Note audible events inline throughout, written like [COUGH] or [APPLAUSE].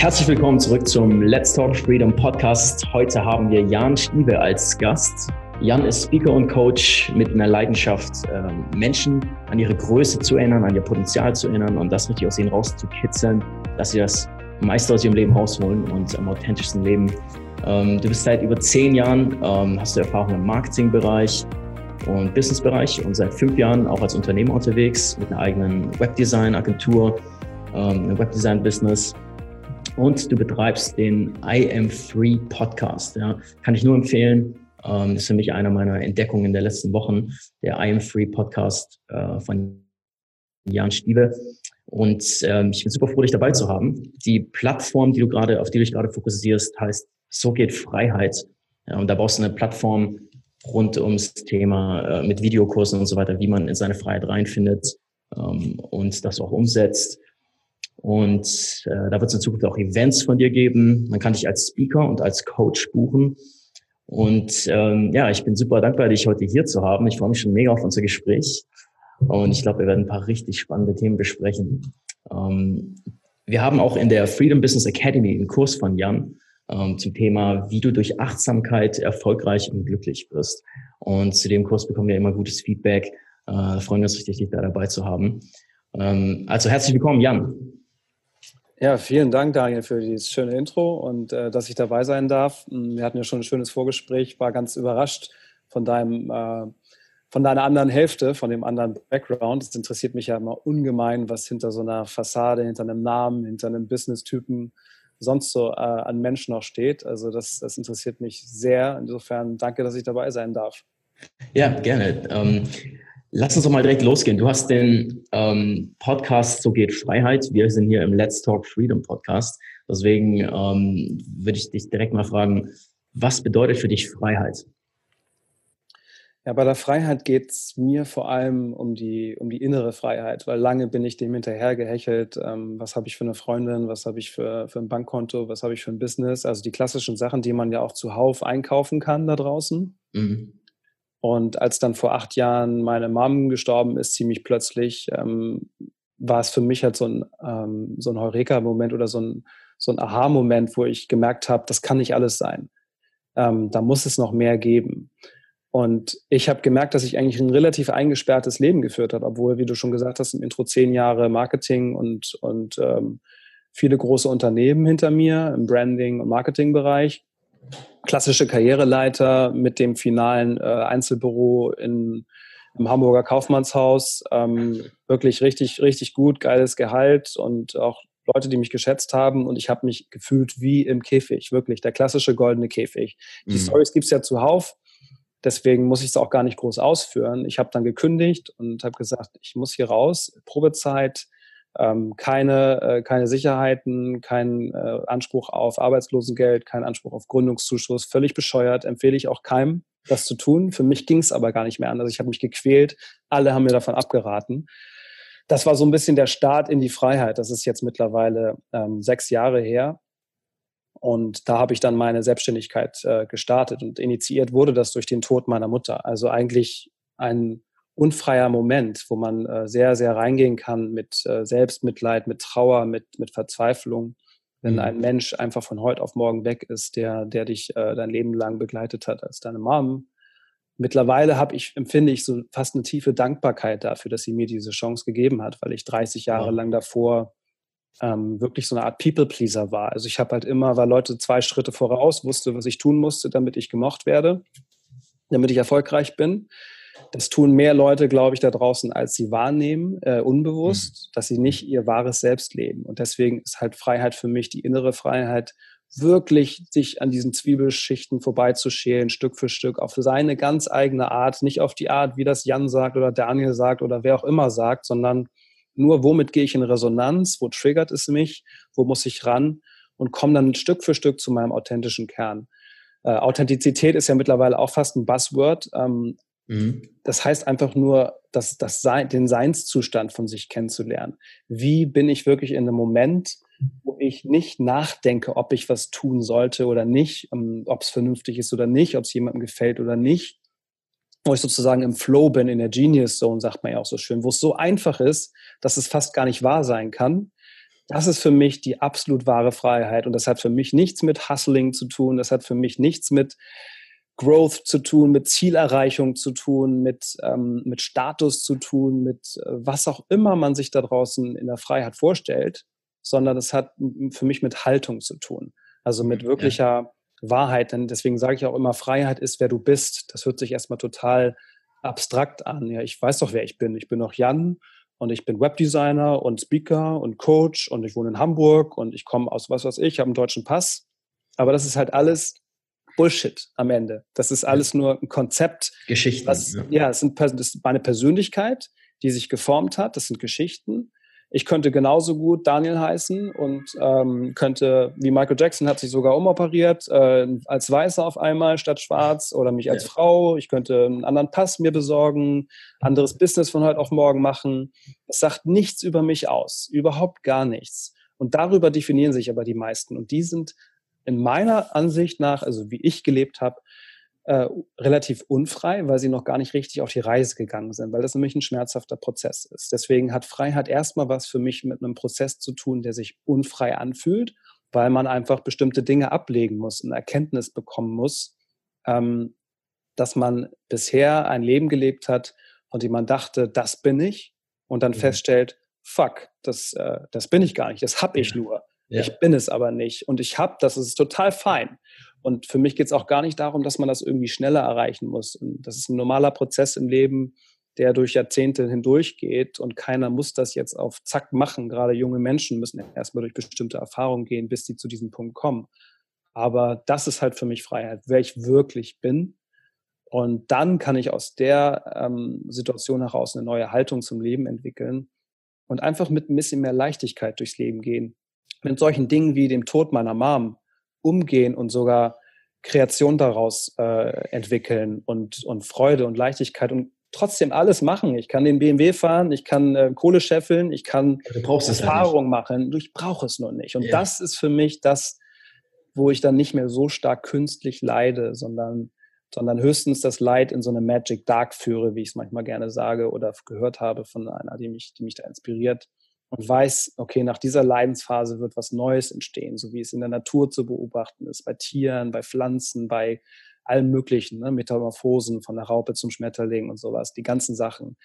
Herzlich willkommen zurück zum Let's Talk Freedom Podcast. Heute haben wir Jan Stiebe als Gast. Jan ist Speaker und Coach mit einer Leidenschaft, ähm, Menschen an ihre Größe zu erinnern, an ihr Potenzial zu erinnern und das richtig aus ihnen rauszukitzeln, dass sie das meiste aus ihrem Leben rausholen und am authentischsten leben. Ähm, du bist seit über zehn Jahren, ähm, hast du Erfahrung im Marketingbereich und Businessbereich und seit fünf Jahren auch als Unternehmer unterwegs mit einer eigenen Webdesign-Agentur, einem Webdesign-Business und du betreibst den I Am Free Podcast. Ja. Kann ich nur empfehlen. Ähm, ist für mich einer meiner Entdeckungen der letzten Wochen, der I Am Free Podcast äh, von Jan Stiebe. Und ähm, ich bin super froh, dich dabei zu haben. Die Plattform, die du gerade, auf die du dich gerade fokussierst, heißt So geht Freiheit. Ja, und da brauchst du eine Plattform rund ums Thema äh, mit Videokursen und so weiter, wie man in seine Freiheit reinfindet ähm, und das auch umsetzt. Und äh, da wird es in Zukunft auch Events von dir geben. Man kann dich als Speaker und als Coach buchen. Und ähm, ja, ich bin super dankbar, dich heute hier zu haben. Ich freue mich schon mega auf unser Gespräch. Und ich glaube, wir werden ein paar richtig spannende Themen besprechen. Ähm, wir haben auch in der Freedom Business Academy einen Kurs von Jan ähm, zum Thema, wie du durch Achtsamkeit erfolgreich und glücklich wirst. Und zu dem Kurs bekommen wir immer gutes Feedback. Äh, freuen wir uns richtig, dich da dabei zu haben. Ähm, also herzlich willkommen, Jan. Ja, vielen Dank, Daniel, für dieses schöne Intro und äh, dass ich dabei sein darf. Hm, wir hatten ja schon ein schönes Vorgespräch, war ganz überrascht von deinem, äh, von deiner anderen Hälfte, von dem anderen Background. Es interessiert mich ja immer ungemein, was hinter so einer Fassade, hinter einem Namen, hinter einem Business-Typen sonst so äh, an Menschen noch steht. Also das, das interessiert mich sehr. Insofern danke, dass ich dabei sein darf. Ja, gerne. Ähm, Lass uns doch mal direkt losgehen. Du hast den ähm, Podcast So geht Freiheit. Wir sind hier im Let's Talk Freedom Podcast. Deswegen ähm, würde ich dich direkt mal fragen, was bedeutet für dich Freiheit? Ja, bei der Freiheit geht es mir vor allem um die, um die innere Freiheit, weil lange bin ich dem hinterhergehechelt. Ähm, was habe ich für eine Freundin? Was habe ich für, für ein Bankkonto? Was habe ich für ein Business? Also die klassischen Sachen, die man ja auch zuhauf einkaufen kann da draußen. Mhm. Und als dann vor acht Jahren meine Mom gestorben ist, ziemlich plötzlich, ähm, war es für mich halt so ein, ähm, so ein Heureka-Moment oder so ein, so ein Aha-Moment, wo ich gemerkt habe, das kann nicht alles sein. Ähm, da muss es noch mehr geben. Und ich habe gemerkt, dass ich eigentlich ein relativ eingesperrtes Leben geführt habe, obwohl, wie du schon gesagt hast, im Intro zehn Jahre Marketing und, und ähm, viele große Unternehmen hinter mir im Branding- und Marketingbereich klassische Karriereleiter mit dem finalen äh, Einzelbüro in, im Hamburger Kaufmannshaus. Ähm, wirklich richtig, richtig gut, geiles Gehalt und auch Leute, die mich geschätzt haben und ich habe mich gefühlt wie im Käfig, wirklich der klassische goldene Käfig. Die mhm. Stories gibt es ja zuhauf, deswegen muss ich es auch gar nicht groß ausführen. Ich habe dann gekündigt und habe gesagt, ich muss hier raus, Probezeit, ähm, keine, äh, keine Sicherheiten, kein äh, Anspruch auf Arbeitslosengeld, kein Anspruch auf Gründungszuschuss. Völlig bescheuert, empfehle ich auch keinem, das zu tun. Für mich ging es aber gar nicht mehr anders. Ich habe mich gequält. Alle haben mir davon abgeraten. Das war so ein bisschen der Start in die Freiheit. Das ist jetzt mittlerweile ähm, sechs Jahre her. Und da habe ich dann meine Selbstständigkeit äh, gestartet und initiiert wurde das durch den Tod meiner Mutter. Also eigentlich ein unfreier Moment, wo man äh, sehr, sehr reingehen kann mit äh, Selbstmitleid, mit Trauer, mit, mit Verzweiflung. Wenn mhm. ein Mensch einfach von heute auf morgen weg ist, der, der dich äh, dein Leben lang begleitet hat als deine Mom. Mittlerweile habe ich, empfinde ich so fast eine tiefe Dankbarkeit dafür, dass sie mir diese Chance gegeben hat, weil ich 30 Jahre ja. lang davor ähm, wirklich so eine Art People-Pleaser war. Also ich habe halt immer, war Leute zwei Schritte voraus, wusste, was ich tun musste, damit ich gemocht werde, damit ich erfolgreich bin. Das tun mehr Leute, glaube ich, da draußen, als sie wahrnehmen, äh, unbewusst, mhm. dass sie nicht ihr wahres Selbst leben. Und deswegen ist halt Freiheit für mich die innere Freiheit, wirklich sich an diesen Zwiebelschichten vorbeizuschälen, Stück für Stück, auf seine ganz eigene Art, nicht auf die Art, wie das Jan sagt oder Daniel sagt oder wer auch immer sagt, sondern nur, womit gehe ich in Resonanz, wo triggert es mich, wo muss ich ran und komme dann Stück für Stück zu meinem authentischen Kern. Äh, Authentizität ist ja mittlerweile auch fast ein Buzzword, ähm, Mhm. Das heißt einfach nur, das, das Sein, den Seinszustand von sich kennenzulernen. Wie bin ich wirklich in einem Moment, wo ich nicht nachdenke, ob ich was tun sollte oder nicht, ähm, ob es vernünftig ist oder nicht, ob es jemandem gefällt oder nicht, wo ich sozusagen im Flow bin, in der Genius Zone, sagt man ja auch so schön, wo es so einfach ist, dass es fast gar nicht wahr sein kann. das ist für mich die absolut wahre Freiheit. Und das hat für mich nichts mit Hustling zu tun. Das hat für mich nichts mit Growth zu tun, mit Zielerreichung zu tun, mit, ähm, mit Status zu tun, mit äh, was auch immer man sich da draußen in der Freiheit vorstellt, sondern es hat für mich mit Haltung zu tun. Also mit wirklicher ja. Wahrheit. Denn deswegen sage ich auch immer, Freiheit ist, wer du bist. Das hört sich erstmal total abstrakt an. Ja, ich weiß doch, wer ich bin. Ich bin doch Jan und ich bin Webdesigner und Speaker und Coach und ich wohne in Hamburg und ich komme aus was weiß ich, habe einen deutschen Pass. Aber das ist halt alles Bullshit am Ende. Das ist alles nur ein Konzept. Geschichten. Was, ja, ja es sind, das ist meine Persönlichkeit, die sich geformt hat. Das sind Geschichten. Ich könnte genauso gut Daniel heißen und ähm, könnte, wie Michael Jackson hat sich sogar umoperiert, äh, als Weißer auf einmal statt Schwarz oder mich als ja. Frau. Ich könnte einen anderen Pass mir besorgen, anderes Business von heute auf morgen machen. Das sagt nichts über mich aus, überhaupt gar nichts. Und darüber definieren sich aber die meisten. Und die sind in meiner Ansicht nach, also wie ich gelebt habe, äh, relativ unfrei, weil sie noch gar nicht richtig auf die Reise gegangen sind, weil das nämlich ein schmerzhafter Prozess ist. Deswegen hat Freiheit erstmal was für mich mit einem Prozess zu tun, der sich unfrei anfühlt, weil man einfach bestimmte Dinge ablegen muss, eine Erkenntnis bekommen muss, ähm, dass man bisher ein Leben gelebt hat, von dem man dachte, das bin ich, und dann mhm. feststellt, fuck, das, äh, das bin ich gar nicht, das hab ich nur. Ja. Ich bin es aber nicht. Und ich hab das, ist total fein. Und für mich geht es auch gar nicht darum, dass man das irgendwie schneller erreichen muss. Und das ist ein normaler Prozess im Leben, der durch Jahrzehnte hindurchgeht und keiner muss das jetzt auf Zack machen. Gerade junge Menschen müssen erstmal durch bestimmte Erfahrungen gehen, bis sie zu diesem Punkt kommen. Aber das ist halt für mich Freiheit, wer ich wirklich bin. Und dann kann ich aus der ähm, Situation heraus eine neue Haltung zum Leben entwickeln und einfach mit ein bisschen mehr Leichtigkeit durchs Leben gehen. Mit solchen Dingen wie dem Tod meiner Mom umgehen und sogar Kreation daraus äh, entwickeln und, und Freude und Leichtigkeit und trotzdem alles machen. Ich kann den BMW fahren, ich kann äh, Kohle scheffeln, ich kann Erfahrung machen. Ich brauche es nur nicht. Und ja. das ist für mich das, wo ich dann nicht mehr so stark künstlich leide, sondern, sondern höchstens das Leid in so eine Magic Dark führe, wie ich es manchmal gerne sage oder gehört habe von einer, die mich, die mich da inspiriert und weiß, okay, nach dieser Leidensphase wird was Neues entstehen, so wie es in der Natur zu beobachten ist, bei Tieren, bei Pflanzen, bei allem Möglichen, ne? Metamorphosen von der Raupe zum Schmetterling und sowas, die ganzen Sachen.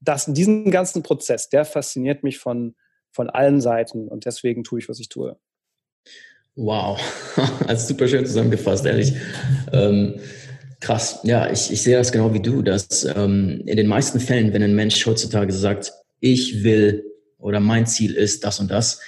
Das, diesen ganzen Prozess, der fasziniert mich von, von allen Seiten und deswegen tue ich, was ich tue. Wow, [LAUGHS] also super schön zusammengefasst, ehrlich. Ähm, krass, ja, ich, ich sehe das genau wie du, dass ähm, in den meisten Fällen, wenn ein Mensch heutzutage sagt, ich will oder mein Ziel ist das und das.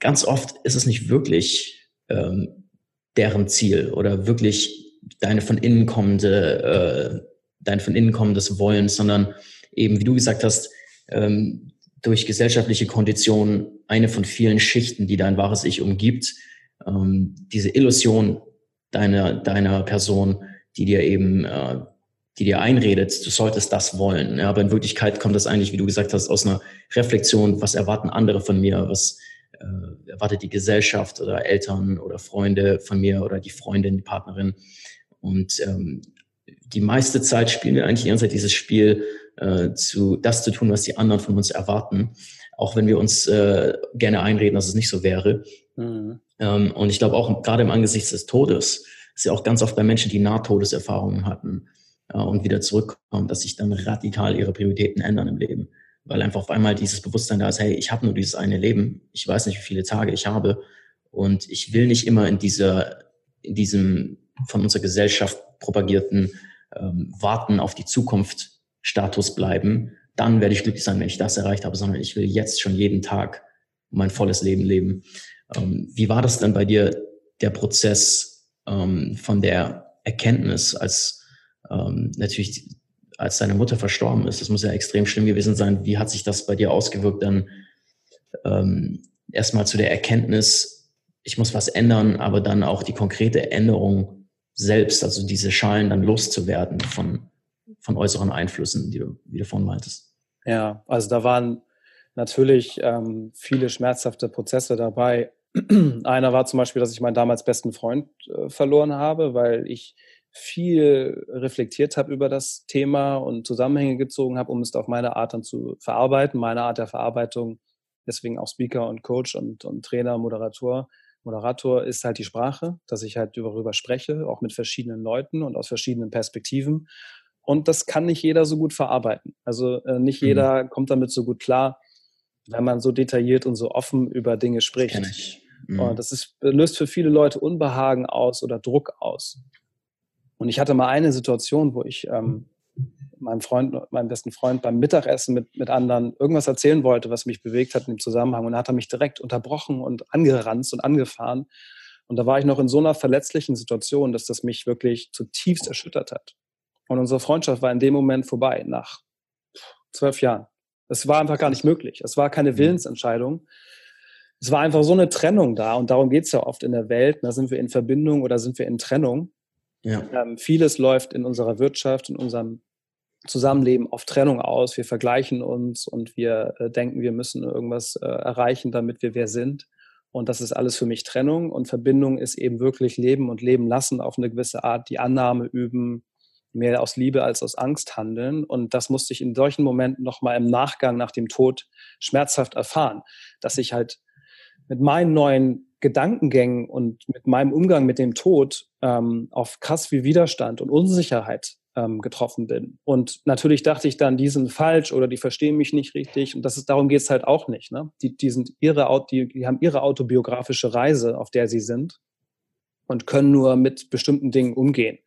Ganz oft ist es nicht wirklich ähm, deren Ziel oder wirklich deine von innen kommende, äh, dein von innen kommendes Wollen, sondern eben, wie du gesagt hast, ähm, durch gesellschaftliche Konditionen eine von vielen Schichten, die dein wahres Ich umgibt, ähm, diese Illusion deiner, deiner Person, die dir eben äh, die dir einredet, du solltest das wollen. Ja, aber in Wirklichkeit kommt das eigentlich, wie du gesagt hast, aus einer Reflexion, was erwarten andere von mir, was äh, erwartet die Gesellschaft oder Eltern oder Freunde von mir oder die Freundin, die Partnerin. Und ähm, die meiste Zeit spielen wir eigentlich die ganze Zeit dieses Spiel, äh, zu das zu tun, was die anderen von uns erwarten, auch wenn wir uns äh, gerne einreden, dass es nicht so wäre. Mhm. Ähm, und ich glaube auch gerade im Angesicht des Todes, ist ja auch ganz oft bei Menschen, die Nahtodeserfahrungen hatten, äh, und wieder zurückkommen, dass sich dann radikal ihre Prioritäten ändern im Leben. Weil einfach auf einmal dieses Bewusstsein da ist, hey, ich habe nur dieses eine Leben, ich weiß nicht, wie viele Tage ich habe und ich will nicht immer in dieser, in diesem von unserer Gesellschaft propagierten ähm, Warten auf die Zukunft Status bleiben. Dann werde ich glücklich sein, wenn ich das erreicht habe, sondern ich will jetzt schon jeden Tag mein volles Leben leben. Ähm, wie war das dann bei dir, der Prozess ähm, von der Erkenntnis als ähm, natürlich als deine Mutter verstorben ist, das muss ja extrem schlimm gewesen sein. Wie hat sich das bei dir ausgewirkt, dann ähm, erstmal zu der Erkenntnis, ich muss was ändern, aber dann auch die konkrete Änderung selbst, also diese Schalen dann loszuwerden von, von äußeren Einflüssen, die du, wie du vorhin meintest. Ja, also da waren natürlich ähm, viele schmerzhafte Prozesse dabei. [CLEARS THROAT] Einer war zum Beispiel, dass ich meinen damals besten Freund äh, verloren habe, weil ich viel reflektiert habe über das Thema und Zusammenhänge gezogen habe, um es auf meine Art dann zu verarbeiten. Meine Art der Verarbeitung deswegen auch Speaker und Coach und, und Trainer, Moderator. Moderator ist halt die Sprache, dass ich halt darüber spreche, auch mit verschiedenen Leuten und aus verschiedenen Perspektiven. Und das kann nicht jeder so gut verarbeiten. Also äh, nicht mhm. jeder kommt damit so gut klar, wenn man so detailliert und so offen über Dinge spricht. Das, mhm. Und das ist, löst für viele Leute Unbehagen aus oder Druck aus. Und ich hatte mal eine Situation, wo ich ähm, meinem Freund, meinem besten Freund beim Mittagessen mit, mit anderen irgendwas erzählen wollte, was mich bewegt hat in dem Zusammenhang. Und da hat er mich direkt unterbrochen und angeranzt und angefahren. Und da war ich noch in so einer verletzlichen Situation, dass das mich wirklich zutiefst erschüttert hat. Und unsere Freundschaft war in dem Moment vorbei, nach zwölf Jahren. Es war einfach gar nicht möglich. Es war keine mhm. Willensentscheidung. Es war einfach so eine Trennung da. Und darum geht es ja oft in der Welt. Da sind wir in Verbindung oder sind wir in Trennung. Ja. Ähm, vieles läuft in unserer Wirtschaft, in unserem Zusammenleben auf Trennung aus. Wir vergleichen uns und wir äh, denken, wir müssen irgendwas äh, erreichen, damit wir wer sind. Und das ist alles für mich Trennung. Und Verbindung ist eben wirklich Leben und Leben lassen auf eine gewisse Art, die Annahme üben, mehr aus Liebe als aus Angst handeln. Und das musste ich in solchen Momenten nochmal im Nachgang nach dem Tod schmerzhaft erfahren, dass ich halt mit meinen neuen Gedankengängen und mit meinem Umgang mit dem Tod ähm, auf krass viel Widerstand und Unsicherheit ähm, getroffen bin. Und natürlich dachte ich dann, die sind falsch oder die verstehen mich nicht richtig. Und das ist, darum geht es halt auch nicht. Ne? Die, die, sind ihre, die, die haben ihre autobiografische Reise, auf der sie sind und können nur mit bestimmten Dingen umgehen.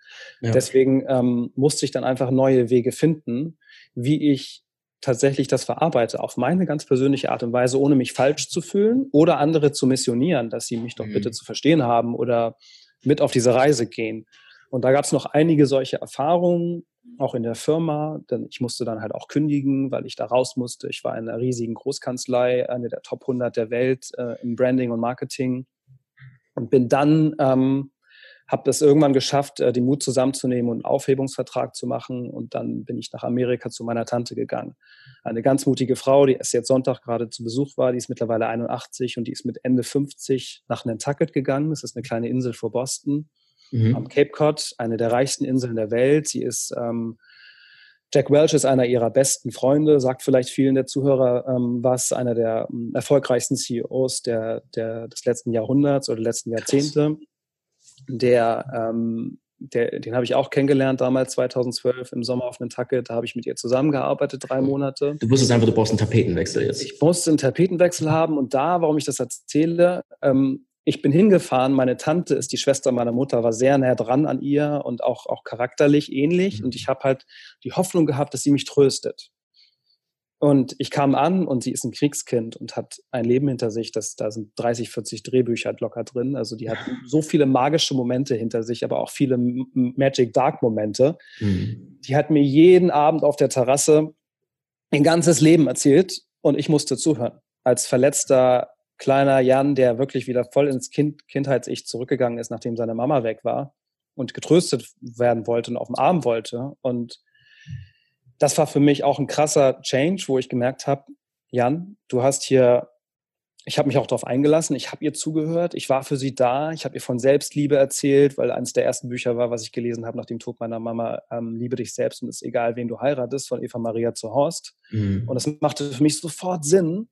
Ja. Deswegen ähm, musste ich dann einfach neue Wege finden, wie ich tatsächlich das verarbeite, auf meine ganz persönliche Art und Weise, ohne mich falsch zu fühlen oder andere zu missionieren, dass sie mich doch mhm. bitte zu verstehen haben oder mit auf diese Reise gehen. Und da gab es noch einige solche Erfahrungen, auch in der Firma, denn ich musste dann halt auch kündigen, weil ich da raus musste. Ich war in einer riesigen Großkanzlei, eine der Top 100 der Welt äh, im Branding und Marketing und bin dann, ähm, habe das irgendwann geschafft, äh, den Mut zusammenzunehmen und einen Aufhebungsvertrag zu machen und dann bin ich nach Amerika zu meiner Tante gegangen. Eine ganz mutige Frau, die erst jetzt Sonntag gerade zu Besuch war, die ist mittlerweile 81 und die ist mit Ende 50 nach Nantucket gegangen. Das ist eine kleine Insel vor Boston mhm. am Cape Cod, eine der reichsten Inseln der Welt. Sie ist ähm, Jack Welch ist einer ihrer besten Freunde, sagt vielleicht vielen der Zuhörer ähm, was, einer der ähm, erfolgreichsten CEOs der, der, des letzten Jahrhunderts oder letzten Jahrzehnte. Der, ähm, der, den habe ich auch kennengelernt damals 2012 im Sommer auf Nantucket. Da habe ich mit ihr zusammengearbeitet, drei Monate. Du wusstest einfach, du brauchst einen Tapetenwechsel jetzt. Ich musste einen Tapetenwechsel haben und da, warum ich das erzähle, ähm, ich bin hingefahren, meine Tante ist die Schwester meiner Mutter, war sehr nah dran an ihr und auch, auch charakterlich ähnlich. Mhm. Und ich habe halt die Hoffnung gehabt, dass sie mich tröstet. Und ich kam an und sie ist ein Kriegskind und hat ein Leben hinter sich, das, da sind 30, 40 Drehbücher locker drin. Also die hat [LAUGHS] so viele magische Momente hinter sich, aber auch viele Magic Dark Momente. Mhm. Die hat mir jeden Abend auf der Terrasse ein ganzes Leben erzählt und ich musste zuhören. Als verletzter kleiner Jan, der wirklich wieder voll ins kind, Kindheits-Ich zurückgegangen ist, nachdem seine Mama weg war und getröstet werden wollte und auf dem Arm wollte. Und das war für mich auch ein krasser Change, wo ich gemerkt habe, Jan, du hast hier, ich habe mich auch darauf eingelassen, ich habe ihr zugehört, ich war für sie da, ich habe ihr von Selbstliebe erzählt, weil eines der ersten Bücher war, was ich gelesen habe nach dem Tod meiner Mama, ähm, Liebe dich selbst und es ist egal, wen du heiratest, von Eva Maria zu Horst. Mhm. Und das machte für mich sofort Sinn,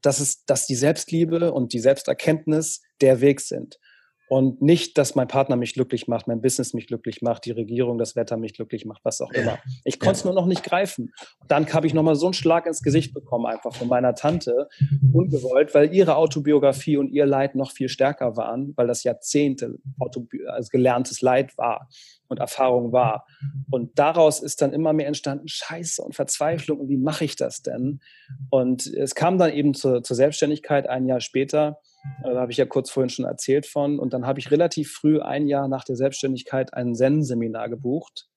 dass, es, dass die Selbstliebe und die Selbsterkenntnis der Weg sind. Und nicht, dass mein Partner mich glücklich macht, mein Business mich glücklich macht, die Regierung, das Wetter mich glücklich macht, was auch immer. Ich konnte es nur noch nicht greifen. Und dann habe ich nochmal so einen Schlag ins Gesicht bekommen, einfach von meiner Tante, ungewollt, weil ihre Autobiografie und ihr Leid noch viel stärker waren, weil das Jahrzehnte also gelerntes Leid war und Erfahrung war. Und daraus ist dann immer mehr entstanden, Scheiße und Verzweiflung und wie mache ich das denn? Und es kam dann eben zur, zur Selbstständigkeit ein Jahr später da habe ich ja kurz vorhin schon erzählt von. Und dann habe ich relativ früh, ein Jahr nach der Selbstständigkeit, ein Zen-Seminar gebucht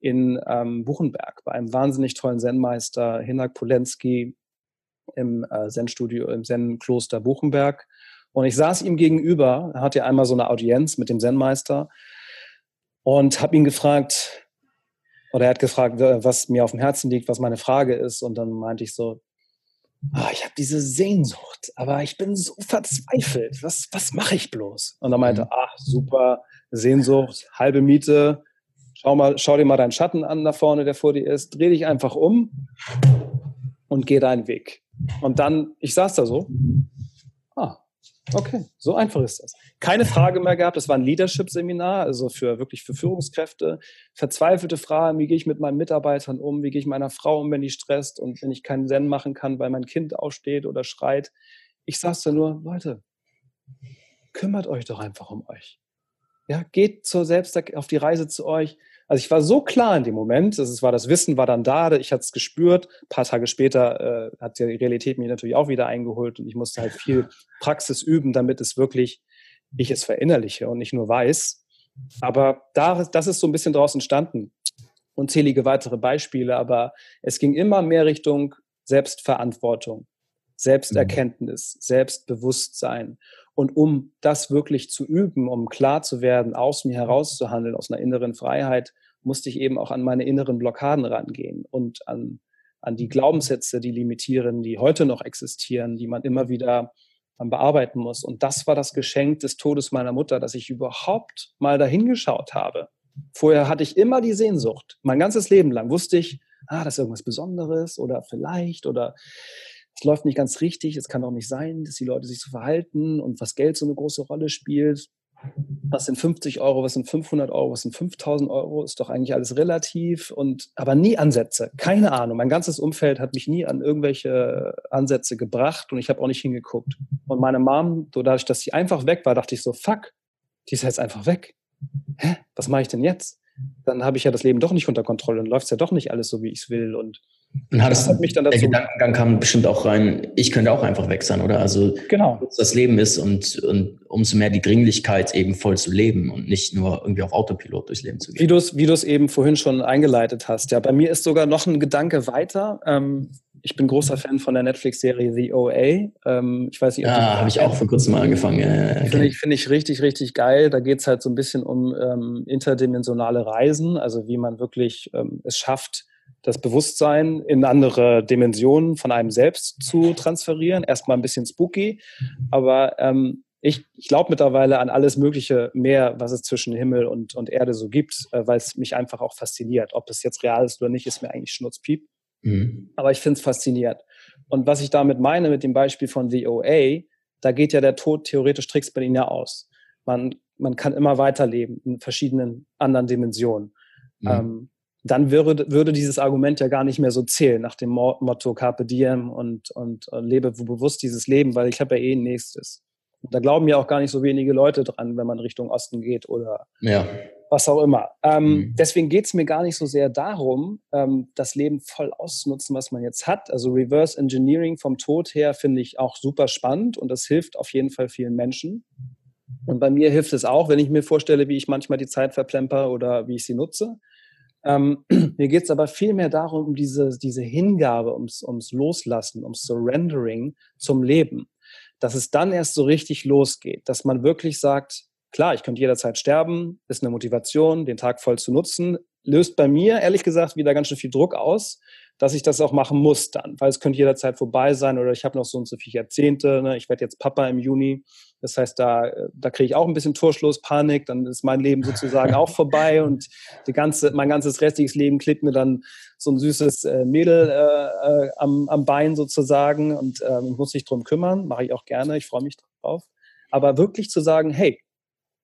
in ähm, Buchenberg bei einem wahnsinnig tollen Zen-Meister, Hinak Polenski, im äh, Zen-Studio, im Zen-Kloster Buchenberg. Und ich saß ihm gegenüber, er hatte einmal so eine Audienz mit dem Zen-Meister und habe ihn gefragt, oder er hat gefragt, was mir auf dem Herzen liegt, was meine Frage ist. Und dann meinte ich so, ah, ich habe diese Sehnsucht, aber ich bin so verzweifelt. Was, was mache ich bloß? Und er meinte, mhm. ach, super, Sehnsucht, halbe Miete. Schau, mal, schau dir mal deinen Schatten an da vorne, der vor dir ist. Dreh dich einfach um und geh deinen Weg. Und dann, ich saß da so, okay, so einfach ist das. Keine Frage mehr gehabt, das war ein Leadership-Seminar, also für wirklich für Führungskräfte. Verzweifelte Fragen, wie gehe ich mit meinen Mitarbeitern um, wie gehe ich meiner Frau um, wenn die stresst und wenn ich keinen Zen machen kann, weil mein Kind aufsteht oder schreit. Ich saß da nur, Leute, kümmert euch doch einfach um euch. Ja, geht zur selbst auf die Reise zu euch. Also ich war so klar in dem Moment, das war das Wissen war dann da, ich hatte es gespürt. Ein paar Tage später äh, hat die Realität mich natürlich auch wieder eingeholt und ich musste halt viel Praxis üben, damit es wirklich ich es verinnerliche und nicht nur weiß. Aber da, das ist so ein bisschen draus entstanden. Unzählige weitere Beispiele, aber es ging immer mehr Richtung Selbstverantwortung, Selbsterkenntnis, Selbstbewusstsein. Und um das wirklich zu üben, um klar zu werden, aus mir herauszuhandeln, aus einer inneren Freiheit, musste ich eben auch an meine inneren Blockaden rangehen und an, an die Glaubenssätze, die limitieren, die heute noch existieren, die man immer wieder bearbeiten muss. Und das war das Geschenk des Todes meiner Mutter, dass ich überhaupt mal dahingeschaut habe. Vorher hatte ich immer die Sehnsucht. Mein ganzes Leben lang wusste ich, ah, das ist irgendwas Besonderes oder vielleicht oder es läuft nicht ganz richtig, es kann auch nicht sein, dass die Leute sich so verhalten und was Geld so eine große Rolle spielt. Was sind 50 Euro, was sind 500 Euro, was sind 5000 Euro, ist doch eigentlich alles relativ und aber nie Ansätze, keine Ahnung. Mein ganzes Umfeld hat mich nie an irgendwelche Ansätze gebracht und ich habe auch nicht hingeguckt. Und meine Mom, so dadurch, dass sie einfach weg war, dachte ich so, fuck, die ist jetzt einfach weg. Hä, was mache ich denn jetzt? Dann habe ich ja das Leben doch nicht unter Kontrolle und läuft es ja doch nicht alles so, wie ich es will und und hattest das mich dann dazu. Der Gedankengang kam bestimmt auch rein, ich könnte auch einfach weg sein, oder? Also, genau. das Leben ist und, und umso mehr die Dringlichkeit eben voll zu leben und nicht nur irgendwie auf Autopilot durchs Leben zu gehen. Wie du es wie eben vorhin schon eingeleitet hast. Ja, bei mir ist sogar noch ein Gedanke weiter. Ähm, ich bin großer Fan von der Netflix-Serie The OA. Ähm, ich weiß nicht, ob Ja, habe ich auch vor kurzem mal angefangen. Ja, okay. Finde ich, find ich richtig, richtig geil. Da geht es halt so ein bisschen um ähm, interdimensionale Reisen, also wie man wirklich ähm, es schafft, das Bewusstsein in andere Dimensionen von einem selbst zu transferieren. Erstmal ein bisschen spooky, aber ähm, ich, ich glaube mittlerweile an alles Mögliche mehr, was es zwischen Himmel und, und Erde so gibt, äh, weil es mich einfach auch fasziniert. Ob es jetzt real ist oder nicht, ist mir eigentlich schnurzpiep. Mhm. Aber ich finde es faszinierend. Und was ich damit meine mit dem Beispiel von The OA, da geht ja der Tod theoretisch trickst bei ihnen ja aus. Man, man kann immer weiterleben in verschiedenen anderen Dimensionen. Mhm. Ähm, dann würde, würde dieses Argument ja gar nicht mehr so zählen nach dem Motto Carpe Diem und, und, und lebe bewusst dieses Leben, weil ich habe ja eh ein nächstes. Und da glauben ja auch gar nicht so wenige Leute dran, wenn man Richtung Osten geht oder ja. was auch immer. Ähm, mhm. Deswegen geht es mir gar nicht so sehr darum, ähm, das Leben voll auszunutzen, was man jetzt hat. Also Reverse Engineering vom Tod her finde ich auch super spannend und das hilft auf jeden Fall vielen Menschen. Und bei mir hilft es auch, wenn ich mir vorstelle, wie ich manchmal die Zeit verplemper oder wie ich sie nutze. Ähm, [CLEARS THROAT] mir geht es aber vielmehr darum, um diese, diese Hingabe, ums, ums Loslassen, ums Surrendering zum Leben. Dass es dann erst so richtig losgeht, dass man wirklich sagt, klar, ich könnte jederzeit sterben, ist eine Motivation, den Tag voll zu nutzen, löst bei mir ehrlich gesagt wieder ganz schön viel Druck aus, dass ich das auch machen muss dann, weil es könnte jederzeit vorbei sein oder ich habe noch so und so viele Jahrzehnte, ne? ich werde jetzt Papa im Juni, das heißt, da, da kriege ich auch ein bisschen Torschluss, Panik, dann ist mein Leben sozusagen auch vorbei [LAUGHS] und die ganze, mein ganzes restliches Leben klebt mir dann so ein süßes äh, Mädel äh, äh, am, am Bein sozusagen und äh, ich muss mich drum kümmern, mache ich auch gerne, ich freue mich drauf. Aber wirklich zu sagen, hey,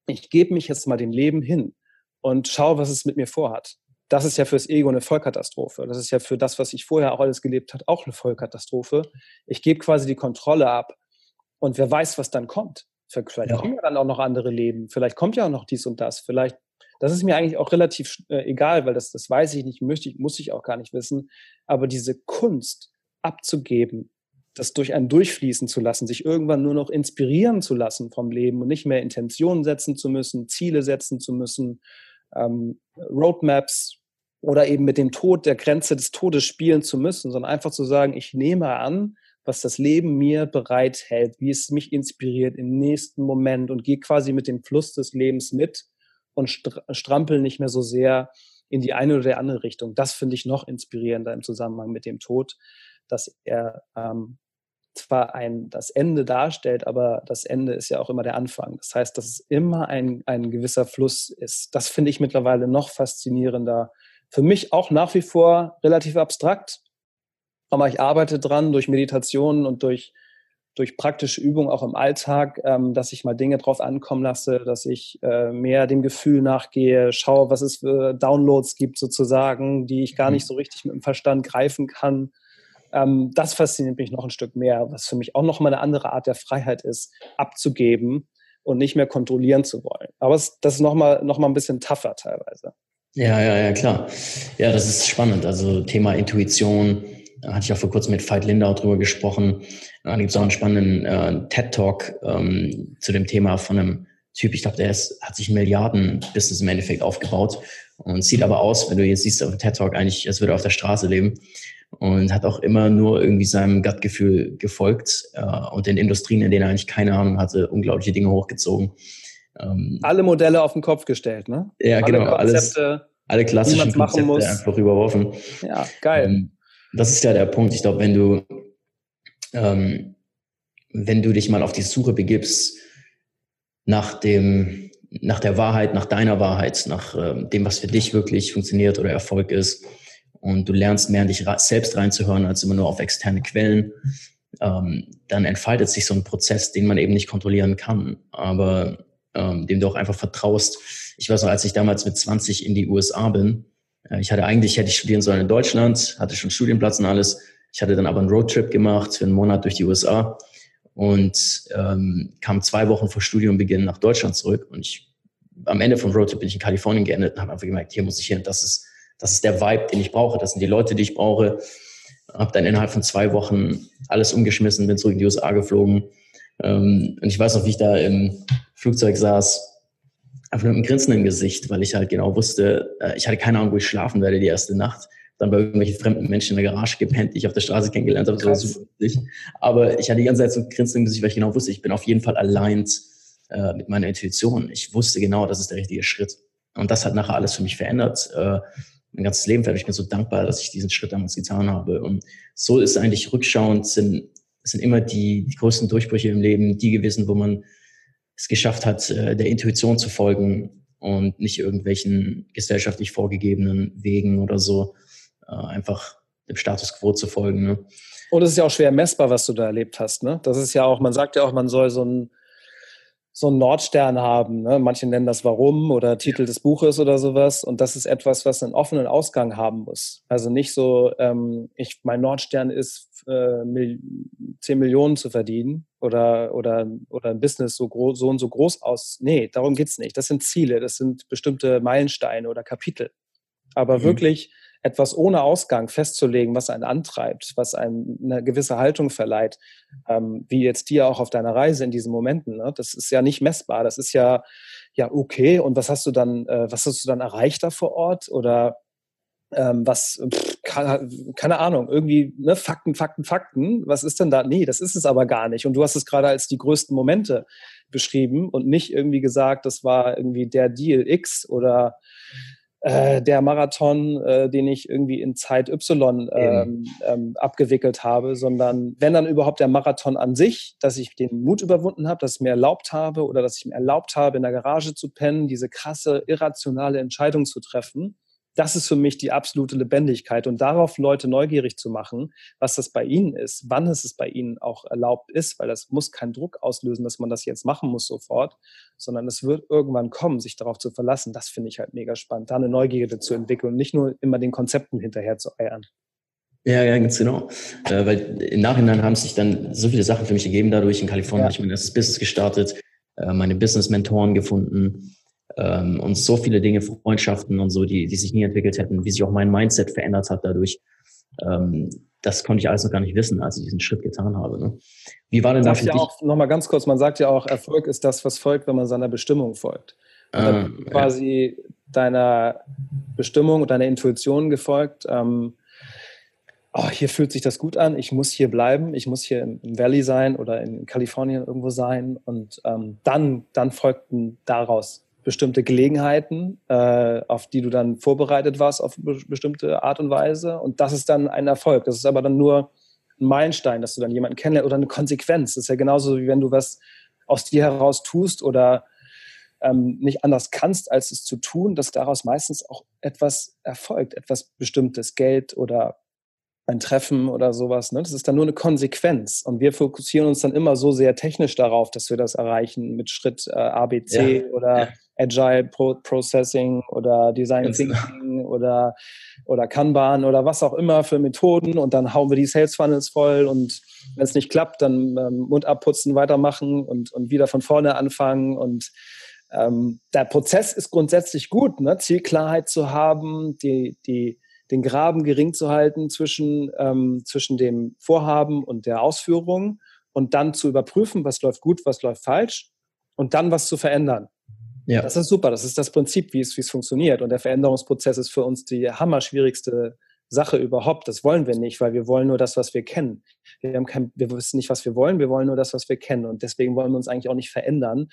ich gebe mich jetzt mal dem Leben hin und schau, was es mit mir vorhat das ist ja fürs Ego eine Vollkatastrophe. Das ist ja für das, was ich vorher auch alles gelebt habe, auch eine Vollkatastrophe. Ich gebe quasi die Kontrolle ab und wer weiß, was dann kommt. Vielleicht ja. kommen ja dann auch noch andere Leben. Vielleicht kommt ja auch noch dies und das. Vielleicht, das ist mir eigentlich auch relativ äh, egal, weil das, das weiß ich nicht, möchte ich, muss ich auch gar nicht wissen. Aber diese Kunst abzugeben, das durch einen durchfließen zu lassen, sich irgendwann nur noch inspirieren zu lassen vom Leben und nicht mehr Intentionen setzen zu müssen, Ziele setzen zu müssen, ähm, Roadmaps oder eben mit dem Tod, der Grenze des Todes spielen zu müssen, sondern einfach zu sagen, ich nehme an, was das Leben mir bereithält, wie es mich inspiriert im nächsten Moment und gehe quasi mit dem Fluss des Lebens mit und strampel nicht mehr so sehr in die eine oder andere Richtung. Das finde ich noch inspirierender im Zusammenhang mit dem Tod, dass er ähm, zwar ein, das Ende darstellt, aber das Ende ist ja auch immer der Anfang. Das heißt, dass es immer ein, ein gewisser Fluss ist. Das finde ich mittlerweile noch faszinierender. Für mich auch nach wie vor relativ abstrakt. Aber ich arbeite dran durch Meditationen und durch, durch praktische Übung auch im Alltag, ähm, dass ich mal Dinge drauf ankommen lasse, dass ich äh, mehr dem Gefühl nachgehe, schaue, was es für Downloads gibt sozusagen, die ich gar mhm. nicht so richtig mit dem Verstand greifen kann. Ähm, das fasziniert mich noch ein Stück mehr, was für mich auch noch mal eine andere Art der Freiheit ist, abzugeben und nicht mehr kontrollieren zu wollen. Aber es, das ist noch mal, noch mal ein bisschen tougher teilweise. Ja, ja, ja, klar. Ja, das ist spannend. Also Thema Intuition, da hatte ich auch vor kurzem mit Veit Lindau drüber gesprochen. Da gibt es auch einen spannenden äh, TED-Talk ähm, zu dem Thema von einem Typ, ich glaube, der ist, hat sich ein Milliarden-Business im Endeffekt aufgebaut und sieht aber aus, wenn du jetzt siehst auf dem TED-Talk, eigentlich, als würde er auf der Straße leben und hat auch immer nur irgendwie seinem Gutgefühl gefolgt äh, und in Industrien, in denen er eigentlich keine Ahnung hatte, unglaubliche Dinge hochgezogen. Ähm, alle Modelle auf den Kopf gestellt, ne? Ja, alle genau. Konzepte, alles, alle klassischen Konzepte muss. einfach überworfen. Ja, geil. Ähm, das ist ja der Punkt. Ich glaube, wenn du, ähm, wenn du dich mal auf die Suche begibst nach dem, nach der Wahrheit, nach deiner Wahrheit, nach ähm, dem, was für dich wirklich funktioniert oder Erfolg ist, und du lernst mehr in dich selbst reinzuhören als immer nur auf externe Quellen, ähm, dann entfaltet sich so ein Prozess, den man eben nicht kontrollieren kann, aber ähm, dem du auch einfach vertraust. Ich weiß noch, als ich damals mit 20 in die USA bin, äh, ich hatte eigentlich, hätte ich studieren sollen in Deutschland, hatte schon Studienplatz und alles. Ich hatte dann aber einen Roadtrip gemacht für einen Monat durch die USA und ähm, kam zwei Wochen vor Studiumbeginn nach Deutschland zurück und ich am Ende vom Roadtrip bin ich in Kalifornien geendet und habe einfach gemerkt, hier muss ich hin, das ist das ist der Vibe, den ich brauche. Das sind die Leute, die ich brauche. Habe dann innerhalb von zwei Wochen alles umgeschmissen, bin zurück in die USA geflogen. Ähm, und ich weiß noch, wie ich da im Flugzeug saß, einfach mit einem Grinsen im Gesicht, weil ich halt genau wusste, äh, ich hatte keine Ahnung, wo ich schlafen werde die erste Nacht. Dann bei irgendwelchen fremden Menschen in der Garage gepennt, die ich auf der Straße kennengelernt habe. Super witzig. Aber ich hatte die ganze Zeit so ein Grinsen im Gesicht, weil ich genau wusste, ich bin auf jeden Fall allein äh, mit meiner Intuition. Ich wusste genau, das ist der richtige Schritt. Und das hat nachher alles für mich verändert. Äh, mein ganzes Leben werde ich mir so dankbar, dass ich diesen Schritt damals getan habe. Und so ist eigentlich rückschauend, sind, sind immer die, die größten Durchbrüche im Leben die gewesen, wo man es geschafft hat, äh, der Intuition zu folgen und nicht irgendwelchen gesellschaftlich vorgegebenen Wegen oder so, äh, einfach dem Status quo zu folgen. Ne? Und es ist ja auch schwer messbar, was du da erlebt hast. Ne? Das ist ja auch, man sagt ja auch, man soll so ein so einen Nordstern haben. Ne? Manche nennen das Warum oder Titel des Buches oder sowas. Und das ist etwas, was einen offenen Ausgang haben muss. Also nicht so, ähm, ich, mein Nordstern ist, äh, 10 Millionen zu verdienen oder, oder, oder ein Business so, groß, so und so groß aus. Nee, darum geht's nicht. Das sind Ziele, das sind bestimmte Meilensteine oder Kapitel. Aber mhm. wirklich etwas ohne Ausgang festzulegen, was einen antreibt, was einem eine gewisse Haltung verleiht, ähm, wie jetzt dir auch auf deiner Reise in diesen Momenten. Ne? Das ist ja nicht messbar. Das ist ja ja okay. Und was hast du dann, äh, was hast du dann erreicht da vor Ort oder ähm, was, pff, keine, Ahnung, irgendwie ne, Fakten, Fakten, Fakten. Was ist denn da? Nee, das ist es aber gar nicht. Und du hast es gerade als die größten Momente beschrieben und nicht irgendwie gesagt, das war irgendwie der Deal X oder äh, der Marathon, äh, den ich irgendwie in Zeit Y ähm, ähm, abgewickelt habe, sondern wenn dann überhaupt der Marathon an sich, dass ich den Mut überwunden habe, dass ich mir erlaubt habe oder dass ich mir erlaubt habe, in der Garage zu pennen, diese krasse, irrationale Entscheidung zu treffen das ist für mich die absolute Lebendigkeit und darauf Leute neugierig zu machen, was das bei ihnen ist, wann es es bei ihnen auch erlaubt ist, weil das muss keinen Druck auslösen, dass man das jetzt machen muss sofort, sondern es wird irgendwann kommen, sich darauf zu verlassen. Das finde ich halt mega spannend, da eine Neugierde zu entwickeln und nicht nur immer den Konzepten hinterher zu eiern. Ja, ja, ganz genau. Äh, weil im Nachhinein haben sich dann so viele Sachen für mich ergeben dadurch. In Kalifornien ja. habe ich mein erstes Business gestartet, äh, meine Business-Mentoren gefunden, ähm, und so viele Dinge, Freundschaften und so, die, die sich nie entwickelt hätten, wie sich auch mein Mindset verändert hat dadurch. Ähm, das konnte ich alles noch gar nicht wissen, als ich diesen Schritt getan habe. Ne? Wie war denn das für ja dich? Auch, noch mal ganz kurz, man sagt ja auch, Erfolg ist das, was folgt, wenn man seiner Bestimmung folgt. Ah, quasi ja. deiner Bestimmung und deiner Intuition gefolgt. Ähm, oh, hier fühlt sich das gut an, ich muss hier bleiben, ich muss hier im, Valley sein oder in Kalifornien irgendwo sein. Und ähm, dann, dann folgten daraus bestimmte Gelegenheiten, äh, auf die du dann vorbereitet warst auf be bestimmte Art und Weise. Und das ist dann ein Erfolg. Das ist aber dann nur ein Meilenstein, dass du dann jemanden kennenlernst oder eine Konsequenz. Das ist ja genauso wie wenn du was aus dir heraus tust oder ähm, nicht anders kannst, als es zu tun, dass daraus meistens auch etwas erfolgt, etwas Bestimmtes, Geld oder ein Treffen oder sowas. Ne? Das ist dann nur eine Konsequenz. Und wir fokussieren uns dann immer so sehr technisch darauf, dass wir das erreichen mit Schritt äh, ABC ja. oder ja. Agile Pro Processing oder Design Ganz genau. Thinking oder, oder Kanban oder was auch immer für Methoden. Und dann hauen wir die Sales Funnels voll. Und wenn es nicht klappt, dann ähm, Mund abputzen, weitermachen und, und wieder von vorne anfangen. Und ähm, der Prozess ist grundsätzlich gut, ne? Zielklarheit zu haben, die, die den Graben gering zu halten zwischen, ähm, zwischen dem Vorhaben und der Ausführung und dann zu überprüfen, was läuft gut, was läuft falsch und dann was zu verändern. Ja. Das ist super, das ist das Prinzip, wie es, wie es funktioniert. Und der Veränderungsprozess ist für uns die hammerschwierigste Sache überhaupt. Das wollen wir nicht, weil wir wollen nur das, was wir kennen. Wir, haben kein, wir wissen nicht, was wir wollen, wir wollen nur das, was wir kennen. Und deswegen wollen wir uns eigentlich auch nicht verändern.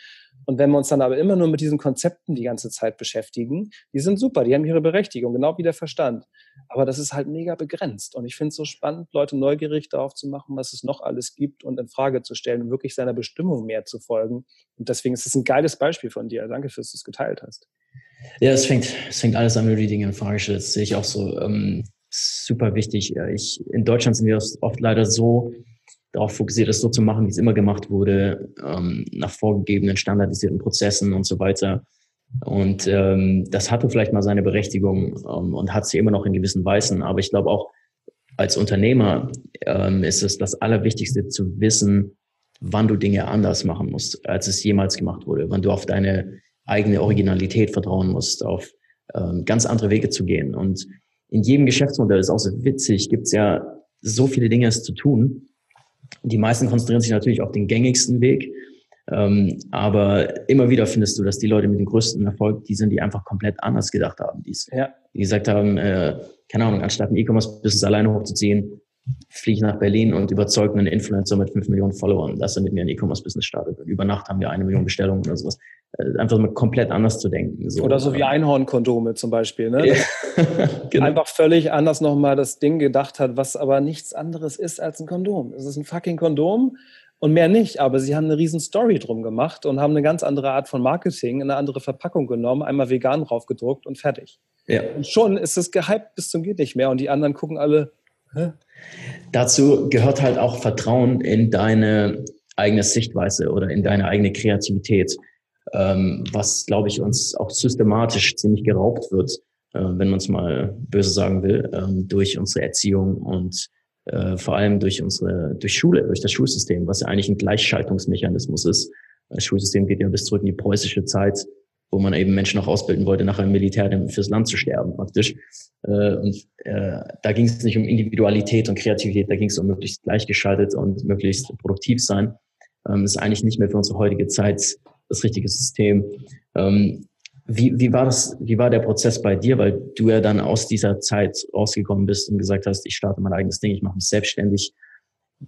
Und wenn wir uns dann aber immer nur mit diesen Konzepten die ganze Zeit beschäftigen, die sind super, die haben ihre Berechtigung, genau wie der Verstand. Aber das ist halt mega begrenzt. Und ich finde es so spannend, Leute neugierig darauf zu machen, was es noch alles gibt und in Frage zu stellen und wirklich seiner Bestimmung mehr zu folgen. Und deswegen ist es ein geiles Beispiel von dir. Danke, dass du es geteilt hast. Ja, es fängt, es fängt alles an, wenn du die Dinge in Frage stellst. Sehe ich auch so. Ähm, super wichtig. Ich, in Deutschland sind wir oft leider so darauf fokussiert, es so zu machen, wie es immer gemacht wurde, ähm, nach vorgegebenen standardisierten Prozessen und so weiter. Und ähm, das hatte vielleicht mal seine Berechtigung ähm, und hat sie immer noch in gewissen Weisen. Aber ich glaube auch als Unternehmer ähm, ist es das Allerwichtigste zu wissen, wann du Dinge anders machen musst, als es jemals gemacht wurde, wann du auf deine eigene Originalität vertrauen musst, auf ähm, ganz andere Wege zu gehen. Und in jedem Geschäftsmodell, ist auch so witzig, gibt es ja so viele Dinge es zu tun. Die meisten konzentrieren sich natürlich auf den gängigsten Weg. Ähm, aber immer wieder findest du, dass die Leute mit dem größten Erfolg, die sind, die einfach komplett anders gedacht haben. Die, ja. die gesagt haben, äh, keine Ahnung, anstatt ein E-Commerce-Business alleine hochzuziehen, fliege ich nach Berlin und überzeuge einen Influencer mit fünf Millionen Followern, dass er mit mir ein E-Commerce-Business startet. Und über Nacht haben wir eine Million Bestellungen oder sowas. Äh, einfach mal komplett anders zu denken. So. Oder so wie Einhornkondome zum Beispiel. Ne? Ja. [LAUGHS] genau. Einfach völlig anders nochmal das Ding gedacht hat, was aber nichts anderes ist als ein Kondom. Es ist ein fucking Kondom und mehr nicht. Aber sie haben eine riesen Story drum gemacht und haben eine ganz andere Art von Marketing, eine andere Verpackung genommen, einmal vegan draufgedruckt und fertig. Ja. Und schon ist es gehypt bis zum geht nicht mehr und die anderen gucken alle, Hä? Dazu gehört halt auch Vertrauen in deine eigene Sichtweise oder in deine eigene Kreativität, ähm, was, glaube ich, uns auch systematisch ziemlich geraubt wird, äh, wenn man es mal böse sagen will, ähm, durch unsere Erziehung und äh, vor allem durch unsere, durch Schule, durch das Schulsystem, was ja eigentlich ein Gleichschaltungsmechanismus ist. Das Schulsystem geht ja bis zurück in die preußische Zeit, wo man eben Menschen noch ausbilden wollte, nachher im Militär fürs Land zu sterben praktisch. Äh, und äh, da ging es nicht um Individualität und Kreativität, da ging es um möglichst gleichgeschaltet und möglichst produktiv sein. Ähm, ist eigentlich nicht mehr für unsere heutige Zeit das richtige System. Ähm, wie, wie, war das, wie war der Prozess bei dir, weil du ja dann aus dieser Zeit rausgekommen bist und gesagt hast, ich starte mein eigenes Ding, ich mache mich selbstständig.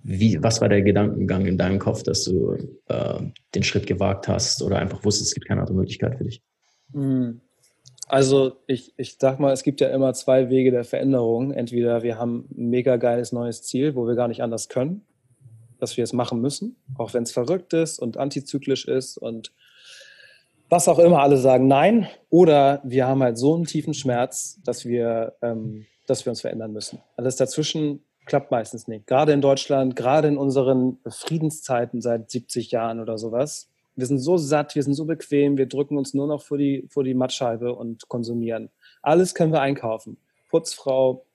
Wie, was war der Gedankengang in deinem Kopf, dass du äh, den Schritt gewagt hast oder einfach wusstest, es gibt keine andere Möglichkeit für dich? Hm. Also ich, ich sag mal, es gibt ja immer zwei Wege der Veränderung. Entweder wir haben ein mega geiles neues Ziel, wo wir gar nicht anders können, dass wir es machen müssen, auch wenn es verrückt ist und antizyklisch ist und was auch immer alle sagen nein. Oder wir haben halt so einen tiefen Schmerz, dass wir, ähm, dass wir uns verändern müssen. Alles dazwischen klappt meistens nicht. Gerade in Deutschland, gerade in unseren Friedenszeiten seit 70 Jahren oder sowas, wir sind so satt, wir sind so bequem, wir drücken uns nur noch vor die, vor die Mattscheibe und konsumieren. Alles können wir einkaufen. Putzfrau,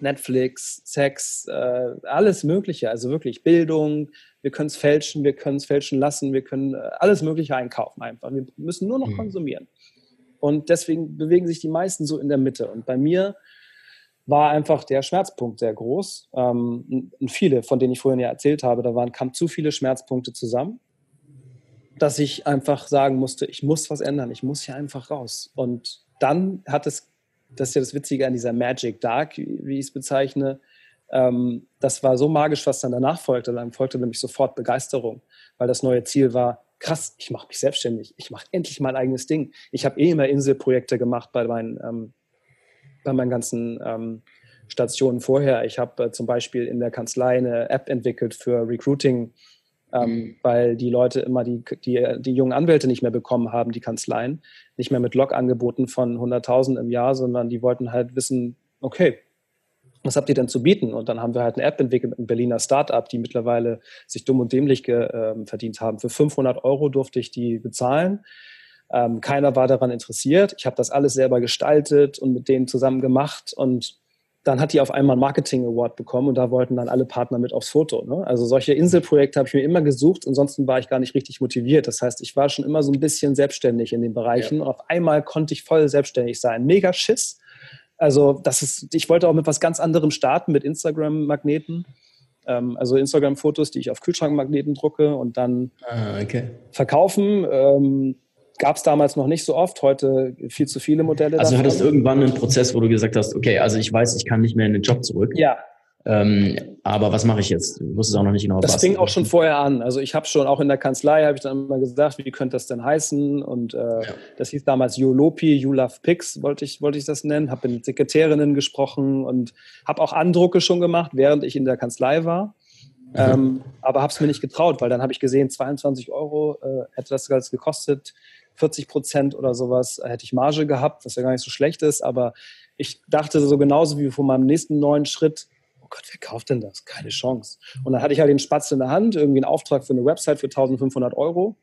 Netflix, Sex, äh, alles Mögliche. Also wirklich Bildung, wir können es fälschen, wir können es fälschen lassen, wir können äh, alles Mögliche einkaufen einfach. Wir müssen nur noch mhm. konsumieren. Und deswegen bewegen sich die meisten so in der Mitte. Und bei mir war einfach der Schmerzpunkt sehr groß. Ähm, viele, von denen ich vorhin ja erzählt habe, da waren, kamen zu viele Schmerzpunkte zusammen dass ich einfach sagen musste, ich muss was ändern, ich muss hier einfach raus. Und dann hat es, das ist ja das Witzige an dieser Magic Dark, wie ich es bezeichne, ähm, das war so magisch, was dann danach folgte. Dann folgte nämlich sofort Begeisterung, weil das neue Ziel war, krass, ich mache mich selbstständig, ich mache endlich mein eigenes Ding. Ich habe eh immer Inselprojekte gemacht bei meinen, ähm, bei meinen ganzen ähm, Stationen vorher. Ich habe äh, zum Beispiel in der Kanzlei eine App entwickelt für Recruiting ähm, mhm. weil die Leute immer die, die, die jungen Anwälte nicht mehr bekommen haben, die Kanzleien, nicht mehr mit Log-Angeboten von 100.000 im Jahr, sondern die wollten halt wissen, okay, was habt ihr denn zu bieten? Und dann haben wir halt eine App entwickelt mit einem Berliner Startup, die mittlerweile sich dumm und dämlich äh, verdient haben. Für 500 Euro durfte ich die bezahlen. Ähm, keiner war daran interessiert. Ich habe das alles selber gestaltet und mit denen zusammen gemacht und dann hat die auf einmal einen Marketing Award bekommen und da wollten dann alle Partner mit aufs Foto. Ne? Also solche Inselprojekte habe ich mir immer gesucht, ansonsten war ich gar nicht richtig motiviert. Das heißt, ich war schon immer so ein bisschen selbstständig in den Bereichen ja. und auf einmal konnte ich voll selbstständig sein. Mega Schiss. Also das ist, ich wollte auch mit was ganz anderem starten, mit Instagram-Magneten. Ähm, also Instagram-Fotos, die ich auf Kühlschrankmagneten drucke und dann ah, okay. verkaufen. Gab es damals noch nicht so oft, heute viel zu viele Modelle. Also davon. hattest du irgendwann einen Prozess, wo du gesagt hast, okay, also ich weiß, ich kann nicht mehr in den Job zurück. Ja. Ähm, aber was mache ich jetzt? Du wusstest auch noch nicht genau, das was. Das fing auch schon vorher an. Also ich habe schon auch in der Kanzlei, habe ich dann immer gesagt, wie könnte das denn heißen? Und äh, ja. das hieß damals Yolopi, You Love Pics, wollte ich, wollte ich das nennen. Habe mit Sekretärinnen gesprochen und habe auch Andrucke schon gemacht, während ich in der Kanzlei war. Mhm. Ähm, aber habe es mir nicht getraut, weil dann habe ich gesehen, 22 Euro äh, hätte das alles gekostet. 40 Prozent oder sowas hätte ich Marge gehabt, was ja gar nicht so schlecht ist. Aber ich dachte so genauso wie vor meinem nächsten neuen Schritt, oh Gott, wer kauft denn das? Keine Chance. Und dann hatte ich halt den Spatz in der Hand, irgendwie einen Auftrag für eine Website für 1500 Euro.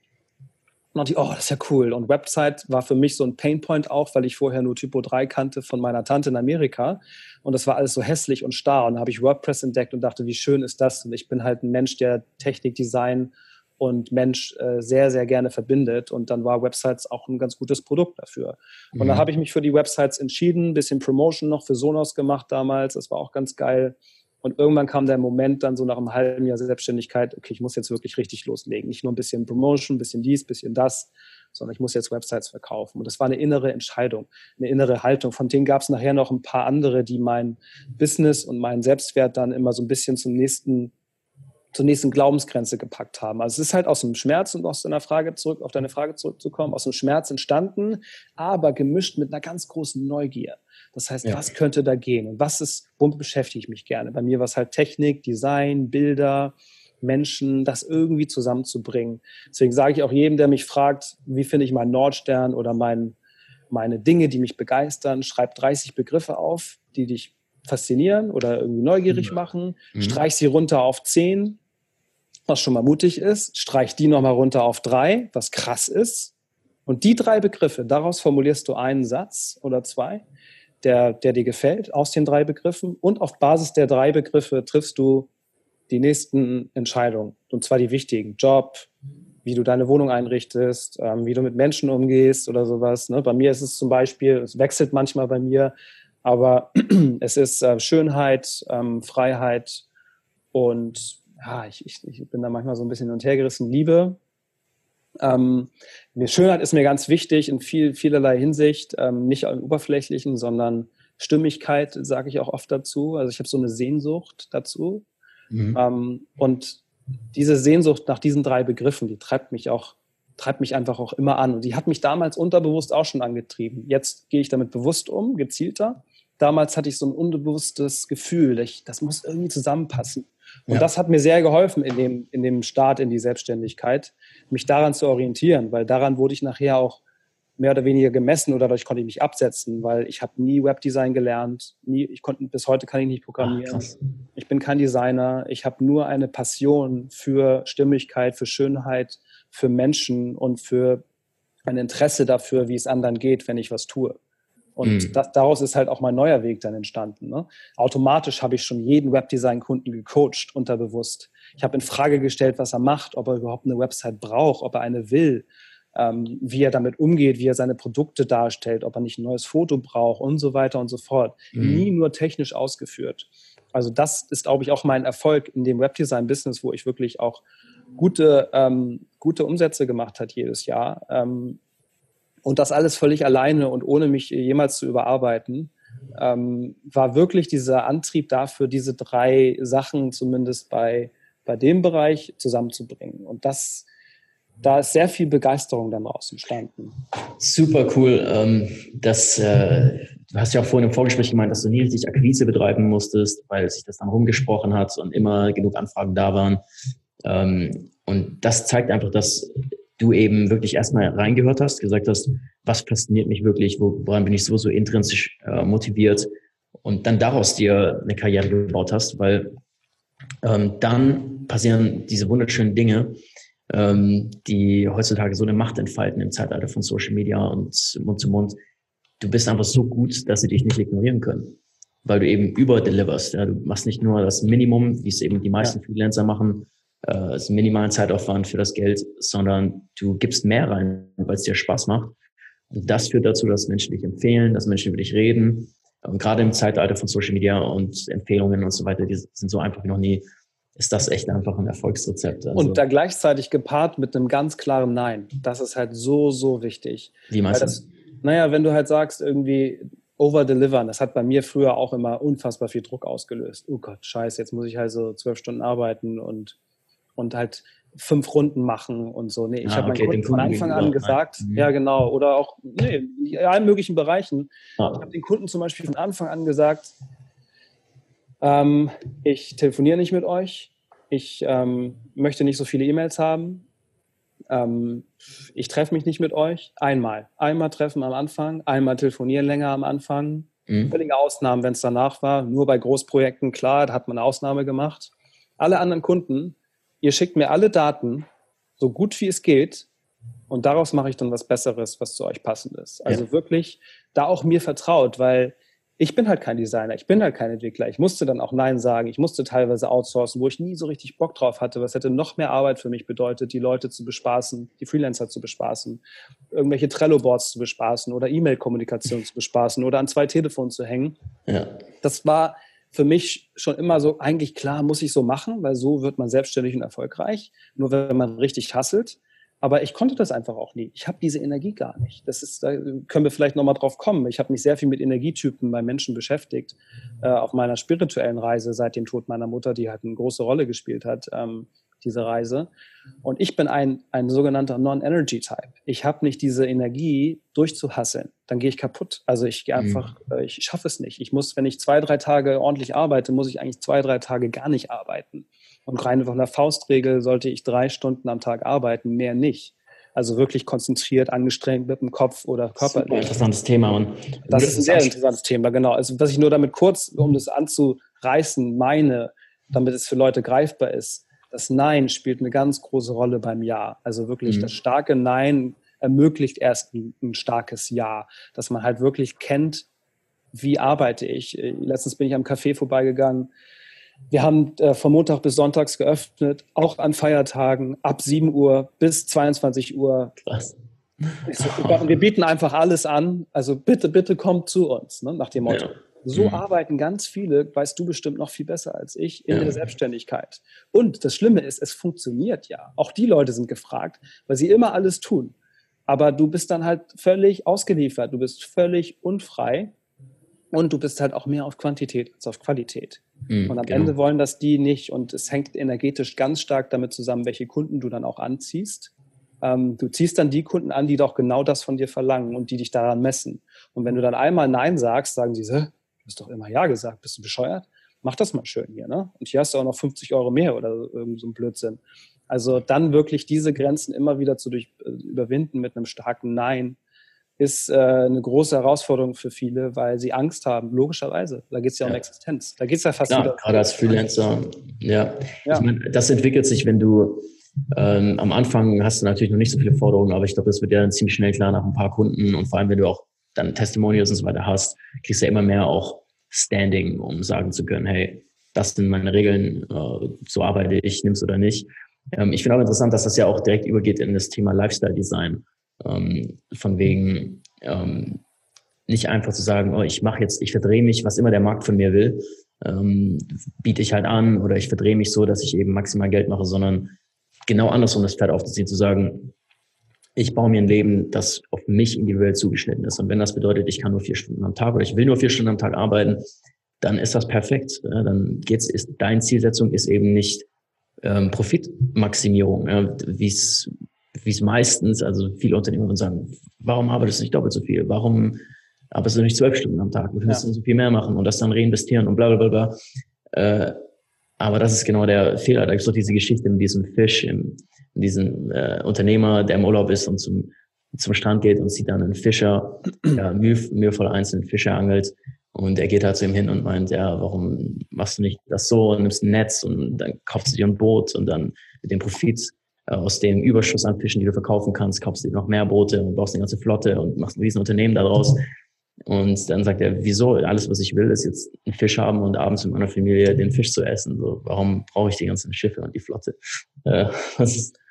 Und dachte ich, oh, das ist ja cool. Und Website war für mich so ein Painpoint auch, weil ich vorher nur Typo 3 kannte von meiner Tante in Amerika. Und das war alles so hässlich und starr. Und dann habe ich WordPress entdeckt und dachte, wie schön ist das? Und ich bin halt ein Mensch, der Technik, Design und Mensch äh, sehr, sehr gerne verbindet. Und dann war Websites auch ein ganz gutes Produkt dafür. Und mhm. dann habe ich mich für die Websites entschieden, ein bisschen Promotion noch für Sonos gemacht damals. Das war auch ganz geil. Und irgendwann kam der Moment dann so nach einem halben Jahr Selbstständigkeit, okay, ich muss jetzt wirklich richtig loslegen. Nicht nur ein bisschen Promotion, ein bisschen dies, ein bisschen das, sondern ich muss jetzt Websites verkaufen. Und das war eine innere Entscheidung, eine innere Haltung. Von denen gab es nachher noch ein paar andere, die mein Business und meinen Selbstwert dann immer so ein bisschen zum nächsten zur nächsten Glaubensgrenze gepackt haben. Also es ist halt aus dem Schmerz, um aus deiner Frage zurück, auf deine Frage zurückzukommen, aus dem Schmerz entstanden, aber gemischt mit einer ganz großen Neugier. Das heißt, ja. was könnte da gehen und was ist, womit beschäftige ich mich gerne? Bei mir war es halt Technik, Design, Bilder, Menschen, das irgendwie zusammenzubringen. Deswegen sage ich auch jedem, der mich fragt, wie finde ich meinen Nordstern oder mein, meine Dinge, die mich begeistern, schreib 30 Begriffe auf, die dich faszinieren oder irgendwie neugierig mhm. machen, streich sie runter auf 10, was schon mal mutig ist, streich die nochmal runter auf drei, was krass ist. Und die drei Begriffe, daraus formulierst du einen Satz oder zwei, der, der dir gefällt, aus den drei Begriffen. Und auf Basis der drei Begriffe triffst du die nächsten Entscheidungen. Und zwar die wichtigen. Job, wie du deine Wohnung einrichtest, ähm, wie du mit Menschen umgehst oder sowas. Ne? Bei mir ist es zum Beispiel, es wechselt manchmal bei mir, aber [CLEARS THROAT] es ist äh, Schönheit, ähm, Freiheit und ja, ich, ich, ich bin da manchmal so ein bisschen hin und her gerissen. Liebe. Ähm, Schönheit ist mir ganz wichtig in viel, vielerlei Hinsicht, ähm, nicht im Oberflächlichen, sondern Stimmigkeit sage ich auch oft dazu. Also ich habe so eine Sehnsucht dazu. Mhm. Ähm, und diese Sehnsucht nach diesen drei Begriffen, die treibt mich auch, treibt mich einfach auch immer an. Und die hat mich damals unterbewusst auch schon angetrieben. Jetzt gehe ich damit bewusst um, gezielter. Damals hatte ich so ein unbewusstes Gefühl, ich, das muss irgendwie zusammenpassen. Und ja. das hat mir sehr geholfen in dem, in dem Start in die Selbstständigkeit, mich daran zu orientieren, weil daran wurde ich nachher auch mehr oder weniger gemessen oder dadurch konnte ich mich absetzen, weil ich habe nie Webdesign gelernt, nie, ich konnte bis heute kann ich nicht programmieren. Ach, ich bin kein Designer, ich habe nur eine Passion für Stimmigkeit, für Schönheit, für Menschen und für ein Interesse dafür, wie es anderen geht, wenn ich was tue. Und mhm. das, daraus ist halt auch mein neuer Weg dann entstanden. Ne? Automatisch habe ich schon jeden Webdesign-Kunden gecoacht, unterbewusst. Ich habe in Frage gestellt, was er macht, ob er überhaupt eine Website braucht, ob er eine will, ähm, wie er damit umgeht, wie er seine Produkte darstellt, ob er nicht ein neues Foto braucht und so weiter und so fort. Mhm. Nie nur technisch ausgeführt. Also das ist, glaube ich, auch mein Erfolg in dem Webdesign-Business, wo ich wirklich auch gute, ähm, gute Umsätze gemacht hat jedes Jahr. Ähm, und das alles völlig alleine und ohne mich jemals zu überarbeiten, ähm, war wirklich dieser Antrieb dafür, diese drei Sachen zumindest bei, bei dem Bereich zusammenzubringen. Und das, da ist sehr viel Begeisterung dann raus entstanden. Super cool. Ähm, das, äh, du hast ja auch vorhin im Vorgespräch gemeint, dass du nie richtig Akquise betreiben musstest, weil sich das dann rumgesprochen hat und immer genug Anfragen da waren. Ähm, und das zeigt einfach, dass du eben wirklich erstmal reingehört hast, gesagt hast, was fasziniert mich wirklich, woran bin ich so, so intrinsisch äh, motiviert und dann daraus dir eine Karriere gebaut hast, weil ähm, dann passieren diese wunderschönen Dinge, ähm, die heutzutage so eine Macht entfalten im Zeitalter von Social Media und Mund zu Mund. Du bist einfach so gut, dass sie dich nicht ignorieren können, weil du eben überdeliverst. Ja? Du machst nicht nur das Minimum, wie es eben die meisten ja. Freelancer machen, äh, ist minimalen Zeitaufwand für das Geld, sondern du gibst mehr rein, weil es dir Spaß macht. Und das führt dazu, dass Menschen dich empfehlen, dass Menschen über dich reden. Und gerade im Zeitalter von Social Media und Empfehlungen und so weiter, die sind so einfach wie noch nie, ist das echt einfach ein Erfolgsrezept. Also und da gleichzeitig gepaart mit einem ganz klaren Nein. Das ist halt so, so wichtig. Wie meinst du? Das, naja, wenn du halt sagst, irgendwie overdelivern, das hat bei mir früher auch immer unfassbar viel Druck ausgelöst. Oh Gott, scheiße, jetzt muss ich halt so zwölf Stunden arbeiten und und halt fünf Runden machen und so. Nee, ich ah, habe okay, meinen Kunden von Anfang an gesagt, mhm. ja genau, oder auch nee, in allen möglichen Bereichen. Ah. Ich habe den Kunden zum Beispiel von Anfang an gesagt, ähm, ich telefoniere nicht mit euch, ich ähm, möchte nicht so viele E-Mails haben, ähm, ich treffe mich nicht mit euch. Einmal. Einmal treffen am Anfang, einmal telefonieren länger am Anfang. Mhm. Völlige Ausnahmen, wenn es danach war. Nur bei Großprojekten, klar, da hat man eine Ausnahme gemacht. Alle anderen Kunden ihr schickt mir alle Daten, so gut wie es geht, und daraus mache ich dann was Besseres, was zu euch passend ist. Also ja. wirklich da auch mir vertraut, weil ich bin halt kein Designer, ich bin halt kein Entwickler. Ich musste dann auch Nein sagen, ich musste teilweise outsourcen, wo ich nie so richtig Bock drauf hatte. Was hätte noch mehr Arbeit für mich bedeutet, die Leute zu bespaßen, die Freelancer zu bespaßen, irgendwelche Trello-Boards zu bespaßen oder E-Mail-Kommunikation zu bespaßen oder an zwei Telefonen zu hängen. Ja. Das war für mich schon immer so, eigentlich klar, muss ich so machen, weil so wird man selbstständig und erfolgreich. Nur wenn man richtig hasselt. Aber ich konnte das einfach auch nie. Ich habe diese Energie gar nicht. Das ist, da können wir vielleicht nochmal drauf kommen. Ich habe mich sehr viel mit Energietypen bei Menschen beschäftigt, äh, auf meiner spirituellen Reise seit dem Tod meiner Mutter, die halt eine große Rolle gespielt hat. Ähm, diese Reise. Und ich bin ein, ein sogenannter Non-Energy-Type. Ich habe nicht diese Energie, durchzuhasseln. Dann gehe ich kaputt. Also ich gehe mhm. einfach, mhm. ich schaffe es nicht. Ich muss, wenn ich zwei, drei Tage ordentlich arbeite, muss ich eigentlich zwei, drei Tage gar nicht arbeiten. Und rein von der Faustregel sollte ich drei Stunden am Tag arbeiten, mehr nicht. Also wirklich konzentriert, angestrengt mit dem Kopf oder Körper. Super interessantes Thema. Und das ist ein sehr interessantes Thema, genau. Also was ich nur damit kurz, um das anzureißen, meine, damit es für Leute greifbar ist, das Nein spielt eine ganz große Rolle beim Ja. Also wirklich mhm. das starke Nein ermöglicht erst ein, ein, starkes Ja, dass man halt wirklich kennt, wie arbeite ich. Äh, letztens bin ich am Café vorbeigegangen. Wir haben äh, von Montag bis Sonntags geöffnet, auch an Feiertagen ab 7 Uhr bis 22 Uhr. Krass. So, wir bieten einfach alles an. Also bitte, bitte kommt zu uns, ne, nach dem Motto. Ja. So mhm. arbeiten ganz viele, weißt du bestimmt noch viel besser als ich, in ja. der Selbstständigkeit. Und das Schlimme ist, es funktioniert ja. Auch die Leute sind gefragt, weil sie immer alles tun. Aber du bist dann halt völlig ausgeliefert, du bist völlig unfrei und du bist halt auch mehr auf Quantität als auf Qualität. Mhm, und am genau. Ende wollen das die nicht. Und es hängt energetisch ganz stark damit zusammen, welche Kunden du dann auch anziehst. Ähm, du ziehst dann die Kunden an, die doch genau das von dir verlangen und die dich daran messen. Und wenn du dann einmal Nein sagst, sagen sie, Du hast doch immer Ja gesagt, bist du bescheuert? Mach das mal schön hier, ne? Und hier hast du auch noch 50 Euro mehr oder irgend so ein Blödsinn. Also dann wirklich diese Grenzen immer wieder zu durch, äh, überwinden mit einem starken Nein, ist äh, eine große Herausforderung für viele, weil sie Angst haben, logischerweise. Da geht es ja, ja um Existenz. Da geht es ja fast ja, wieder. Gerade als Freelancer, ja. ja. Ich meine, das entwickelt sich, wenn du ähm, am Anfang hast du natürlich noch nicht so viele Forderungen, aber ich glaube, das wird ja dann ziemlich schnell klar nach ein paar Kunden und vor allem, wenn du auch dann Testimonials und so weiter hast, kriegst du ja immer mehr auch Standing, um sagen zu können, hey, das sind meine Regeln, äh, so arbeite ich, nimm's oder nicht. Ähm, ich finde auch interessant, dass das ja auch direkt übergeht in das Thema Lifestyle Design. Ähm, von wegen ähm, nicht einfach zu sagen, oh, ich mache jetzt, ich verdrehe mich, was immer der Markt von mir will, biete ich halt an oder ich verdrehe mich so, dass ich eben maximal Geld mache, sondern genau andersrum das Pferd aufzuziehen, zu sagen, ich baue mir ein Leben, das auf mich individuell zugeschnitten ist. Und wenn das bedeutet, ich kann nur vier Stunden am Tag oder ich will nur vier Stunden am Tag arbeiten, dann ist das perfekt. Dann geht's, ist, deine Zielsetzung ist eben nicht ähm, Profitmaximierung, ja, wie es wie es meistens, also viele Unternehmen sagen, warum arbeitest du nicht doppelt so viel? Warum arbeitest du nicht zwölf Stunden am Tag? Du könntest ja. so viel mehr machen und das dann reinvestieren und bla bla bla bla. Äh, aber das ist genau der Fehler. Da gibt es doch diese Geschichte mit diesem Fisch im, diesen äh, Unternehmer, der im Urlaub ist und zum, zum Strand geht und sieht dann einen Fischer, ja, [CLEARS THROAT] mühe, mühevoll einzelnen Fischer angelt Und er geht halt zu ihm hin und meint, ja, warum machst du nicht das so und nimmst ein Netz und dann kaufst du dir ein Boot und dann mit dem Profit äh, aus dem Überschuss an Fischen, die du verkaufen kannst, kaufst du dir noch mehr Boote und baust eine ganze Flotte und machst ein riesen Unternehmen daraus. Und dann sagt er, wieso? Alles, was ich will, ist jetzt einen Fisch haben und abends mit meiner Familie den Fisch zu essen. So, warum brauche ich die ganzen Schiffe und die Flotte? Äh, [LAUGHS]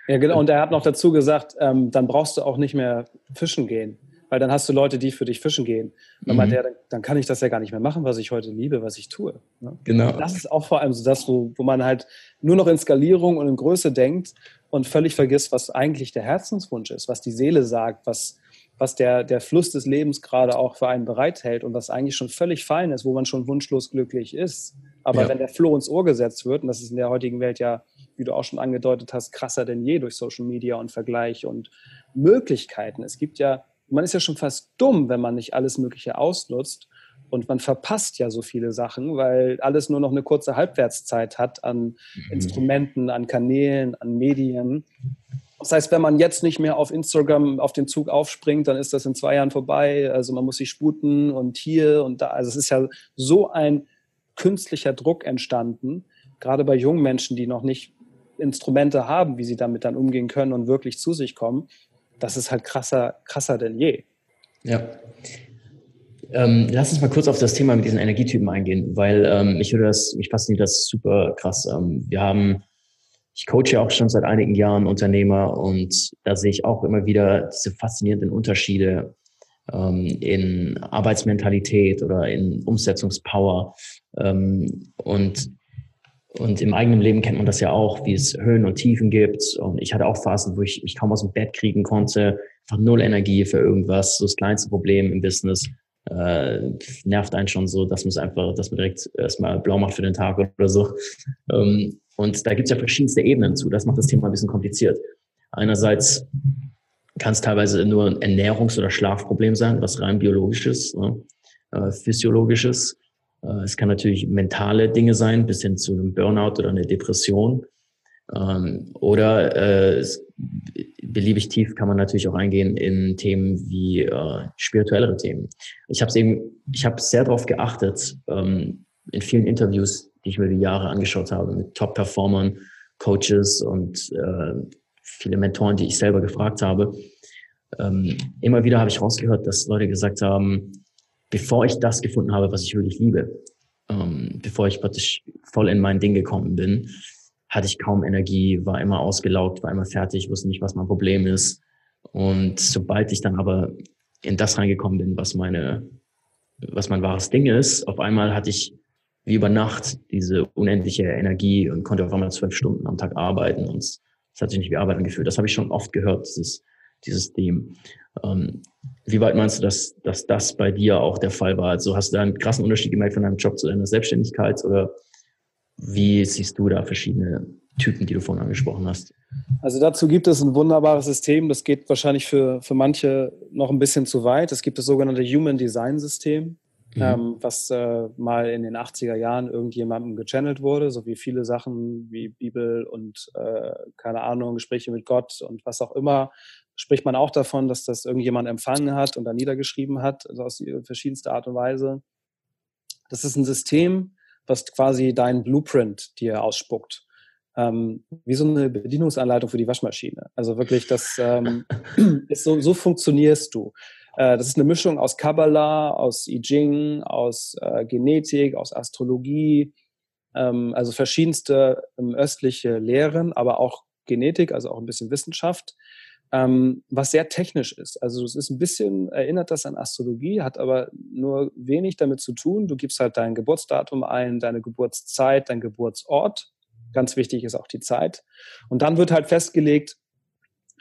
ja, genau. Und er hat noch dazu gesagt, ähm, dann brauchst du auch nicht mehr fischen gehen weil dann hast du Leute, die für dich fischen gehen. Und mhm. der, dann kann ich das ja gar nicht mehr machen, was ich heute liebe, was ich tue. Ne? Genau. Das ist auch vor allem so das, wo, wo man halt nur noch in Skalierung und in Größe denkt und völlig vergisst, was eigentlich der Herzenswunsch ist, was die Seele sagt, was, was der, der Fluss des Lebens gerade auch für einen bereithält und was eigentlich schon völlig fein ist, wo man schon wunschlos glücklich ist. Aber ja. wenn der Floh ins Ohr gesetzt wird, und das ist in der heutigen Welt ja, wie du auch schon angedeutet hast, krasser denn je durch Social Media und Vergleich und Möglichkeiten. Es gibt ja man ist ja schon fast dumm, wenn man nicht alles Mögliche ausnutzt. Und man verpasst ja so viele Sachen, weil alles nur noch eine kurze Halbwertszeit hat an mhm. Instrumenten, an Kanälen, an Medien. Das heißt, wenn man jetzt nicht mehr auf Instagram auf den Zug aufspringt, dann ist das in zwei Jahren vorbei. Also man muss sich sputen und hier und da. Also es ist ja so ein künstlicher Druck entstanden, gerade bei jungen Menschen, die noch nicht Instrumente haben, wie sie damit dann umgehen können und wirklich zu sich kommen das ist halt krasser, krasser denn je. Ja. Ähm, lass uns mal kurz auf das Thema mit diesen Energietypen eingehen, weil ähm, mich würde das, mich fasziniert das super krass. Ähm, wir haben, ich coache auch schon seit einigen Jahren Unternehmer und da sehe ich auch immer wieder diese faszinierenden Unterschiede ähm, in Arbeitsmentalität oder in Umsetzungspower. Ähm, und und im eigenen Leben kennt man das ja auch, wie es Höhen und Tiefen gibt. Und ich hatte auch Phasen, wo ich mich kaum aus dem Bett kriegen konnte, einfach null Energie für irgendwas, so das kleinste Problem im Business. Äh, nervt einen schon so, dass man es einfach, dass man direkt erstmal blau macht für den Tag oder so. Ähm, und da gibt es ja verschiedenste Ebenen zu. Das macht das Thema ein bisschen kompliziert. Einerseits kann es teilweise nur ein Ernährungs- oder Schlafproblem sein, was rein biologisches, ne? äh, physiologisches. Äh, es kann natürlich mentale Dinge sein, bis hin zu einem Burnout oder einer Depression. Ähm, oder äh, beliebig tief kann man natürlich auch eingehen in Themen wie äh, spirituellere Themen. Ich habe eben, ich habe sehr darauf geachtet ähm, in vielen Interviews, die ich mir die Jahre angeschaut habe mit Top-Performern, Coaches und viele Mentoren, die ich selber gefragt habe. Ähm, immer wieder habe ich rausgehört, dass Leute gesagt haben, bevor ich das gefunden habe, was ich wirklich liebe, ähm, bevor ich praktisch voll in mein Ding gekommen bin, hatte ich kaum Energie, war immer ausgelaugt, war immer fertig, wusste nicht, was mein Problem ist. Und sobald ich dann aber in das reingekommen bin, was meine, was mein wahres Ding ist, auf einmal hatte ich wie über Nacht diese unendliche Energie und konnte auf einmal zwölf Stunden am Tag arbeiten und es hat sich nicht wie Arbeiten gefühlt. Das habe ich schon oft gehört, dieses, dieses Theme. Ähm, wie weit meinst du, dass, dass das bei dir auch der Fall war? Also hast du da einen krassen Unterschied gemerkt von deinem Job zu deiner Selbstständigkeit oder wie siehst du da verschiedene Typen, die du vorhin angesprochen hast? Also dazu gibt es ein wunderbares System, das geht wahrscheinlich für, für manche noch ein bisschen zu weit. Es gibt das sogenannte Human Design System, mhm. ähm, was äh, mal in den 80er Jahren irgendjemandem gechannelt wurde, so wie viele Sachen wie Bibel und äh, keine Ahnung, Gespräche mit Gott und was auch immer spricht man auch davon, dass das irgendjemand empfangen hat und dann niedergeschrieben hat, also aus verschiedenster Art und Weise. Das ist ein System, was quasi deinen Blueprint dir ausspuckt. Ähm, wie so eine Bedienungsanleitung für die Waschmaschine. Also wirklich, das ähm, [COUGHS] ist so, so funktionierst du. Äh, das ist eine Mischung aus Kabbalah, aus I Ching, aus äh, Genetik, aus Astrologie, ähm, also verschiedenste ähm, östliche Lehren, aber auch Genetik, also auch ein bisschen Wissenschaft ähm, was sehr technisch ist. Also es ist ein bisschen, erinnert das an Astrologie, hat aber nur wenig damit zu tun. Du gibst halt dein Geburtsdatum ein, deine Geburtszeit, dein Geburtsort. Ganz wichtig ist auch die Zeit. Und dann wird halt festgelegt,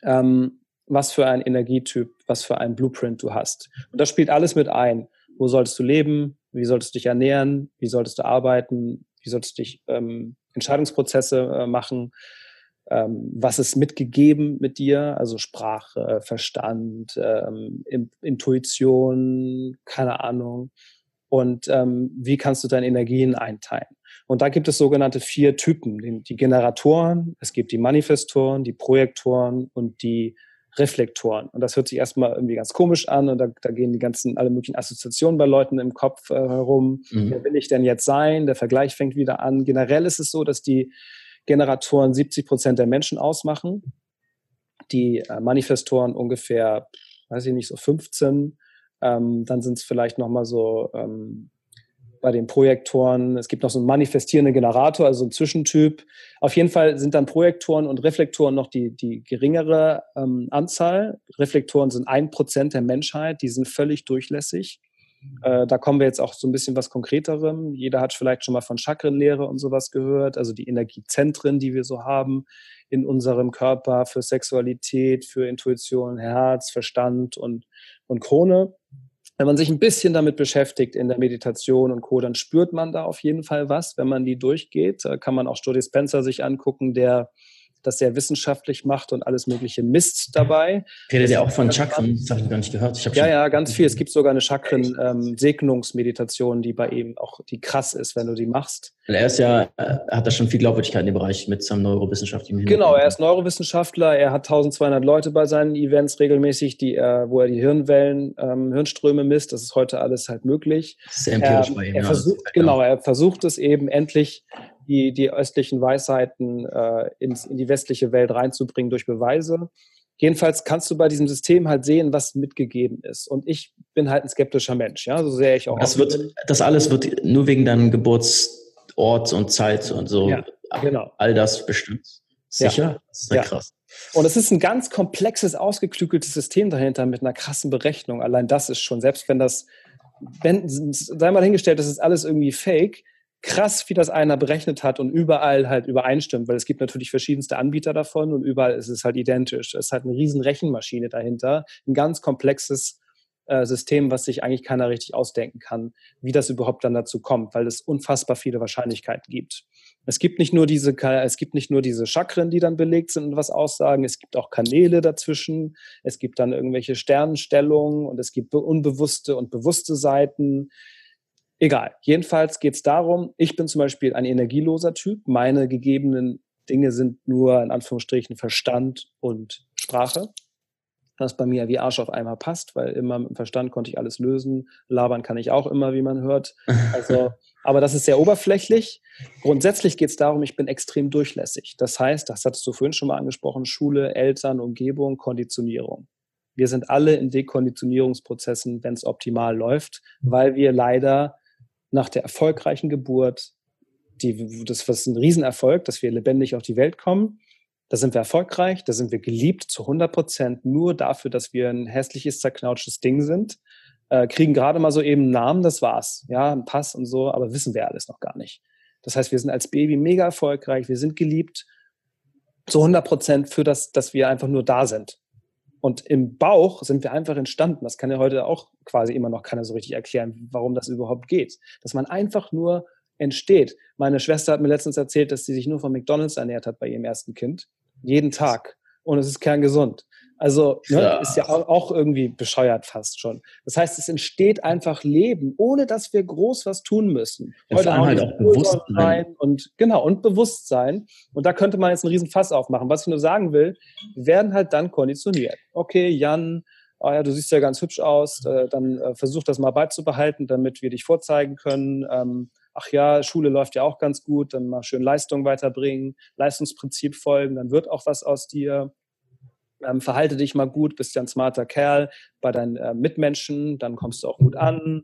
ähm, was für ein Energietyp, was für ein Blueprint du hast. Und das spielt alles mit ein. Wo solltest du leben? Wie solltest du dich ernähren? Wie solltest du arbeiten? Wie solltest du dich ähm, Entscheidungsprozesse äh, machen? Ähm, was ist mitgegeben mit dir, also Sprache, Verstand, ähm, Intuition, keine Ahnung. Und ähm, wie kannst du deine Energien einteilen? Und da gibt es sogenannte vier Typen, die, Generatoren, es gibt die Manifestoren, die Projektoren und die Reflektoren. Und das hört sich erstmal irgendwie ganz komisch an und da, da gehen die ganzen, alle möglichen Assoziationen bei Leuten im Kopf äh, herum. Mhm. Wer will ich denn jetzt sein? Der Vergleich fängt wieder an. Generell ist es so, dass die Generatoren 70 Prozent der Menschen ausmachen, die äh, Manifestoren ungefähr, weiß ich nicht, so 15. Ähm, dann sind es vielleicht nochmal so ähm, bei den Projektoren. Es gibt noch so einen manifestierenden Generator, also ein Zwischentyp. Auf jeden Fall sind dann Projektoren und Reflektoren noch die, die geringere ähm, Anzahl. Reflektoren sind ein Prozent der Menschheit, die sind völlig durchlässig. Äh, da kommen wir jetzt auch so ein bisschen was Konkreterem. Jeder hat vielleicht schon mal von Chakrenlehre und sowas gehört, also die Energiezentren, die wir so haben in unserem Körper für Sexualität, für Intuition, Herz, Verstand und, und Krone. Wenn man sich ein bisschen damit beschäftigt in der Meditation und Co., dann spürt man da auf jeden Fall was, wenn man die durchgeht. Da kann man auch Joe Dispenza sich angucken, der das sehr wissenschaftlich macht und alles mögliche misst dabei. Redet ja auch von Chakren, das habe ich gar nicht gehört. ja, ja, ganz viel. Es gibt sogar eine Chakren-Segnungsmeditation, ähm, die bei ihm auch, die krass ist, wenn du die machst. Er ist ja, äh, hat da schon viel Glaubwürdigkeit in dem Bereich mit seinem Neurowissenschaftlichen Genau, er ist Neurowissenschaftler, er hat 1200 Leute bei seinen Events regelmäßig, die er, wo er die Hirnwellen, ähm, Hirnströme misst. Das ist heute alles halt möglich. Sehr empirisch er, bei ihm. Er versucht, genau, er versucht es eben endlich die, die östlichen Weisheiten äh, ins, in die westliche Welt reinzubringen durch Beweise. Jedenfalls kannst du bei diesem System halt sehen, was mitgegeben ist. Und ich bin halt ein skeptischer Mensch, ja, so sehr ich auch. Das, wird, das alles wird nur wegen deinem Geburtsort und Zeit und so. Ja, genau. All das bestimmt. Sicher? Ja. Das ist ja, ja krass. Und es ist ein ganz komplexes, ausgeklügeltes System dahinter mit einer krassen Berechnung. Allein das ist schon, selbst wenn das, wenn, sei mal hingestellt, das ist alles irgendwie fake, krass, wie das einer berechnet hat und überall halt übereinstimmt, weil es gibt natürlich verschiedenste Anbieter davon und überall ist es halt identisch. Es halt eine riesen Rechenmaschine dahinter, ein ganz komplexes äh, System, was sich eigentlich keiner richtig ausdenken kann, wie das überhaupt dann dazu kommt, weil es unfassbar viele Wahrscheinlichkeiten gibt. Es gibt nicht nur diese, es gibt nicht nur diese Chakren, die dann belegt sind und was aussagen. Es gibt auch Kanäle dazwischen. Es gibt dann irgendwelche Sternenstellungen und es gibt unbewusste und bewusste Seiten. Egal. Jedenfalls geht es darum, ich bin zum Beispiel ein energieloser Typ. Meine gegebenen Dinge sind nur in Anführungsstrichen Verstand und Sprache. Was bei mir wie Arsch auf einmal passt, weil immer mit dem Verstand konnte ich alles lösen. Labern kann ich auch immer, wie man hört. Also, [LAUGHS] aber das ist sehr oberflächlich. Grundsätzlich geht es darum, ich bin extrem durchlässig. Das heißt, das hattest du vorhin schon mal angesprochen, Schule, Eltern, Umgebung, Konditionierung. Wir sind alle in Dekonditionierungsprozessen, wenn es optimal läuft, weil wir leider nach der erfolgreichen Geburt, die, das ist ein Riesenerfolg, dass wir lebendig auf die Welt kommen. Da sind wir erfolgreich, da sind wir geliebt zu 100 Prozent nur dafür, dass wir ein hässliches, zerknautsches Ding sind. Äh, kriegen gerade mal so eben einen Namen, das war's. Ja, ein Pass und so, aber wissen wir alles noch gar nicht. Das heißt, wir sind als Baby mega erfolgreich, wir sind geliebt zu 100 Prozent für das, dass wir einfach nur da sind. Und im Bauch sind wir einfach entstanden. Das kann ja heute auch quasi immer noch keiner so richtig erklären, warum das überhaupt geht. Dass man einfach nur entsteht. Meine Schwester hat mir letztens erzählt, dass sie sich nur von McDonalds ernährt hat bei ihrem ersten Kind. Jeden Tag. Und es ist kerngesund. Also ne, ist ja auch irgendwie bescheuert fast schon. Das heißt, es entsteht einfach Leben, ohne dass wir groß was tun müssen. Ja, Heute halt auch Bewusstsein und genau und Bewusstsein. Und da könnte man jetzt einen riesen Fass aufmachen. Was ich nur sagen will, wir werden halt dann konditioniert. Okay, Jan, oh ja, du siehst ja ganz hübsch aus, äh, dann äh, versuch das mal beizubehalten, damit wir dich vorzeigen können. Ähm, ach ja, Schule läuft ja auch ganz gut, dann mal schön Leistung weiterbringen, Leistungsprinzip folgen, dann wird auch was aus dir ähm, verhalte dich mal gut, bist ja ein smarter Kerl bei deinen äh, Mitmenschen, dann kommst du auch gut an.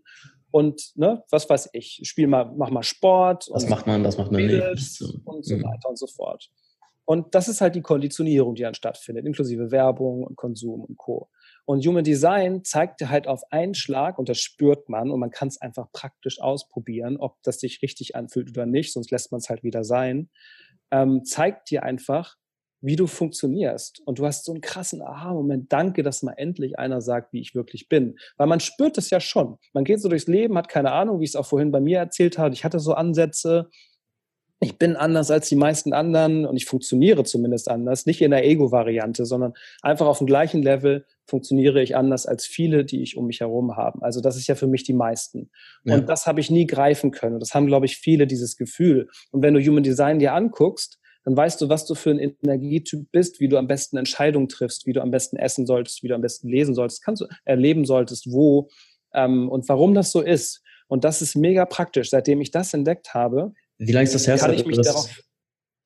Und ne, was weiß ich, spiel mal, mach mal Sport. Was macht man, das macht man nicht. Und so mhm. weiter und so fort. Und das ist halt die Konditionierung, die dann stattfindet, inklusive Werbung und Konsum und Co. Und Human Design zeigt dir halt auf einen Schlag, und das spürt man, und man kann es einfach praktisch ausprobieren, ob das sich richtig anfühlt oder nicht, sonst lässt man es halt wieder sein, ähm, zeigt dir einfach, wie du funktionierst. Und du hast so einen krassen Aha-Moment. Danke, dass mal endlich einer sagt, wie ich wirklich bin. Weil man spürt es ja schon. Man geht so durchs Leben, hat keine Ahnung, wie ich es auch vorhin bei mir erzählt habe. Ich hatte so Ansätze. Ich bin anders als die meisten anderen und ich funktioniere zumindest anders. Nicht in der Ego-Variante, sondern einfach auf dem gleichen Level funktioniere ich anders als viele, die ich um mich herum habe. Also das ist ja für mich die meisten. Ja. Und das habe ich nie greifen können. Und das haben, glaube ich, viele dieses Gefühl. Und wenn du Human Design dir anguckst, dann weißt du, was du für ein Energietyp bist, wie du am besten Entscheidungen triffst, wie du am besten essen solltest, wie du am besten lesen solltest, kannst du erleben solltest, wo ähm, und warum das so ist. Und das ist mega praktisch. Seitdem ich das entdeckt habe, wie lange ist das her? Kann ich mich das, darauf,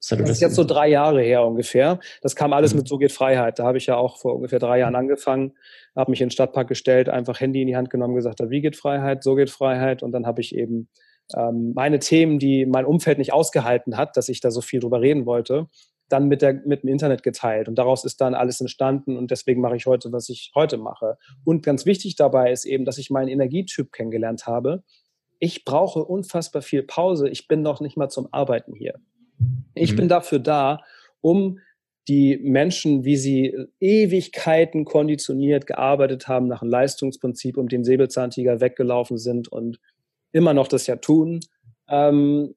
das ist jetzt so drei Jahre her ungefähr. Das kam alles mhm. mit So geht Freiheit. Da habe ich ja auch vor ungefähr drei Jahren angefangen, habe mich in den Stadtpark gestellt, einfach Handy in die Hand genommen, gesagt, wie geht Freiheit, so geht Freiheit. Und dann habe ich eben ähm, meine Themen, die mein Umfeld nicht ausgehalten hat, dass ich da so viel drüber reden wollte, dann mit, der, mit dem Internet geteilt. Und daraus ist dann alles entstanden und deswegen mache ich heute, was ich heute mache. Und ganz wichtig dabei ist eben, dass ich meinen Energietyp kennengelernt habe. Ich brauche unfassbar viel Pause. Ich bin noch nicht mal zum Arbeiten hier. Ich mhm. bin dafür da, um die Menschen, wie sie Ewigkeiten konditioniert gearbeitet haben nach einem Leistungsprinzip, um den Säbelzahntiger weggelaufen sind und immer noch das ja tun, ähm,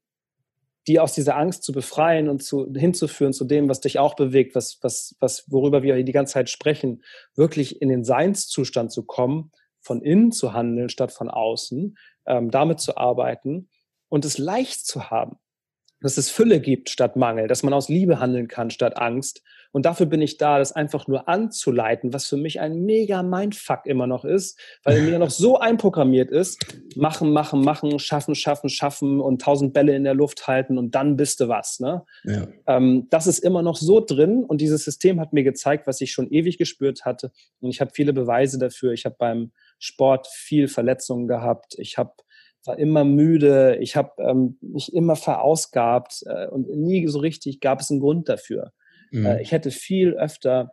die aus dieser Angst zu befreien und zu, hinzuführen zu dem, was dich auch bewegt, was, was, was, worüber wir die ganze Zeit sprechen, wirklich in den Seinszustand zu kommen, von innen zu handeln statt von außen, ähm, damit zu arbeiten und es leicht zu haben dass es Fülle gibt statt Mangel, dass man aus Liebe handeln kann statt Angst. Und dafür bin ich da, das einfach nur anzuleiten, was für mich ein mega Mindfuck immer noch ist, weil mir noch so einprogrammiert ist, machen, machen, machen, schaffen, schaffen, schaffen und tausend Bälle in der Luft halten und dann bist du was. Ne? Ja. Ähm, das ist immer noch so drin und dieses System hat mir gezeigt, was ich schon ewig gespürt hatte. Und ich habe viele Beweise dafür. Ich habe beim Sport viel Verletzungen gehabt. Ich habe war immer müde, ich habe ähm, mich immer verausgabt äh, und nie so richtig gab es einen Grund dafür. Mhm. Äh, ich hätte viel öfter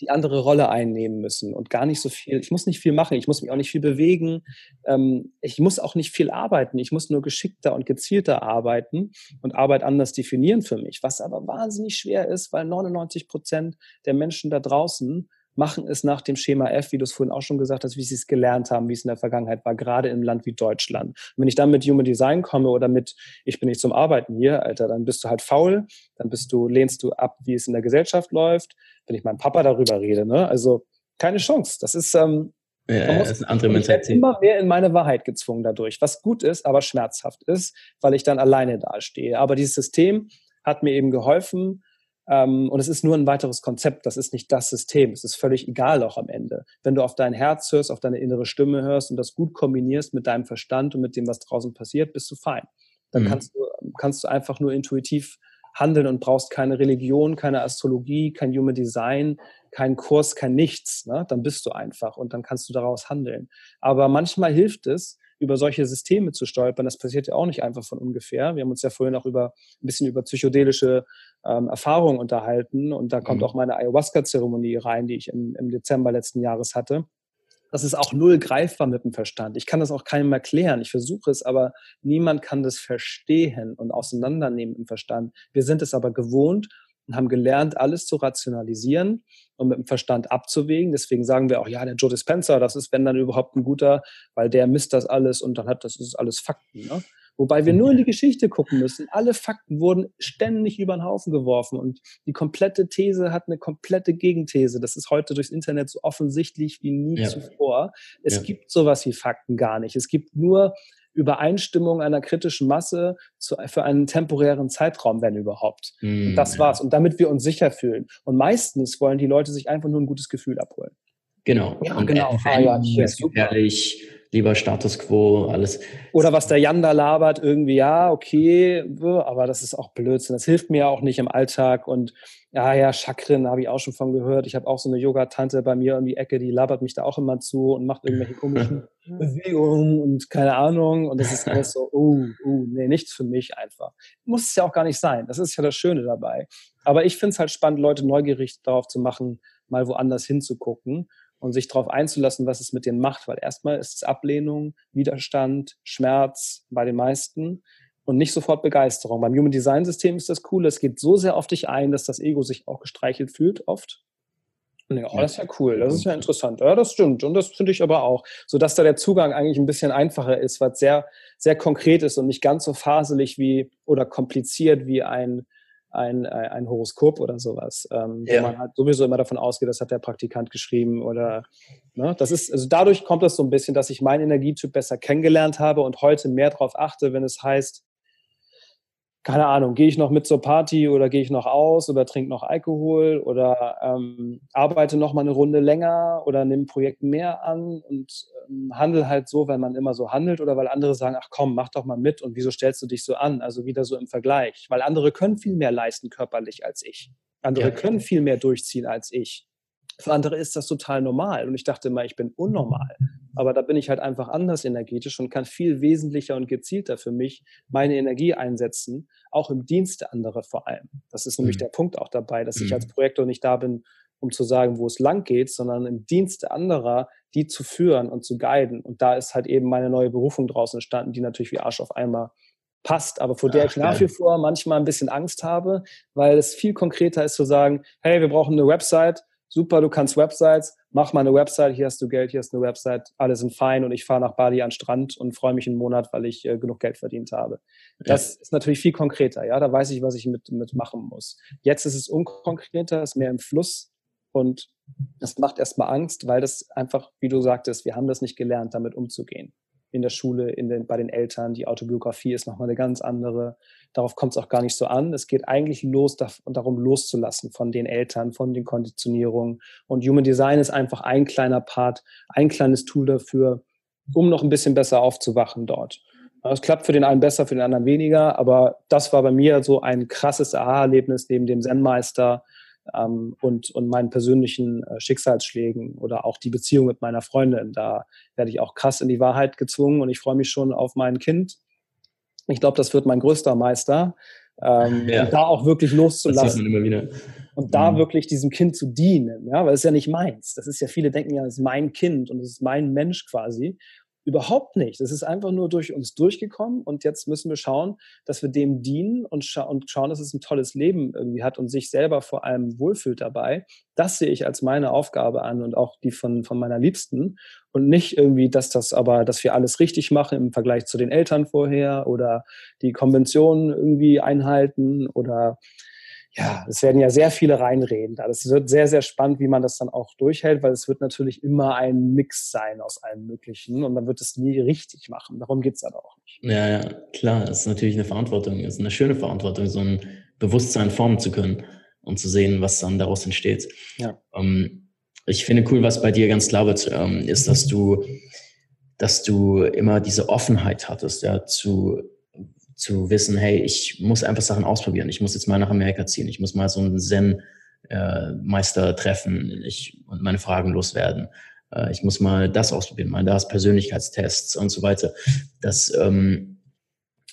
die andere Rolle einnehmen müssen und gar nicht so viel. Ich muss nicht viel machen, ich muss mich auch nicht viel bewegen, ähm, ich muss auch nicht viel arbeiten, ich muss nur geschickter und gezielter arbeiten und Arbeit anders definieren für mich, was aber wahnsinnig schwer ist, weil 99 Prozent der Menschen da draußen machen es nach dem Schema F, wie du es vorhin auch schon gesagt hast, wie sie es gelernt haben, wie es in der Vergangenheit war, gerade in einem Land wie Deutschland. Und wenn ich dann mit Human Design komme oder mit, ich bin nicht zum Arbeiten hier, Alter, dann bist du halt faul, dann bist du, lehnst du ab, wie es in der Gesellschaft läuft. Wenn ich meinem Papa darüber rede, ne, also keine Chance. Das ist, ähm, ja, das ist eine andere Mentalität. immer mehr in meine Wahrheit gezwungen dadurch, was gut ist, aber schmerzhaft ist, weil ich dann alleine dastehe. Aber dieses System hat mir eben geholfen, und es ist nur ein weiteres Konzept, das ist nicht das System. Es ist völlig egal auch am Ende. Wenn du auf dein Herz hörst, auf deine innere Stimme hörst und das gut kombinierst mit deinem Verstand und mit dem, was draußen passiert, bist du fein. Dann mhm. kannst, du, kannst du einfach nur intuitiv handeln und brauchst keine Religion, keine Astrologie, kein Human Design, kein Kurs, kein Nichts. Ne? Dann bist du einfach und dann kannst du daraus handeln. Aber manchmal hilft es, über solche Systeme zu stolpern. Das passiert ja auch nicht einfach von ungefähr. Wir haben uns ja vorhin auch über ein bisschen über psychedelische ähm, Erfahrungen unterhalten und da kommt mhm. auch meine Ayahuasca-Zeremonie rein, die ich im, im Dezember letzten Jahres hatte. Das ist auch null greifbar mit dem Verstand. Ich kann das auch keinem erklären. Ich versuche es, aber niemand kann das verstehen und auseinandernehmen im Verstand. Wir sind es aber gewohnt und haben gelernt, alles zu rationalisieren und mit dem Verstand abzuwägen. Deswegen sagen wir auch, ja, der Joe Dispenza, das ist, wenn dann überhaupt ein guter, weil der misst das alles und dann hat das ist alles Fakten. Ne? Wobei wir nur in die Geschichte gucken müssen. Alle Fakten wurden ständig über den Haufen geworfen und die komplette These hat eine komplette Gegenthese. Das ist heute durchs Internet so offensichtlich wie nie ja. zuvor. Es ja. gibt sowas wie Fakten gar nicht. Es gibt nur Übereinstimmung einer kritischen Masse zu, für einen temporären Zeitraum, wenn überhaupt. Mm, das war's. Und damit wir uns sicher fühlen. Und meistens wollen die Leute sich einfach nur ein gutes Gefühl abholen. Genau. Ja, und genau. Ah, ja, hier, gefährlich, lieber Status quo, alles. Oder was der Jan da labert, irgendwie, ja, okay, aber das ist auch Blödsinn. Das hilft mir auch nicht im Alltag. Und ja, ja, Chakren habe ich auch schon von gehört. Ich habe auch so eine Yoga-Tante bei mir um die Ecke, die labert mich da auch immer zu und macht irgendwelche komischen [LAUGHS] Bewegungen und keine Ahnung. Und das ist alles so, [LAUGHS] oh, oh, nee, nichts für mich einfach. Muss es ja auch gar nicht sein. Das ist ja das Schöne dabei. Aber ich finde es halt spannend, Leute neugierig darauf zu machen, mal woanders hinzugucken und sich darauf einzulassen, was es mit denen macht. Weil erstmal ist es Ablehnung, Widerstand, Schmerz bei den meisten und nicht sofort Begeisterung. Beim Human Design System ist das cool, es geht so sehr auf dich ein, dass das Ego sich auch gestreichelt fühlt, oft. Und denke, oh, das ist ja cool, das ist ja interessant. Ja, das stimmt. Und das finde ich aber auch. So dass da der Zugang eigentlich ein bisschen einfacher ist, weil es sehr, sehr konkret ist und nicht ganz so faselig wie oder kompliziert wie ein, ein, ein Horoskop oder sowas. Ähm, ja. Wo man halt sowieso immer davon ausgeht, das hat der Praktikant geschrieben oder ne, das ist, also dadurch kommt es so ein bisschen, dass ich meinen Energietyp besser kennengelernt habe und heute mehr darauf achte, wenn es heißt, keine Ahnung, gehe ich noch mit zur Party oder gehe ich noch aus oder trinke noch Alkohol oder ähm, arbeite noch mal eine Runde länger oder nehme ein Projekt mehr an und ähm, handle halt so, weil man immer so handelt oder weil andere sagen, ach komm, mach doch mal mit und wieso stellst du dich so an? Also wieder so im Vergleich, weil andere können viel mehr leisten körperlich als ich. Andere ja. können viel mehr durchziehen als ich. Für andere ist das total normal. Und ich dachte immer, ich bin unnormal. Aber da bin ich halt einfach anders energetisch und kann viel wesentlicher und gezielter für mich meine Energie einsetzen, auch im Dienste anderer vor allem. Das ist nämlich mhm. der Punkt auch dabei, dass ich als mhm. Projektor nicht da bin, um zu sagen, wo es lang geht, sondern im Dienste anderer, die zu führen und zu guiden. Und da ist halt eben meine neue Berufung draußen entstanden, die natürlich wie Arsch auf einmal passt, aber vor der Ach, ich nach wie vor manchmal ein bisschen Angst habe, weil es viel konkreter ist zu sagen, hey, wir brauchen eine Website, super, du kannst Websites, mach mal eine Website, hier hast du Geld, hier hast eine Website, alle sind fein und ich fahre nach Bali an den Strand und freue mich einen Monat, weil ich äh, genug Geld verdient habe. Das ja. ist natürlich viel konkreter, ja, da weiß ich, was ich mit, mit machen muss. Jetzt ist es unkonkreter, ist mehr im Fluss und das macht erstmal Angst, weil das einfach, wie du sagtest, wir haben das nicht gelernt, damit umzugehen in der Schule, in den, bei den Eltern. Die Autobiografie ist nochmal eine ganz andere. Darauf kommt es auch gar nicht so an. Es geht eigentlich los darum, loszulassen von den Eltern, von den Konditionierungen. Und Human Design ist einfach ein kleiner Part, ein kleines Tool dafür, um noch ein bisschen besser aufzuwachen dort. Es klappt für den einen besser, für den anderen weniger, aber das war bei mir so ein krasses Aha-Erlebnis neben dem Zen-Meister, ähm, und, und meinen persönlichen äh, Schicksalsschlägen oder auch die Beziehung mit meiner Freundin. Da werde ich auch krass in die Wahrheit gezwungen und ich freue mich schon auf mein Kind. Ich glaube, das wird mein größter Meister. Ähm, ja. Und da auch wirklich loszulassen. Und da mhm. wirklich diesem Kind zu dienen, ja, weil es ist ja nicht meins. Das ist ja, viele denken ja, es ist mein Kind und es ist mein Mensch quasi. Überhaupt nicht. Es ist einfach nur durch uns durchgekommen und jetzt müssen wir schauen, dass wir dem dienen und, scha und schauen, dass es ein tolles Leben irgendwie hat und sich selber vor allem wohlfühlt dabei. Das sehe ich als meine Aufgabe an und auch die von, von meiner Liebsten und nicht irgendwie, dass das aber, dass wir alles richtig machen im Vergleich zu den Eltern vorher oder die Konventionen irgendwie einhalten oder ja, es werden ja sehr viele reinreden. Es wird sehr, sehr spannend, wie man das dann auch durchhält, weil es wird natürlich immer ein Mix sein aus allem Möglichen und man wird es nie richtig machen. Darum geht's aber auch nicht. Ja, ja, klar. Es ist natürlich eine Verantwortung. Es ist eine schöne Verantwortung, so ein Bewusstsein formen zu können und zu sehen, was dann daraus entsteht. Ja. Ähm, ich finde cool, was bei dir ganz klar wird, ähm, ist, dass du, dass du immer diese Offenheit hattest, ja, zu zu wissen, hey, ich muss einfach Sachen ausprobieren. Ich muss jetzt mal nach Amerika ziehen. Ich muss mal so einen Zen-Meister äh, treffen ich, und meine Fragen loswerden. Äh, ich muss mal das ausprobieren, mal das Persönlichkeitstests und so weiter. Das ähm,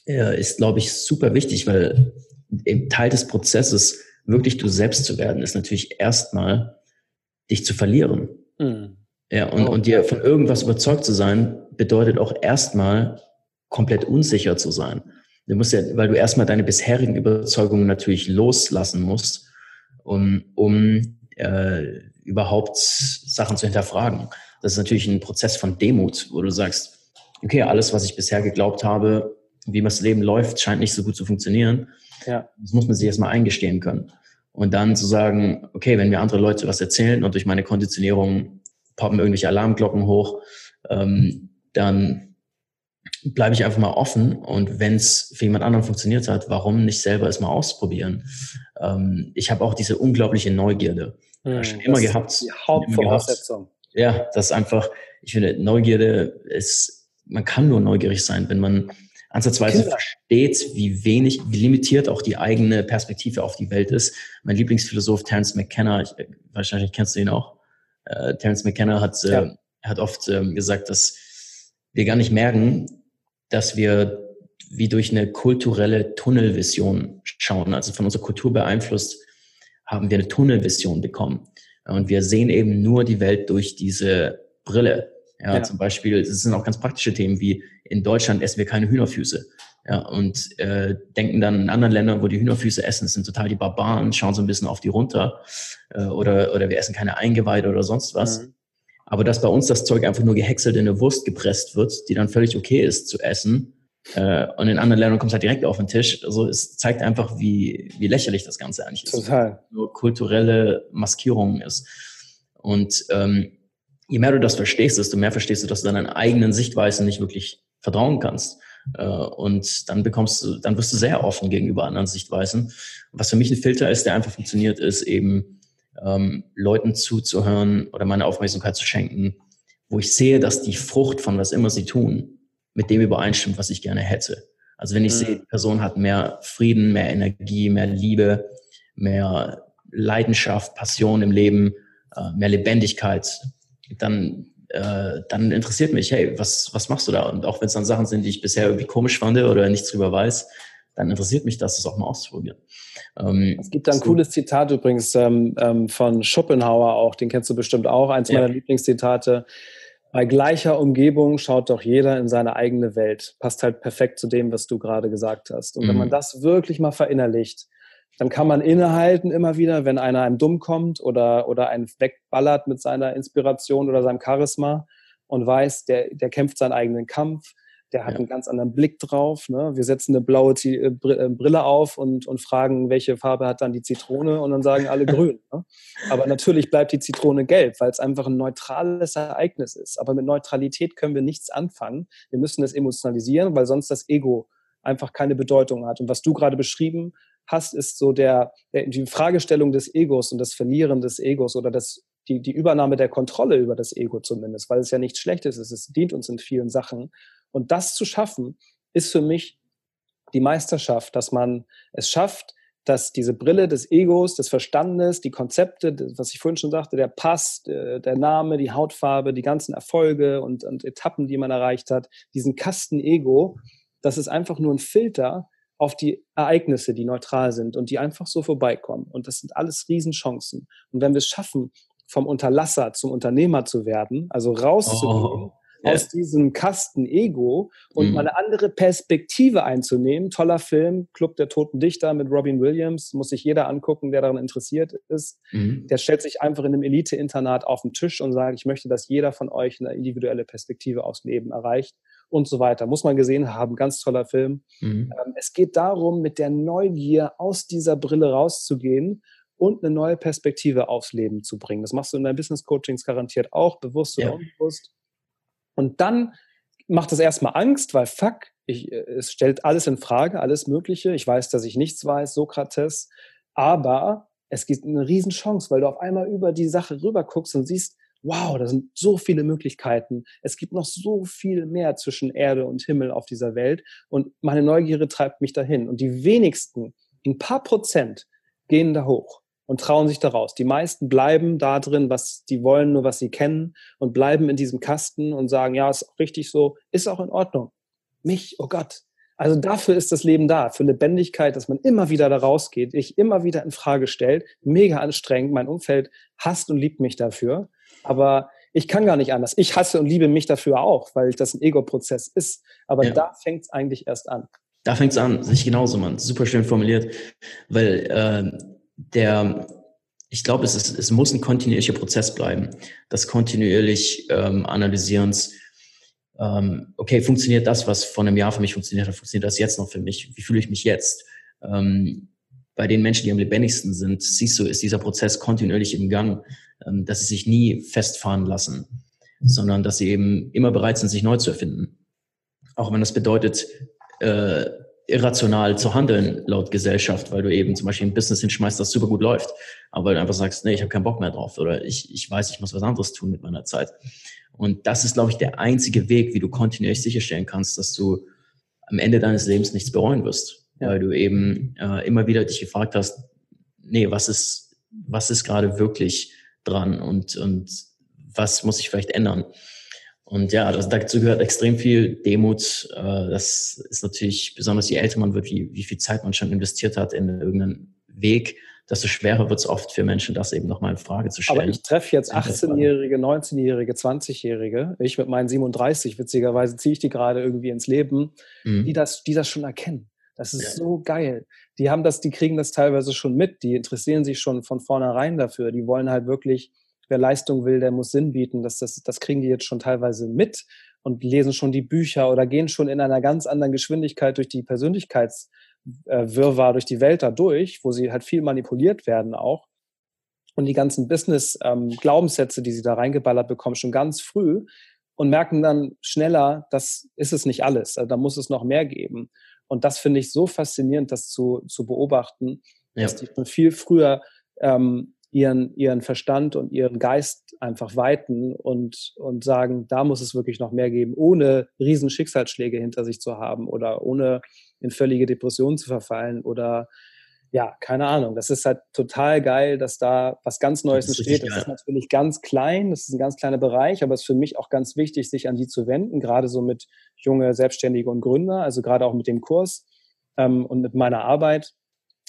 äh, ist, glaube ich, super wichtig, weil Teil des Prozesses, wirklich du selbst zu werden, ist natürlich erstmal dich zu verlieren. Mhm. Ja, und, oh. und dir von irgendwas überzeugt zu sein, bedeutet auch erstmal komplett unsicher zu sein. Du musst ja, weil du erstmal deine bisherigen Überzeugungen natürlich loslassen musst, um, um äh, überhaupt Sachen zu hinterfragen. Das ist natürlich ein Prozess von Demut, wo du sagst, okay, alles, was ich bisher geglaubt habe, wie das Leben läuft, scheint nicht so gut zu funktionieren. Ja. Das muss man sich erstmal eingestehen können. Und dann zu sagen, okay, wenn mir andere Leute was erzählen und durch meine Konditionierung poppen irgendwelche Alarmglocken hoch, ähm, dann bleibe ich einfach mal offen und wenn es für jemand anderen funktioniert hat, warum nicht selber es mal ausprobieren? Ähm, ich habe auch diese unglaubliche Neugierde hm, schon immer gehabt. Die Hauptvoraussetzung. Ja, das ist einfach, ich finde, Neugierde ist, man kann nur neugierig sein, wenn man ansatzweise Kinder. versteht, wie wenig, wie limitiert auch die eigene Perspektive auf die Welt ist. Mein Lieblingsphilosoph Terence McKenna, ich, wahrscheinlich kennst du ihn auch, äh, Terence McKenna hat, äh, ja. hat oft ähm, gesagt, dass wir gar nicht merken, dass wir wie durch eine kulturelle Tunnelvision schauen. Also von unserer Kultur beeinflusst haben wir eine Tunnelvision bekommen. Und wir sehen eben nur die Welt durch diese Brille. Ja, ja. zum Beispiel, es sind auch ganz praktische Themen wie in Deutschland essen wir keine Hühnerfüße. Ja, und äh, denken dann in anderen Ländern, wo die Hühnerfüße essen, sind total die Barbaren, schauen so ein bisschen auf die runter. Äh, oder, oder wir essen keine Eingeweide oder sonst was. Mhm. Aber dass bei uns das Zeug einfach nur gehäckselt in eine Wurst gepresst wird, die dann völlig okay ist zu essen, äh, und in anderen Ländern kommt es halt direkt auf den Tisch. Also es zeigt einfach, wie, wie lächerlich das Ganze eigentlich ist. Total. Nur kulturelle Maskierung ist. Und ähm, je mehr du das verstehst, desto mehr verstehst du, dass du deinen eigenen Sichtweisen nicht wirklich vertrauen kannst. Äh, und dann bekommst du, dann wirst du sehr offen gegenüber anderen Sichtweisen. Was für mich ein Filter ist, der einfach funktioniert, ist eben ähm, Leuten zuzuhören oder meine Aufmerksamkeit zu schenken, wo ich sehe, dass die Frucht von was immer sie tun, mit dem übereinstimmt, was ich gerne hätte. Also wenn ich mhm. sehe, die Person hat mehr Frieden, mehr Energie, mehr Liebe, mehr Leidenschaft, Passion im Leben, äh, mehr Lebendigkeit, dann, äh, dann interessiert mich, hey, was, was machst du da? Und auch wenn es dann Sachen sind, die ich bisher irgendwie komisch fand oder nichts drüber weiß, dann interessiert mich das, das auch mal auszuprobieren. Ähm, es gibt da ein so. cooles Zitat übrigens ähm, ähm, von Schopenhauer auch, den kennst du bestimmt auch, eins ja. meiner Lieblingszitate. Bei gleicher Umgebung schaut doch jeder in seine eigene Welt. Passt halt perfekt zu dem, was du gerade gesagt hast. Und mhm. wenn man das wirklich mal verinnerlicht, dann kann man innehalten immer wieder, wenn einer einem dumm kommt oder, oder einen wegballert mit seiner Inspiration oder seinem Charisma und weiß, der, der kämpft seinen eigenen Kampf, der hat ja. einen ganz anderen Blick drauf. Ne? Wir setzen eine blaue äh, äh, Brille auf und, und fragen, welche Farbe hat dann die Zitrone und dann sagen alle grün. Ne? Aber natürlich bleibt die Zitrone gelb, weil es einfach ein neutrales Ereignis ist. Aber mit Neutralität können wir nichts anfangen. Wir müssen es emotionalisieren, weil sonst das Ego einfach keine Bedeutung hat. Und was du gerade beschrieben hast, ist so der, der, die Fragestellung des Egos und das Verlieren des Egos oder das, die, die Übernahme der Kontrolle über das Ego zumindest, weil es ja nichts Schlechtes ist. Es dient uns in vielen Sachen. Und das zu schaffen, ist für mich die Meisterschaft, dass man es schafft, dass diese Brille des Egos, des Verstandes, die Konzepte, was ich vorhin schon sagte, der Pass, der Name, die Hautfarbe, die ganzen Erfolge und, und Etappen, die man erreicht hat, diesen Kasten Ego, das ist einfach nur ein Filter auf die Ereignisse, die neutral sind und die einfach so vorbeikommen. Und das sind alles Riesenchancen. Und wenn wir es schaffen, vom Unterlasser zum Unternehmer zu werden, also rauszugehen, oh aus diesem Kasten Ego und mhm. mal eine andere Perspektive einzunehmen. Toller Film, Club der Toten Dichter mit Robin Williams, muss sich jeder angucken, der daran interessiert ist. Mhm. Der stellt sich einfach in einem Elite-Internat auf den Tisch und sagt, ich möchte, dass jeder von euch eine individuelle Perspektive aufs Leben erreicht und so weiter. Muss man gesehen haben, ganz toller Film. Mhm. Ähm, es geht darum, mit der Neugier aus dieser Brille rauszugehen und eine neue Perspektive aufs Leben zu bringen. Das machst du in deinen Business Coachings garantiert auch, bewusst oder unbewusst. Und dann macht es erstmal Angst, weil fuck, ich, äh, es stellt alles in Frage, alles Mögliche. Ich weiß, dass ich nichts weiß, Sokrates. Aber es gibt eine Riesenchance, weil du auf einmal über die Sache rüber guckst und siehst, wow, da sind so viele Möglichkeiten. Es gibt noch so viel mehr zwischen Erde und Himmel auf dieser Welt. Und meine Neugierde treibt mich dahin. Und die wenigsten, ein paar Prozent, gehen da hoch und trauen sich daraus. Die meisten bleiben da drin, was die wollen, nur was sie kennen und bleiben in diesem Kasten und sagen, ja, ist auch richtig so, ist auch in Ordnung. Mich, oh Gott. Also dafür ist das Leben da, für Lebendigkeit, dass man immer wieder da rausgeht, ich immer wieder in Frage stellt, mega anstrengend, mein Umfeld hasst und liebt mich dafür, aber ich kann gar nicht anders. Ich hasse und liebe mich dafür auch, weil das ein Ego-Prozess ist, aber ja. da fängt es eigentlich erst an. Da fängt es an, sich genauso, man. Super schön formuliert, weil äh, der, ich glaube, es, ist, es muss ein kontinuierlicher Prozess bleiben, das kontinuierlich ähm, Analysierens. Ähm, okay, funktioniert das, was vor einem Jahr für mich funktioniert hat, funktioniert das jetzt noch für mich? Wie fühle ich mich jetzt? Ähm, bei den Menschen, die am lebendigsten sind, siehst du, ist dieser Prozess kontinuierlich im Gang, ähm, dass sie sich nie festfahren lassen, sondern dass sie eben immer bereit sind, sich neu zu erfinden. Auch wenn das bedeutet, äh, irrational zu handeln laut Gesellschaft, weil du eben zum Beispiel ein Business hinschmeißt, das super gut läuft, aber weil du einfach sagst, nee, ich habe keinen Bock mehr drauf oder ich, ich weiß, ich muss was anderes tun mit meiner Zeit. Und das ist, glaube ich, der einzige Weg, wie du kontinuierlich sicherstellen kannst, dass du am Ende deines Lebens nichts bereuen wirst, ja. weil du eben äh, immer wieder dich gefragt hast, nee, was ist, was ist gerade wirklich dran und, und was muss ich vielleicht ändern? Und ja, das, dazu gehört extrem viel Demut. Äh, das ist natürlich, besonders je älter man wird, wie, wie viel Zeit man schon investiert hat in irgendeinen Weg, desto schwerer wird es oft für Menschen, das eben nochmal in Frage zu stellen. Aber ich treffe jetzt 18-Jährige, 19-Jährige, 20-Jährige. Ich mit meinen 37, witzigerweise ziehe ich die gerade irgendwie ins Leben, mhm. die, das, die das schon erkennen. Das ist ja. so geil. Die haben das, die kriegen das teilweise schon mit. Die interessieren sich schon von vornherein dafür. Die wollen halt wirklich wer Leistung will, der muss Sinn bieten. Das, das, das kriegen die jetzt schon teilweise mit und lesen schon die Bücher oder gehen schon in einer ganz anderen Geschwindigkeit durch die Persönlichkeitswirrwarr, durch die Welt da durch, wo sie halt viel manipuliert werden auch. Und die ganzen Business-Glaubenssätze, ähm, die sie da reingeballert bekommen, schon ganz früh, und merken dann schneller, das ist es nicht alles. Also da muss es noch mehr geben. Und das finde ich so faszinierend, das zu, zu beobachten, ja. dass die schon viel früher ähm, ihren, ihren Verstand und ihren Geist einfach weiten und, und sagen, da muss es wirklich noch mehr geben, ohne riesen Schicksalsschläge hinter sich zu haben oder ohne in völlige Depressionen zu verfallen oder ja, keine Ahnung. Das ist halt total geil, dass da was ganz Neues entsteht. Das ist natürlich ganz klein, das ist ein ganz kleiner Bereich, aber es ist für mich auch ganz wichtig, sich an die zu wenden, gerade so mit junge Selbstständige und Gründer, also gerade auch mit dem Kurs ähm, und mit meiner Arbeit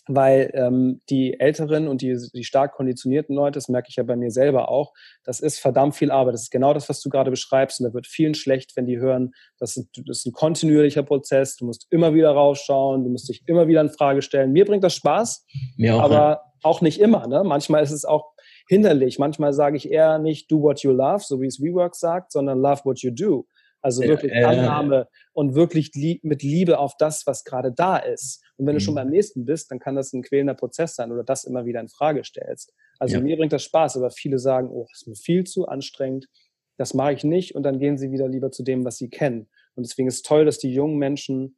weil ähm, die älteren und die, die stark konditionierten Leute, das merke ich ja bei mir selber auch, das ist verdammt viel Arbeit. Das ist genau das, was du gerade beschreibst. Und da wird vielen schlecht, wenn die hören, das ist, das ist ein kontinuierlicher Prozess. Du musst immer wieder rausschauen, du musst dich immer wieder in Frage stellen. Mir bringt das Spaß, auch, aber ja. auch nicht immer. Ne? Manchmal ist es auch hinderlich. Manchmal sage ich eher nicht do what you love, so wie es WeWork sagt, sondern love what you do. Also wirklich äh, Annahme und wirklich lieb, mit Liebe auf das, was gerade da ist. Und wenn du schon mhm. beim nächsten bist, dann kann das ein quälender Prozess sein oder das immer wieder in Frage stellst. Also ja. mir bringt das Spaß, aber viele sagen, oh, das ist mir viel zu anstrengend, das mache ich nicht und dann gehen sie wieder lieber zu dem, was sie kennen. Und deswegen ist es toll, dass die jungen Menschen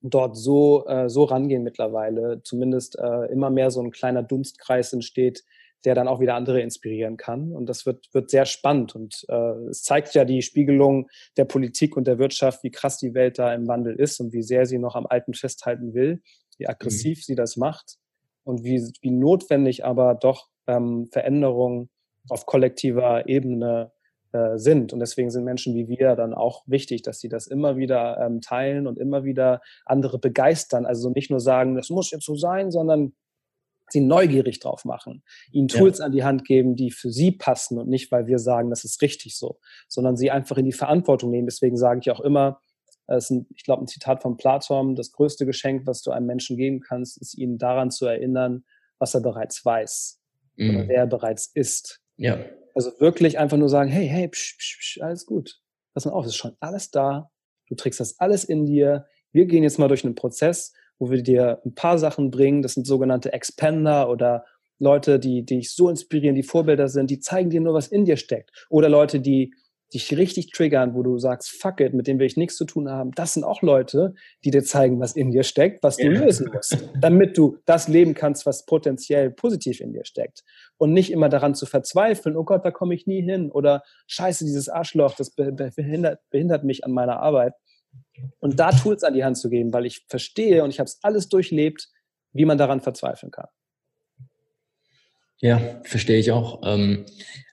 dort so, äh, so rangehen mittlerweile, zumindest äh, immer mehr so ein kleiner Dunstkreis entsteht, der dann auch wieder andere inspirieren kann. Und das wird, wird sehr spannend. Und äh, es zeigt ja die Spiegelung der Politik und der Wirtschaft, wie krass die Welt da im Wandel ist und wie sehr sie noch am Alten festhalten will, wie aggressiv mhm. sie das macht und wie, wie notwendig aber doch ähm, Veränderungen auf kollektiver Ebene äh, sind. Und deswegen sind Menschen wie wir dann auch wichtig, dass sie das immer wieder ähm, teilen und immer wieder andere begeistern. Also nicht nur sagen, das muss jetzt so sein, sondern sie neugierig drauf machen, ihnen Tools ja. an die Hand geben, die für sie passen und nicht, weil wir sagen, das ist richtig so, sondern sie einfach in die Verantwortung nehmen. Deswegen sage ich auch immer, das ist ein, ich glaube, ein Zitat von Platon, das größte Geschenk, was du einem Menschen geben kannst, ist ihn daran zu erinnern, was er bereits weiß mhm. oder wer er bereits ist. Ja. Also wirklich einfach nur sagen, hey, hey, psch, psch, psch, alles gut. Pass mal auf, es ist schon alles da. Du trägst das alles in dir. Wir gehen jetzt mal durch einen Prozess wo wir dir ein paar Sachen bringen. Das sind sogenannte Expander oder Leute, die, die dich so inspirieren, die Vorbilder sind, die zeigen dir nur, was in dir steckt. Oder Leute, die dich richtig triggern, wo du sagst, fuck it, mit dem will ich nichts zu tun haben. Das sind auch Leute, die dir zeigen, was in dir steckt, was du lösen musst, damit du das leben kannst, was potenziell positiv in dir steckt. Und nicht immer daran zu verzweifeln, oh Gott, da komme ich nie hin. Oder scheiße, dieses Arschloch, das behindert, behindert mich an meiner Arbeit. Und da Tools an die Hand zu geben, weil ich verstehe und ich habe es alles durchlebt, wie man daran verzweifeln kann. Ja, verstehe ich auch. Ähm,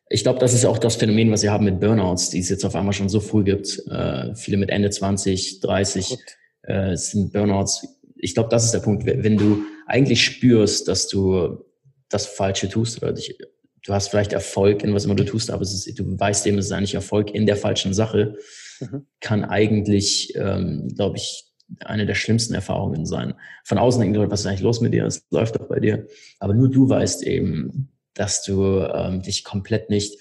ich glaube, das ist auch das Phänomen, was wir haben mit Burnouts, die es jetzt auf einmal schon so früh gibt. Äh, viele mit Ende 20, 30 äh, sind Burnouts. Ich glaube, das ist der Punkt, wenn du eigentlich spürst, dass du das Falsche tust oder dich, du hast vielleicht Erfolg in was immer du tust, aber ist, du weißt eben, es ist eigentlich Erfolg in der falschen Sache mhm. kann eigentlich, ähm, glaube ich, eine der schlimmsten Erfahrungen sein. Von außen denken Leute, was ist eigentlich los mit dir? Es läuft doch bei dir. Aber nur du weißt eben, dass du ähm, dich komplett nicht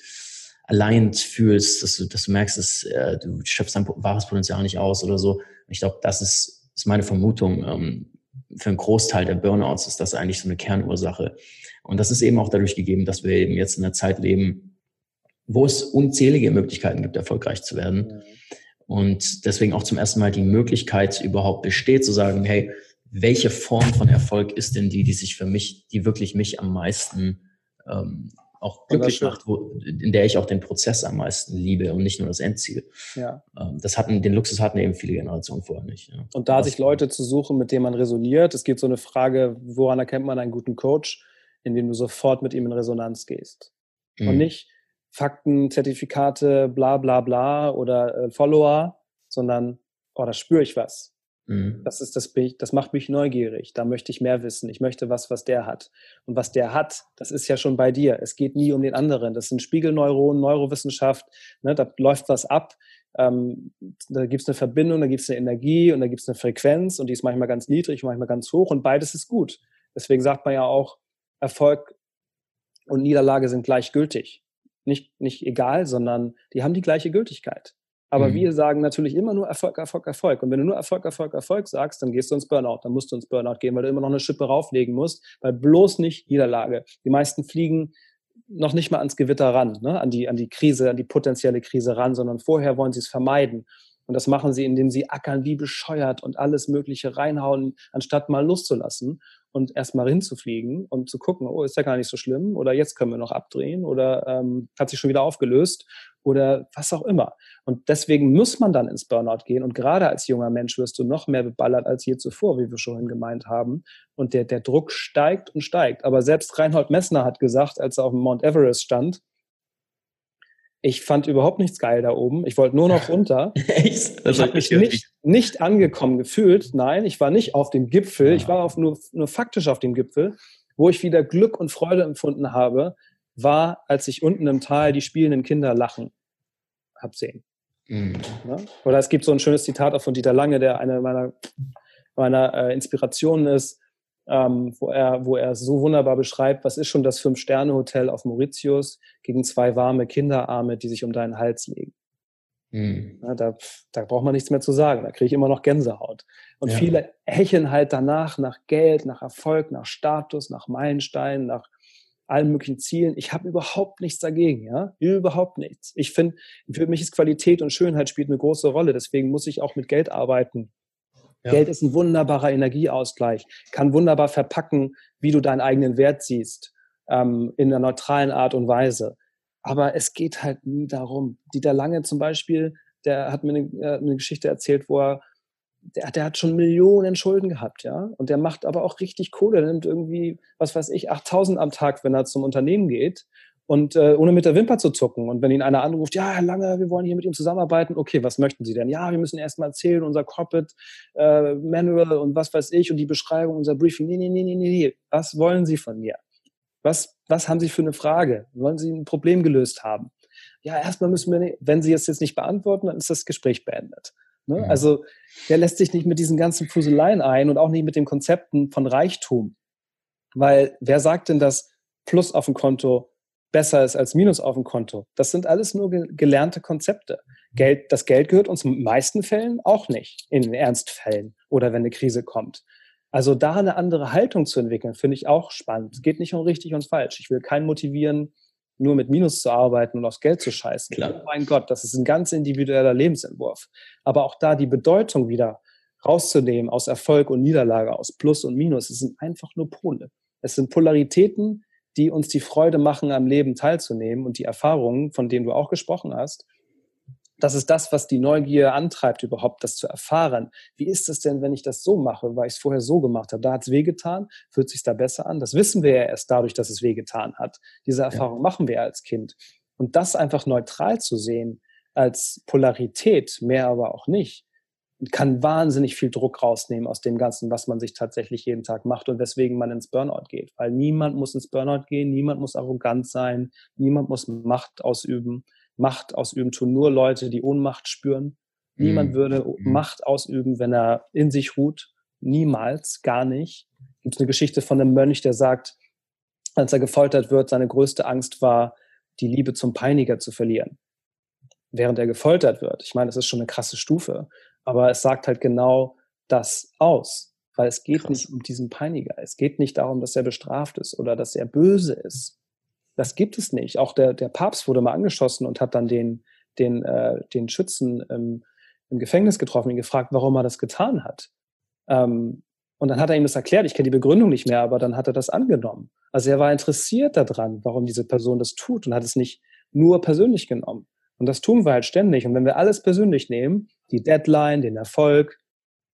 allein fühlst, dass du, dass du merkst, dass äh, du schöpfst dein wahres Potenzial nicht aus oder so. Ich glaube, das ist, ist meine Vermutung. Ähm, für einen Großteil der Burnouts ist das eigentlich so eine Kernursache. Und das ist eben auch dadurch gegeben, dass wir eben jetzt in einer Zeit leben, wo es unzählige Möglichkeiten gibt, erfolgreich zu werden. Mhm. Und deswegen auch zum ersten Mal die Möglichkeit überhaupt besteht, zu sagen, hey, welche Form von Erfolg ist denn die, die sich für mich, die wirklich mich am meisten ähm, auch glücklich macht, wo, in der ich auch den Prozess am meisten liebe und nicht nur das Endziel. Ja. Ähm, das hatten, den Luxus hatten eben viele Generationen vorher nicht. Ja. Und da sich Leute zu suchen, mit denen man resoniert, es geht so eine Frage, woran erkennt man einen guten Coach, indem du sofort mit ihm in Resonanz gehst. Mhm. Und nicht, Fakten, Zertifikate, bla bla bla oder äh, Follower, sondern, oh, da spüre ich was. Mhm. Das ist das, das macht mich neugierig. Da möchte ich mehr wissen. Ich möchte was, was der hat. Und was der hat, das ist ja schon bei dir. Es geht nie um den anderen. Das sind Spiegelneuronen, Neurowissenschaft. Ne, da läuft was ab. Ähm, da gibt es eine Verbindung, da gibt es eine Energie und da gibt es eine Frequenz und die ist manchmal ganz niedrig, manchmal ganz hoch und beides ist gut. Deswegen sagt man ja auch, Erfolg und Niederlage sind gleichgültig nicht, nicht egal, sondern die haben die gleiche Gültigkeit. Aber mhm. wir sagen natürlich immer nur Erfolg, Erfolg, Erfolg. Und wenn du nur Erfolg, Erfolg, Erfolg sagst, dann gehst du ins Burnout. Dann musst du ins Burnout gehen, weil du immer noch eine Schippe rauflegen musst, weil bloß nicht Niederlage. Die meisten fliegen noch nicht mal ans Gewitter ran, ne? an, die, an die Krise, an die potenzielle Krise ran, sondern vorher wollen sie es vermeiden. Und das machen sie, indem sie ackern wie bescheuert und alles Mögliche reinhauen, anstatt mal loszulassen und erstmal hinzufliegen und zu gucken, oh, ist ja gar nicht so schlimm oder jetzt können wir noch abdrehen oder ähm, hat sich schon wieder aufgelöst oder was auch immer. Und deswegen muss man dann ins Burnout gehen und gerade als junger Mensch wirst du noch mehr beballert als je zuvor, wie wir schon gemeint haben. Und der, der Druck steigt und steigt. Aber selbst Reinhold Messner hat gesagt, als er auf dem Mount Everest stand, ich fand überhaupt nichts geil da oben. Ich wollte nur noch [LAUGHS] runter. Echt? Das ich habe mich nicht, nicht angekommen gefühlt. Nein, ich war nicht auf dem Gipfel. Ja. Ich war auf nur, nur faktisch auf dem Gipfel. Wo ich wieder Glück und Freude empfunden habe, war, als ich unten im Tal die spielenden Kinder lachen hab sehen. Mhm. Ja? Oder es gibt so ein schönes Zitat auch von Dieter Lange, der eine meiner, meiner äh, Inspirationen ist ähm, wo, er, wo er so wunderbar beschreibt, was ist schon das Fünf-Sterne-Hotel auf Mauritius gegen zwei warme Kinderarme, die sich um deinen Hals legen. Mhm. Ja, da, da braucht man nichts mehr zu sagen, da kriege ich immer noch Gänsehaut. Und ja. viele hecheln halt danach nach Geld, nach Erfolg, nach Status, nach Meilensteinen, nach allen möglichen Zielen. Ich habe überhaupt nichts dagegen, ja, überhaupt nichts. Ich finde, für mich ist Qualität und Schönheit spielt eine große Rolle. Deswegen muss ich auch mit Geld arbeiten ja. Geld ist ein wunderbarer Energieausgleich, kann wunderbar verpacken, wie du deinen eigenen Wert siehst, ähm, in einer neutralen Art und Weise. Aber es geht halt nie darum. Dieter Lange zum Beispiel, der hat mir eine, äh, eine Geschichte erzählt, wo er der, der, hat schon Millionen Schulden gehabt, ja. Und der macht aber auch richtig Kohle. Nimmt irgendwie, was weiß ich, 8000 am Tag, wenn er zum Unternehmen geht und äh, ohne mit der Wimper zu zucken. Und wenn ihn einer anruft, ja, Herr Lange, wir wollen hier mit ihm zusammenarbeiten, okay, was möchten Sie denn? Ja, wir müssen erst mal erzählen, unser Corporate äh, Manual und was weiß ich und die Beschreibung, unser Briefing. Nee, nee, nee, nee, nee. Was wollen Sie von mir? Was, was haben Sie für eine Frage? Wollen Sie ein Problem gelöst haben? Ja, erstmal müssen wir, wenn Sie es jetzt nicht beantworten, dann ist das Gespräch beendet. Ne? Ja. Also der lässt sich nicht mit diesen ganzen Fuseleien ein und auch nicht mit den Konzepten von Reichtum. Weil wer sagt denn, dass Plus auf dem Konto besser ist als Minus auf dem Konto. Das sind alles nur gelernte Konzepte. Geld, das Geld gehört uns in den meisten Fällen auch nicht, in den Ernstfällen oder wenn eine Krise kommt. Also da eine andere Haltung zu entwickeln, finde ich auch spannend. Es geht nicht um richtig und falsch. Ich will keinen motivieren, nur mit Minus zu arbeiten und aufs Geld zu scheißen. Klar. Oh mein Gott, das ist ein ganz individueller Lebensentwurf. Aber auch da die Bedeutung wieder rauszunehmen aus Erfolg und Niederlage, aus Plus und Minus, es sind einfach nur Pole. Es sind Polaritäten, die uns die Freude machen, am Leben teilzunehmen und die Erfahrungen, von denen du auch gesprochen hast. Das ist das, was die Neugier antreibt, überhaupt das zu erfahren. Wie ist es denn, wenn ich das so mache, weil ich es vorher so gemacht habe? Da hat es wehgetan, fühlt sich da besser an? Das wissen wir ja erst dadurch, dass es wehgetan hat. Diese Erfahrung ja. machen wir als Kind. Und das einfach neutral zu sehen, als Polarität, mehr aber auch nicht, kann wahnsinnig viel Druck rausnehmen aus dem Ganzen, was man sich tatsächlich jeden Tag macht und weswegen man ins Burnout geht. Weil niemand muss ins Burnout gehen, niemand muss arrogant sein, niemand muss Macht ausüben. Macht ausüben tun nur Leute, die Ohnmacht spüren. Mhm. Niemand würde mhm. Macht ausüben, wenn er in sich ruht. Niemals, gar nicht. Gibt es eine Geschichte von einem Mönch, der sagt, als er gefoltert wird, seine größte Angst war, die Liebe zum Peiniger zu verlieren während er gefoltert wird. Ich meine, das ist schon eine krasse Stufe. Aber es sagt halt genau das aus. Weil es geht Krass. nicht um diesen Peiniger. Es geht nicht darum, dass er bestraft ist oder dass er böse ist. Das gibt es nicht. Auch der, der Papst wurde mal angeschossen und hat dann den, den, äh, den Schützen im, im Gefängnis getroffen, ihn gefragt, warum er das getan hat. Ähm, und dann hat er ihm das erklärt. Ich kenne die Begründung nicht mehr, aber dann hat er das angenommen. Also er war interessiert daran, warum diese Person das tut und hat es nicht nur persönlich genommen. Und das tun wir halt ständig. Und wenn wir alles persönlich nehmen, die Deadline, den Erfolg,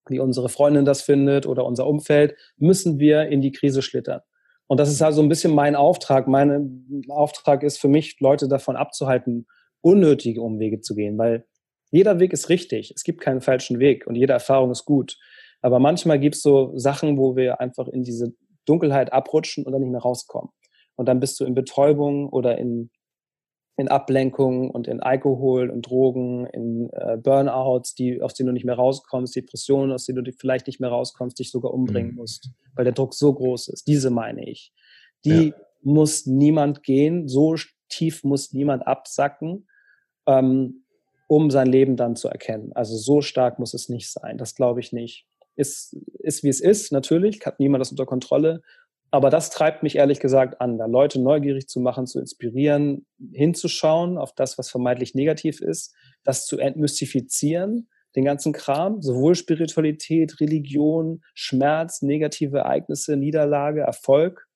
wie unsere Freundin das findet oder unser Umfeld, müssen wir in die Krise schlittern. Und das ist also ein bisschen mein Auftrag. Mein Auftrag ist für mich, Leute davon abzuhalten, unnötige Umwege zu gehen, weil jeder Weg ist richtig. Es gibt keinen falschen Weg und jede Erfahrung ist gut. Aber manchmal gibt es so Sachen, wo wir einfach in diese Dunkelheit abrutschen und dann nicht mehr rauskommen. Und dann bist du in Betäubung oder in in Ablenkung und in Alkohol und Drogen, in äh, Burnouts, die, aus denen du nicht mehr rauskommst, Depressionen, aus denen du vielleicht nicht mehr rauskommst, dich sogar umbringen mhm. musst, weil der Druck so groß ist. Diese meine ich. Die ja. muss niemand gehen, so tief muss niemand absacken, ähm, um sein Leben dann zu erkennen. Also so stark muss es nicht sein. Das glaube ich nicht. Ist, ist wie es ist, natürlich, hat niemand das unter Kontrolle. Aber das treibt mich ehrlich gesagt an, da Leute neugierig zu machen, zu inspirieren, hinzuschauen auf das, was vermeintlich negativ ist, das zu entmystifizieren, den ganzen Kram, sowohl Spiritualität, Religion, Schmerz, negative Ereignisse, Niederlage, Erfolg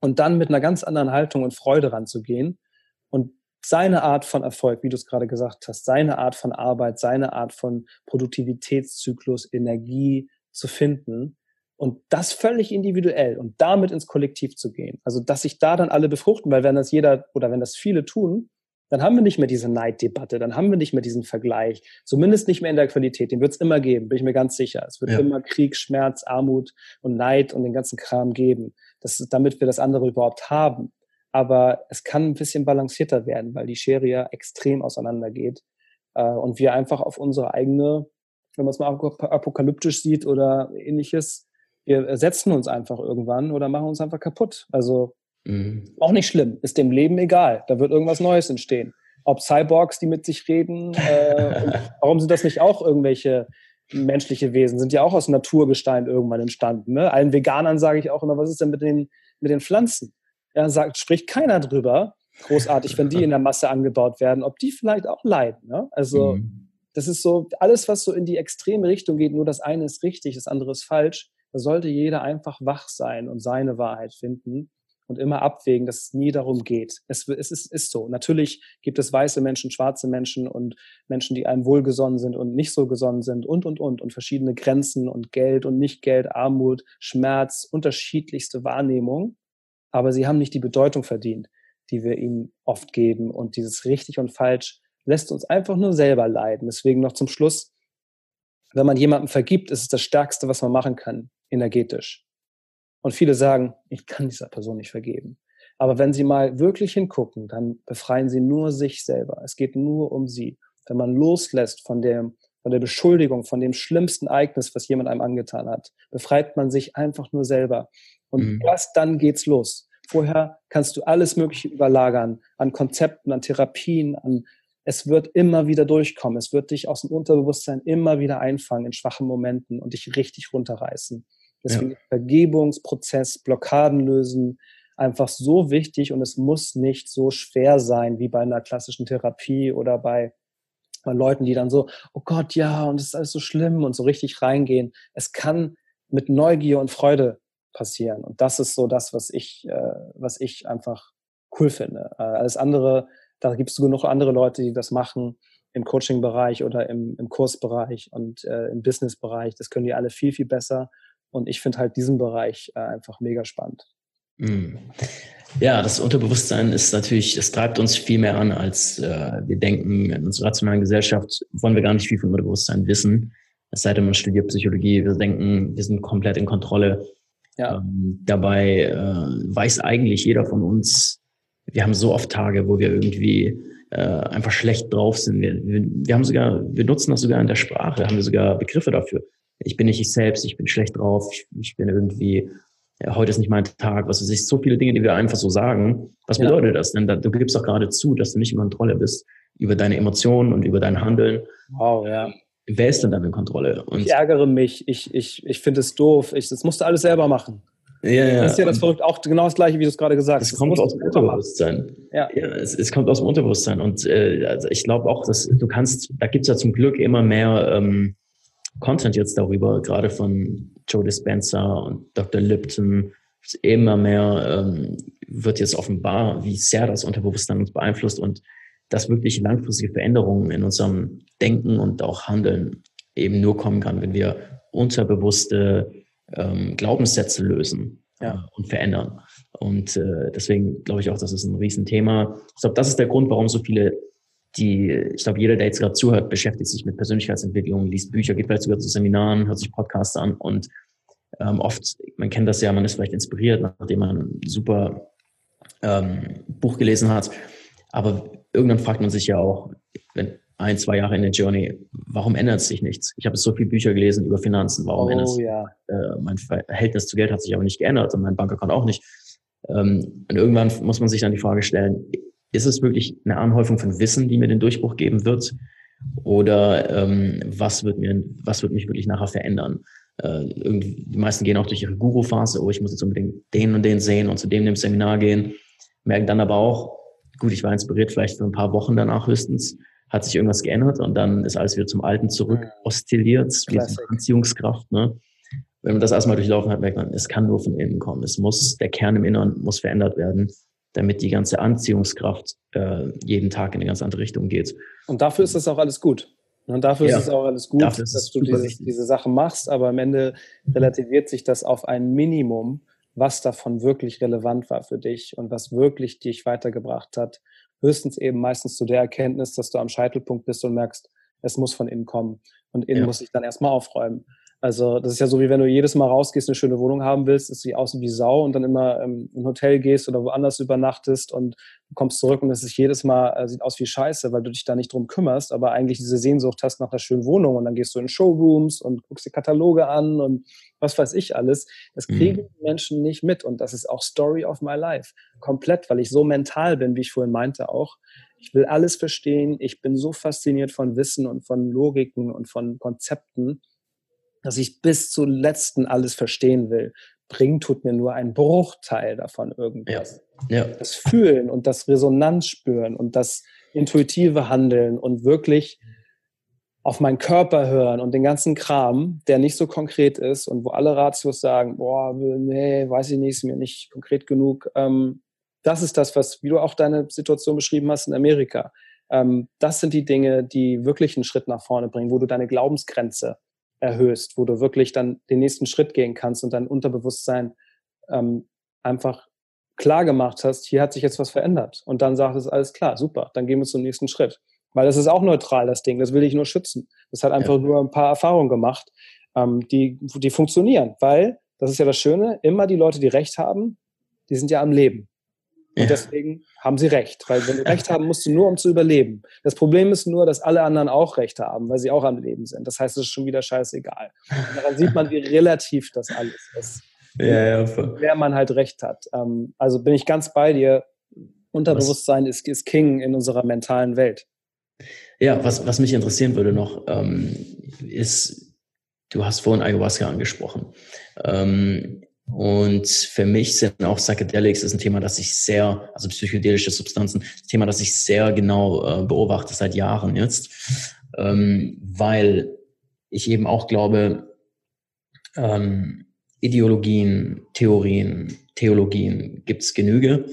und dann mit einer ganz anderen Haltung und Freude ranzugehen und seine Art von Erfolg, wie du es gerade gesagt hast, seine Art von Arbeit, seine Art von Produktivitätszyklus, Energie zu finden und das völlig individuell und damit ins Kollektiv zu gehen. Also, dass sich da dann alle befruchten, weil wenn das jeder oder wenn das viele tun, dann haben wir nicht mehr diese Neiddebatte, dann haben wir nicht mehr diesen Vergleich, zumindest nicht mehr in der Qualität. Den wird es immer geben, bin ich mir ganz sicher. Es wird ja. immer Krieg, Schmerz, Armut und Neid und den ganzen Kram geben, das ist, damit wir das andere überhaupt haben. Aber es kann ein bisschen balancierter werden, weil die Schere ja extrem auseinandergeht äh, und wir einfach auf unsere eigene, wenn man es mal apokalyptisch sieht oder ähnliches, wir ersetzen uns einfach irgendwann oder machen uns einfach kaputt. Also mhm. auch nicht schlimm, ist dem Leben egal. Da wird irgendwas Neues entstehen. Ob Cyborgs, die mit sich reden, äh, [LAUGHS] warum sind das nicht auch irgendwelche menschliche Wesen? Sind ja auch aus Naturgestein irgendwann entstanden. Ne? Allen Veganern sage ich auch immer, was ist denn mit den, mit den Pflanzen? Ja, sagt, spricht keiner drüber. Großartig, wenn die in der Masse angebaut werden, ob die vielleicht auch leiden. Ne? Also mhm. das ist so, alles, was so in die extreme Richtung geht, nur das eine ist richtig, das andere ist falsch da sollte jeder einfach wach sein und seine Wahrheit finden und immer abwägen, dass es nie darum geht. Es, es ist, ist so. Natürlich gibt es weiße Menschen, schwarze Menschen und Menschen, die einem wohlgesonnen sind und nicht so gesonnen sind und, und, und. Und verschiedene Grenzen und Geld und Nicht-Geld, Armut, Schmerz, unterschiedlichste Wahrnehmung. Aber sie haben nicht die Bedeutung verdient, die wir ihnen oft geben. Und dieses richtig und falsch lässt uns einfach nur selber leiden. Deswegen noch zum Schluss, wenn man jemandem vergibt, ist es das Stärkste, was man machen kann energetisch. Und viele sagen, ich kann dieser Person nicht vergeben. Aber wenn sie mal wirklich hingucken, dann befreien sie nur sich selber. Es geht nur um sie. Wenn man loslässt von der, von der Beschuldigung, von dem schlimmsten Ereignis, was jemand einem angetan hat, befreit man sich einfach nur selber. Und mhm. erst dann geht's los. Vorher kannst du alles Mögliche überlagern an Konzepten, an Therapien, an es wird immer wieder durchkommen. Es wird dich aus dem Unterbewusstsein immer wieder einfangen in schwachen Momenten und dich richtig runterreißen. Deswegen ja. Vergebungsprozess, Blockaden lösen, einfach so wichtig und es muss nicht so schwer sein wie bei einer klassischen Therapie oder bei, bei Leuten, die dann so, oh Gott, ja, und es ist alles so schlimm und so richtig reingehen. Es kann mit Neugier und Freude passieren. Und das ist so das, was ich, äh, was ich einfach cool finde. Äh, alles andere, da gibt es genug andere Leute, die das machen im Coaching-Bereich oder im, im Kursbereich und äh, im Business-Bereich. Das können die alle viel, viel besser. Und ich finde halt diesen Bereich äh, einfach mega spannend. Mm. Ja, das Unterbewusstsein ist natürlich, es treibt uns viel mehr an, als äh, wir denken. In unserer rationalen Gesellschaft wollen wir gar nicht viel vom Unterbewusstsein wissen. Es sei denn, man studiert Psychologie. Wir denken, wir sind komplett in Kontrolle. Ja. Ähm, dabei äh, weiß eigentlich jeder von uns, wir haben so oft Tage, wo wir irgendwie äh, einfach schlecht drauf sind. Wir, wir, wir haben sogar, wir nutzen das sogar in der Sprache, haben wir sogar Begriffe dafür ich bin nicht ich selbst, ich bin schlecht drauf, ich, ich bin irgendwie, ja, heute ist nicht mein Tag, was weiß ich, so viele Dinge, die wir einfach so sagen. Was ja. bedeutet das? Denn du gibst doch gerade zu, dass du nicht in Kontrolle bist über deine Emotionen und über dein Handeln. Wow, ja. Wer ist denn dann in Kontrolle? Und ich ärgere mich, ich, ich, ich finde es doof, ich, das musst du alles selber machen. Ja, ja. Das ist ja das verrückt, auch genau das Gleiche, wie du es gerade gesagt hast. Es kommt aus dem Unterbewusstsein. Ja. ja es, es, kommt aus dem Unterbewusstsein. Und äh, also ich glaube auch, dass du kannst, da gibt es ja zum Glück immer mehr ähm, Content jetzt darüber, gerade von Joe Dispenza und Dr. Lipton, immer mehr ähm, wird jetzt offenbar, wie sehr das Unterbewusstsein uns beeinflusst und dass wirklich langfristige Veränderungen in unserem Denken und auch Handeln eben nur kommen kann, wenn wir unterbewusste ähm, Glaubenssätze lösen ja. äh, und verändern. Und äh, deswegen glaube ich auch, das ist ein Riesenthema. Ich glaube, das ist der Grund, warum so viele die, ich glaube, jeder, der jetzt gerade zuhört, beschäftigt sich mit Persönlichkeitsentwicklung, liest Bücher, geht vielleicht sogar zu Seminaren, hört sich Podcasts an und ähm, oft, man kennt das ja, man ist vielleicht inspiriert, nachdem man ein super ähm, Buch gelesen hat, aber irgendwann fragt man sich ja auch, wenn ein, zwei Jahre in der Journey, warum ändert sich nichts? Ich habe so viele Bücher gelesen über Finanzen, warum oh, ändert sich? Ja. Äh, mein Verhältnis zu Geld hat sich aber nicht geändert und mein Bankaccount auch nicht. Ähm, und irgendwann muss man sich dann die Frage stellen, ist es wirklich eine Anhäufung von Wissen, die mir den Durchbruch geben wird? Oder ähm, was, wird mir, was wird mich wirklich nachher verändern? Äh, die meisten gehen auch durch ihre Guru-Phase, oh, ich muss jetzt unbedingt den und den sehen und zu dem dem Seminar gehen, merken dann aber auch, gut, ich war inspiriert vielleicht für ein paar Wochen danach höchstens, hat sich irgendwas geändert und dann ist alles wieder zum Alten zurück oszilliert, wie Anziehungskraft. Ne? Wenn man das erstmal durchlaufen hat, merkt man, es kann nur von innen kommen. Es muss, der Kern im Inneren muss verändert werden, damit die ganze Anziehungskraft äh, jeden Tag in eine ganz andere Richtung geht. Und dafür ist das auch alles gut. Und dafür ja, ist es auch alles gut, dass du dieses, diese Sachen machst, aber am Ende relativiert sich das auf ein Minimum, was davon wirklich relevant war für dich und was wirklich dich weitergebracht hat höchstens eben meistens zu der Erkenntnis, dass du am Scheitelpunkt bist und merkst, es muss von innen kommen. Und innen ja. muss sich dann erstmal aufräumen. Also das ist ja so, wie wenn du jedes Mal rausgehst, eine schöne Wohnung haben willst, ist sie außen wie Sau und dann immer ähm, im Hotel gehst oder woanders übernachtest und du kommst zurück und es ist jedes Mal, äh, sieht aus wie Scheiße, weil du dich da nicht drum kümmerst, aber eigentlich diese Sehnsucht hast nach einer schönen Wohnung und dann gehst du in Showrooms und guckst dir Kataloge an und was weiß ich alles. Das mhm. kriegen mhm. Menschen nicht mit und das ist auch Story of my life. Komplett, weil ich so mental bin, wie ich vorhin meinte auch. Ich will alles verstehen. Ich bin so fasziniert von Wissen und von Logiken und von Konzepten dass ich bis zum letzten alles verstehen will. Bringen tut mir nur ein Bruchteil davon irgendwas. Ja. ja. Das Fühlen und das Resonanz spüren und das intuitive Handeln und wirklich auf meinen Körper hören und den ganzen Kram, der nicht so konkret ist und wo alle Ratios sagen, boah, nee, weiß ich nicht, ist mir nicht konkret genug. Ähm, das ist das, was, wie du auch deine Situation beschrieben hast in Amerika. Ähm, das sind die Dinge, die wirklich einen Schritt nach vorne bringen, wo du deine Glaubensgrenze erhöhst, wo du wirklich dann den nächsten Schritt gehen kannst und dein Unterbewusstsein ähm, einfach klar gemacht hast, hier hat sich jetzt was verändert. Und dann sagt es, alles klar, super, dann gehen wir zum nächsten Schritt. Weil das ist auch neutral, das Ding, das will ich nur schützen. Das hat einfach ja. nur ein paar Erfahrungen gemacht, ähm, die, die funktionieren. Weil, das ist ja das Schöne, immer die Leute, die Recht haben, die sind ja am Leben. Und ja. deswegen haben sie recht. Weil wenn du [LAUGHS] recht haben musst du nur, um zu überleben. Das Problem ist nur, dass alle anderen auch recht haben, weil sie auch am Leben sind. Das heißt, es ist schon wieder scheißegal. Und daran sieht man, wie [LAUGHS] relativ das alles ist. Ja, ja, wer man halt recht hat. Ähm, also bin ich ganz bei dir. Unterbewusstsein ist, ist King in unserer mentalen Welt. Ja, was, was mich interessieren würde noch, ähm, ist, du hast vorhin Ayahuasca angesprochen. Ähm, und für mich sind auch Psychedelics ist ein Thema, das ich sehr, also psychedelische Substanzen, ein Thema, das ich sehr genau äh, beobachte seit Jahren jetzt, ähm, weil ich eben auch glaube, ähm, Ideologien, Theorien, Theologien gibt's Genüge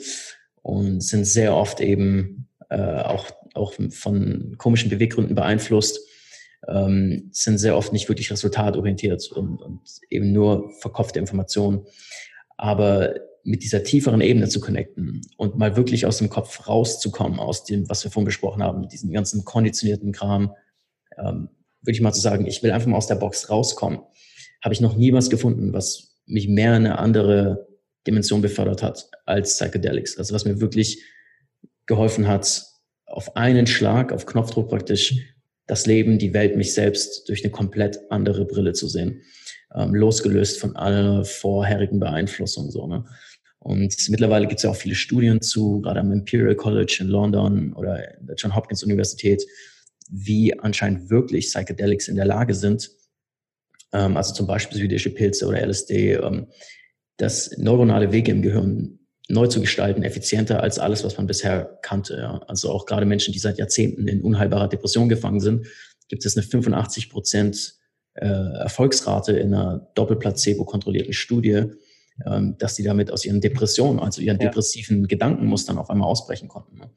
und sind sehr oft eben äh, auch, auch von komischen Beweggründen beeinflusst ähm, sind sehr oft nicht wirklich resultatorientiert und, und eben nur verkopfte Informationen. Aber mit dieser tieferen Ebene zu connecten und mal wirklich aus dem Kopf rauszukommen, aus dem, was wir vorhin besprochen haben, mit diesem ganzen konditionierten Kram, ähm, würde ich mal zu so sagen, ich will einfach mal aus der Box rauskommen. Habe ich noch nie was gefunden, was mich mehr in eine andere Dimension befördert hat als Psychedelics. Also was mir wirklich geholfen hat, auf einen Schlag, auf Knopfdruck praktisch das Leben, die Welt, mich selbst durch eine komplett andere Brille zu sehen. Ähm, losgelöst von aller vorherigen Beeinflussung. So, ne? Und mittlerweile gibt es ja auch viele Studien zu, gerade am Imperial College in London oder der John Hopkins Universität, wie anscheinend wirklich Psychedelics in der Lage sind, ähm, also zum Beispiel jüdische Pilze oder LSD, ähm, dass neuronale Wege im Gehirn neu zu gestalten, effizienter als alles, was man bisher kannte. Ja. Also auch gerade Menschen, die seit Jahrzehnten in unheilbarer Depression gefangen sind, gibt es eine 85 Prozent äh, Erfolgsrate in einer Doppelplacebo-kontrollierten Studie, ähm, dass sie damit aus ihren Depressionen, also ihren ja. depressiven Gedankenmustern auf einmal ausbrechen konnten. Ne.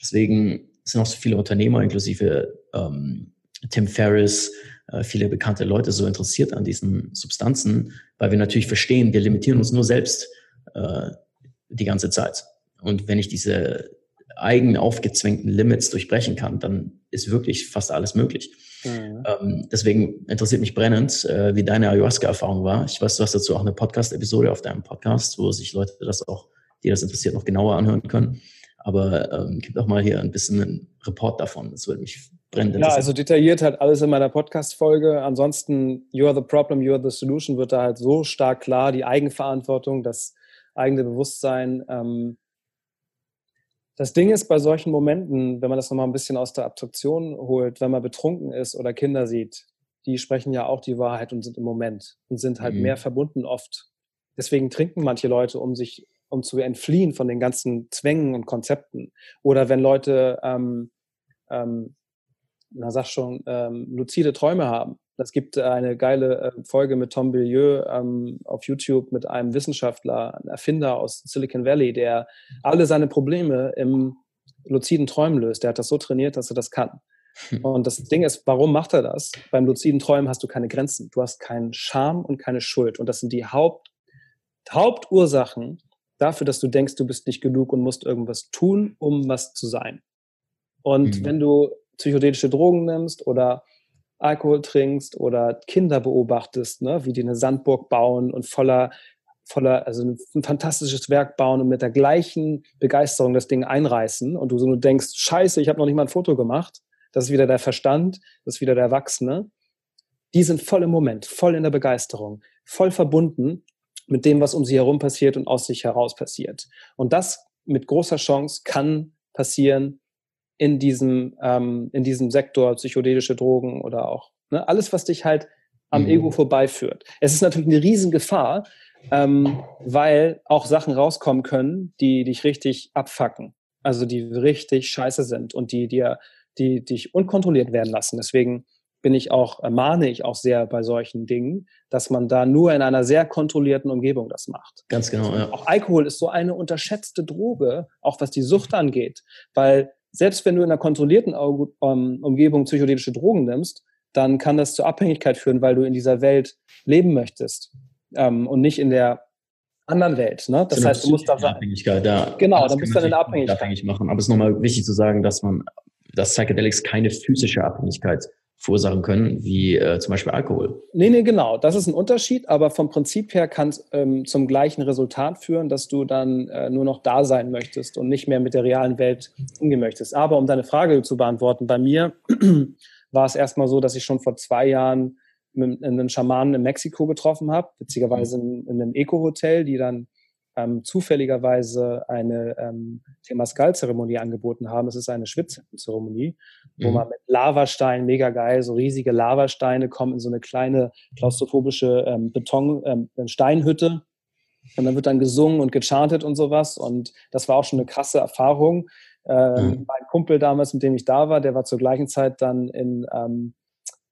Deswegen sind auch so viele Unternehmer, inklusive ähm, Tim Ferriss, äh, viele bekannte Leute so interessiert an diesen Substanzen, weil wir natürlich verstehen, wir limitieren uns nur selbst. Äh, die ganze Zeit. Und wenn ich diese eigen aufgezwängten Limits durchbrechen kann, dann ist wirklich fast alles möglich. Mhm. Ähm, deswegen interessiert mich brennend, äh, wie deine Ayahuasca-Erfahrung war. Ich weiß, du hast dazu auch eine Podcast-Episode auf deinem Podcast, wo sich Leute das auch, die das interessiert, noch genauer anhören können. Aber ähm, gib doch mal hier ein bisschen einen Report davon. Das würde mich brennend Ja, also detailliert halt alles in meiner Podcast-Folge. Ansonsten, You are the problem, you are the solution wird da halt so stark klar. Die Eigenverantwortung, das eigene Bewusstsein. Ähm, das Ding ist bei solchen Momenten, wenn man das nochmal ein bisschen aus der Abstraktion holt, wenn man betrunken ist oder Kinder sieht, die sprechen ja auch die Wahrheit und sind im Moment und sind halt mhm. mehr verbunden oft. Deswegen trinken manche Leute, um sich, um zu entfliehen von den ganzen Zwängen und Konzepten. Oder wenn Leute, ähm, ähm, na sag schon, ähm, luzide Träume haben. Es gibt eine geile äh, Folge mit Tom Billieu ähm, auf YouTube mit einem Wissenschaftler, einem Erfinder aus Silicon Valley, der alle seine Probleme im luziden Träumen löst. Der hat das so trainiert, dass er das kann. Hm. Und das Ding ist, warum macht er das? Beim luziden Träumen hast du keine Grenzen. Du hast keinen Scham und keine Schuld. Und das sind die Haupt, Hauptursachen dafür, dass du denkst, du bist nicht genug und musst irgendwas tun, um was zu sein. Und mhm. wenn du psychedelische Drogen nimmst oder Alkohol trinkst oder Kinder beobachtest, ne, wie die eine Sandburg bauen und voller, voller, also ein, fantastisches Werk bauen und mit der gleichen Begeisterung das Ding einreißen und du so nur denkst, scheiße, ich habe noch nicht mal ein Foto gemacht, das ist wieder der Verstand, das ist wieder der Erwachsene. Die sind voll im Moment, voll in der Begeisterung, voll verbunden mit dem, was um sie herum passiert und aus sich heraus passiert. Und das mit großer Chance kann passieren in diesem, ähm, in diesem Sektor, psychedelische Drogen oder auch ne, alles, was dich halt am mhm. Ego vorbeiführt. Es ist natürlich eine Riesengefahr, ähm, weil auch Sachen rauskommen können, die dich richtig abfacken. Also die richtig scheiße sind und die dir die dich unkontrolliert werden lassen. Deswegen bin ich auch, mahne ich auch sehr bei solchen Dingen, dass man da nur in einer sehr kontrollierten Umgebung das macht. Ganz genau, ja. Auch Alkohol ist so eine unterschätzte Droge, auch was die Sucht angeht, weil selbst wenn du in einer kontrollierten ähm, Umgebung psychedelische Drogen nimmst, dann kann das zur Abhängigkeit führen, weil du in dieser Welt leben möchtest ähm, und nicht in der anderen Welt. Ne? Das so heißt, du musst da sein. Abhängigkeit, ja. Genau, dann bist du der Abhängigkeit. Abhängig machen. Aber es ist nochmal wichtig zu sagen, dass man dass Psychedelics keine physische Abhängigkeit verursachen können, wie äh, zum Beispiel Alkohol. Nee, nee, genau. Das ist ein Unterschied, aber vom Prinzip her kann es ähm, zum gleichen Resultat führen, dass du dann äh, nur noch da sein möchtest und nicht mehr mit der realen Welt umgehen möchtest. Aber um deine Frage zu beantworten, bei mir [CLEARS THROAT] war es erstmal so, dass ich schon vor zwei Jahren einen Schamanen in Mexiko getroffen habe, witzigerweise in, in einem Eco-Hotel, die dann ähm, zufälligerweise eine ähm, Temascal-Zeremonie angeboten haben. Es ist eine Schwitzzeremonie, wo mhm. man mit Lavasteinen, mega geil, so riesige Lavasteine kommen in so eine kleine klaustrophobische ähm, Beton, ähm, Steinhütte. Und dann wird dann gesungen und gechantet und sowas. Und das war auch schon eine krasse Erfahrung. Ähm, mhm. Mein Kumpel damals, mit dem ich da war, der war zur gleichen Zeit dann in, ähm,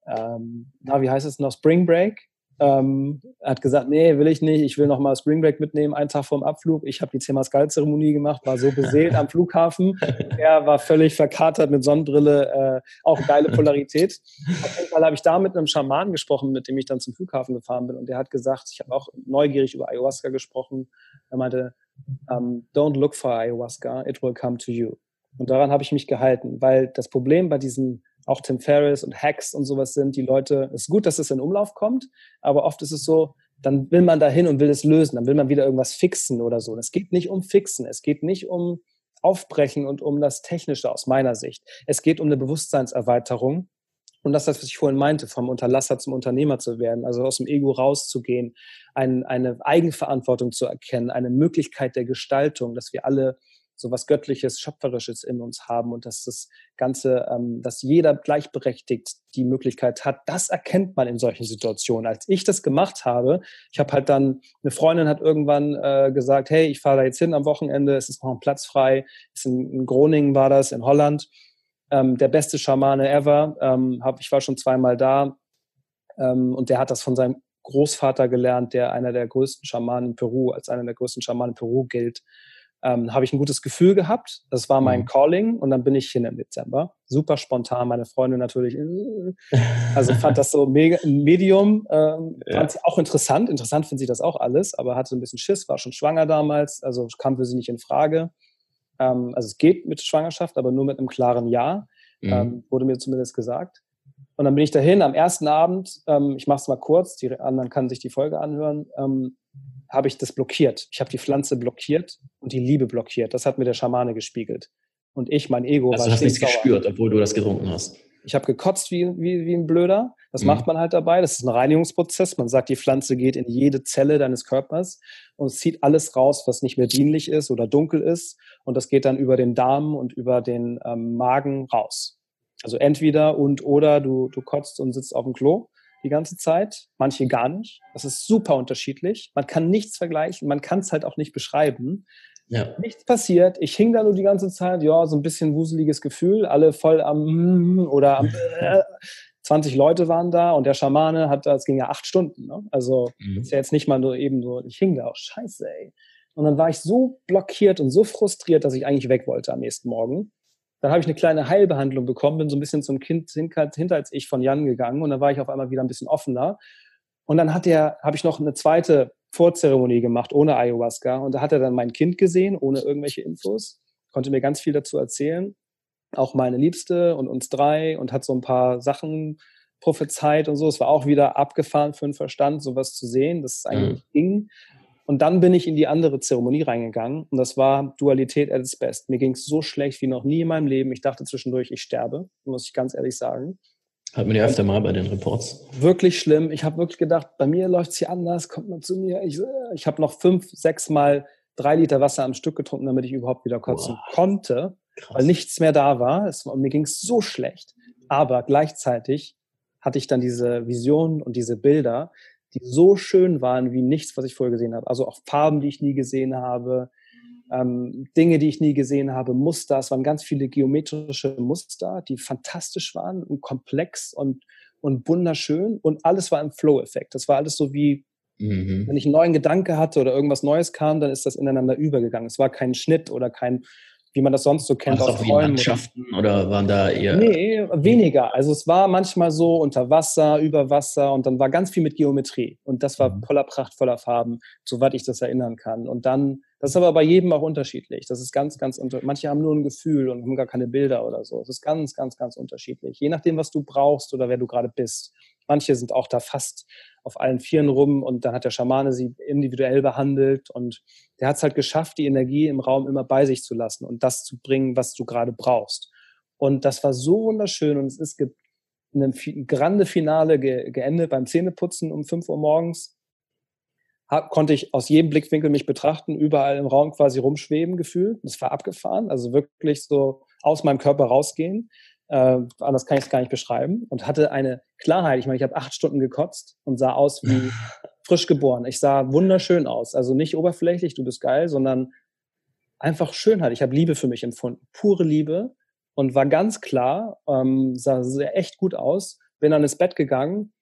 ähm, na, wie heißt es noch, Spring Break ähm, hat gesagt, nee, will ich nicht, ich will noch mal Spring Break mitnehmen, einen Tag vorm Abflug. Ich habe die Zemascal-Zeremonie gemacht, war so beseelt am Flughafen. [LAUGHS] Er war völlig verkatert mit Sonnenbrille, äh, auch geile Polarität. [LAUGHS] Auf jeden Fall habe ich da mit einem Schaman gesprochen, mit dem ich dann zum Flughafen gefahren bin. Und der hat gesagt, ich habe auch neugierig über Ayahuasca gesprochen. Er meinte, um, ähm, don't look for Ayahuasca, it will come to you. Und daran habe ich mich gehalten, weil das Problem bei diesen auch Tim Ferriss und Hacks und sowas sind, die Leute, es ist gut, dass es in Umlauf kommt, aber oft ist es so, dann will man dahin und will es lösen, dann will man wieder irgendwas fixen oder so. Es geht nicht um Fixen, es geht nicht um Aufbrechen und um das Technische aus meiner Sicht. Es geht um eine Bewusstseinserweiterung. Und das, was ich vorhin meinte, vom Unterlasser zum Unternehmer zu werden, also aus dem Ego rauszugehen, ein, eine Eigenverantwortung zu erkennen, eine Möglichkeit der Gestaltung, dass wir alle so was Göttliches, Schöpferisches in uns haben und dass das Ganze, ähm, dass jeder gleichberechtigt die Möglichkeit hat, das erkennt man in solchen Situationen. Als ich das gemacht habe, ich habe halt dann, eine Freundin hat irgendwann äh, gesagt, hey, ich fahre da jetzt hin am Wochenende, es ist noch ein Platz frei, ist in, in Groningen war das, in Holland. Ähm, der beste Schamane ever. Ähm, hab, ich war schon zweimal da ähm, und der hat das von seinem Großvater gelernt, der einer der größten Schamanen in Peru, als einer der größten Schamanen in Peru gilt ähm, habe ich ein gutes Gefühl gehabt. Das war mein mhm. Calling und dann bin ich hin im Dezember. Super spontan, meine Freundin natürlich. Äh, also fand das so [LAUGHS] mega, Medium. Ähm, ja. Auch interessant. Interessant findet sie das auch alles, aber hatte ein bisschen Schiss, war schon schwanger damals, also kam für sie nicht in Frage. Ähm, also es geht mit Schwangerschaft, aber nur mit einem klaren Ja, mhm. ähm, wurde mir zumindest gesagt. Und dann bin ich dahin am ersten Abend, ähm, ich mache es mal kurz, die anderen kann sich die Folge anhören, ähm, habe ich das blockiert. Ich habe die Pflanze blockiert und die Liebe blockiert. Das hat mir der Schamane gespiegelt. Und ich, mein Ego, also war du hast nichts gespürt, obwohl du das getrunken hast. Ich habe gekotzt wie, wie, wie ein Blöder. Das mhm. macht man halt dabei. Das ist ein Reinigungsprozess. Man sagt, die Pflanze geht in jede Zelle deines Körpers und zieht alles raus, was nicht mehr dienlich ist oder dunkel ist. Und das geht dann über den Darm und über den ähm, Magen raus. Also entweder und oder du, du kotzt und sitzt auf dem Klo die ganze Zeit, manche gar nicht. Das ist super unterschiedlich. Man kann nichts vergleichen, man kann es halt auch nicht beschreiben. Ja. Nichts passiert. Ich hing da nur die ganze Zeit, ja, so ein bisschen wuseliges Gefühl, alle voll am oder am 20 Leute waren da und der Schamane hat, das ging ja acht Stunden. Ne? Also mhm. ist ja jetzt nicht mal nur eben so, ich hing da auch, scheiße, ey. Und dann war ich so blockiert und so frustriert, dass ich eigentlich weg wollte am nächsten Morgen. Dann habe ich eine kleine Heilbehandlung bekommen, bin so ein bisschen zum Kind hinter als ich von Jan gegangen und dann war ich auf einmal wieder ein bisschen offener. Und dann hat der, habe ich noch eine zweite Vorzeremonie gemacht ohne Ayahuasca und da hat er dann mein Kind gesehen, ohne irgendwelche Infos, konnte mir ganz viel dazu erzählen, auch meine Liebste und uns drei und hat so ein paar Sachen prophezeit und so. Es war auch wieder abgefahren für den Verstand, sowas zu sehen, dass es eigentlich mhm. ging. Und dann bin ich in die andere Zeremonie reingegangen und das war Dualität at its best. Mir ging es so schlecht wie noch nie in meinem Leben. Ich dachte zwischendurch, ich sterbe, muss ich ganz ehrlich sagen. Hat man ja öfter mal bei den Reports. Wirklich schlimm. Ich habe wirklich gedacht, bei mir läuft es hier anders, kommt man zu mir. Ich, ich habe noch fünf, sechs Mal drei Liter Wasser am Stück getrunken, damit ich überhaupt wieder kotzen Boah. konnte, Krass. weil nichts mehr da war. Es, mir ging es so schlecht. Aber gleichzeitig hatte ich dann diese Visionen und diese Bilder, die so schön waren wie nichts, was ich vorher gesehen habe. Also auch Farben, die ich nie gesehen habe, ähm, Dinge, die ich nie gesehen habe, Muster. Es waren ganz viele geometrische Muster, die fantastisch waren und komplex und, und wunderschön. Und alles war im Flow-Effekt. Das war alles so wie, mhm. wenn ich einen neuen Gedanke hatte oder irgendwas Neues kam, dann ist das ineinander übergegangen. Es war kein Schnitt oder kein wie man das sonst so kennt aus Träumen. Landschaften oder waren da eher? Nee, weniger. Also es war manchmal so unter Wasser, über Wasser und dann war ganz viel mit Geometrie und das war mhm. voller Pracht, voller Farben, soweit ich das erinnern kann. Und dann, das ist aber bei jedem auch unterschiedlich. Das ist ganz, ganz unter. Manche haben nur ein Gefühl und haben gar keine Bilder oder so. Das ist ganz, ganz, ganz unterschiedlich. Je nachdem, was du brauchst oder wer du gerade bist. Manche sind auch da fast auf allen Vieren rum und dann hat der Schamane sie individuell behandelt und der hat es halt geschafft, die Energie im Raum immer bei sich zu lassen und das zu bringen, was du gerade brauchst. Und das war so wunderschön und es ist in einem grande Finale ge geendet beim Zähneputzen um 5 Uhr morgens. Hab, konnte ich aus jedem Blickwinkel mich betrachten, überall im Raum quasi rumschweben gefühlt. Das war abgefahren, also wirklich so aus meinem Körper rausgehen. Äh, anders kann ich es gar nicht beschreiben. Und hatte eine Klarheit. Ich meine, ich habe acht Stunden gekotzt und sah aus wie [LAUGHS] frisch geboren. Ich sah wunderschön aus. Also nicht oberflächlich, du bist geil, sondern einfach Schönheit. Ich habe Liebe für mich empfunden. Pure Liebe. Und war ganz klar, ähm, sah sehr echt gut aus. Bin dann ins Bett gegangen,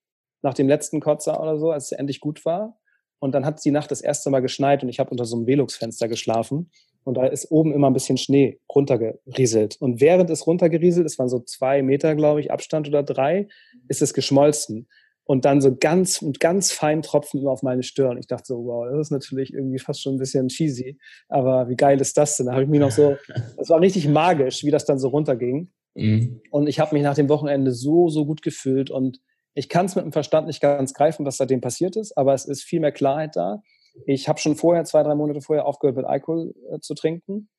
nach dem letzten Kotzer oder so, als es endlich gut war. Und dann hat die Nacht das erste Mal geschneit und ich habe unter so einem Velux-Fenster geschlafen. Und da ist oben immer ein bisschen Schnee runtergerieselt. Und während es runtergerieselt ist, waren so zwei Meter, glaube ich, Abstand oder drei, ist es geschmolzen. Und dann so ganz, mit ganz feinen Tropfen immer auf meine Stirn. Ich dachte so, wow, das ist natürlich irgendwie fast schon ein bisschen cheesy. Aber wie geil ist das denn? Da habe ich mich noch so, [LAUGHS] das war richtig magisch, wie das dann so runterging. Mhm. Und ich habe mich nach dem Wochenende so, so gut gefühlt. Und ich kann es mit dem Verstand nicht ganz greifen, was seitdem passiert ist, aber es ist viel mehr Klarheit da. Ich habe schon vorher, zwei, drei Monate vorher, aufgehört mit Alkohol äh, zu trinken.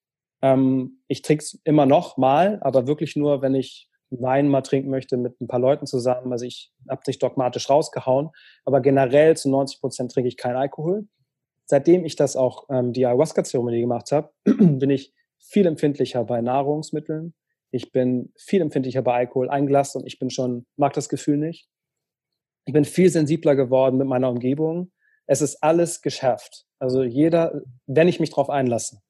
Ähm, ich trinke es immer noch mal, aber wirklich nur, wenn ich Wein mal trinken möchte mit ein paar Leuten zusammen. Also ich habe nicht dogmatisch rausgehauen, aber generell zu 90 Prozent trinke ich keinen Alkohol. Seitdem ich das auch ähm, die Ayahuasca-Zeremonie gemacht habe, [CLEARS THROAT] bin ich viel empfindlicher bei Nahrungsmitteln. Ich bin viel empfindlicher bei Alkohol. Ein Glas und ich bin schon, mag das Gefühl nicht. Ich bin viel sensibler geworden mit meiner Umgebung es ist alles geschärft. Also jeder, wenn ich mich darauf einlasse,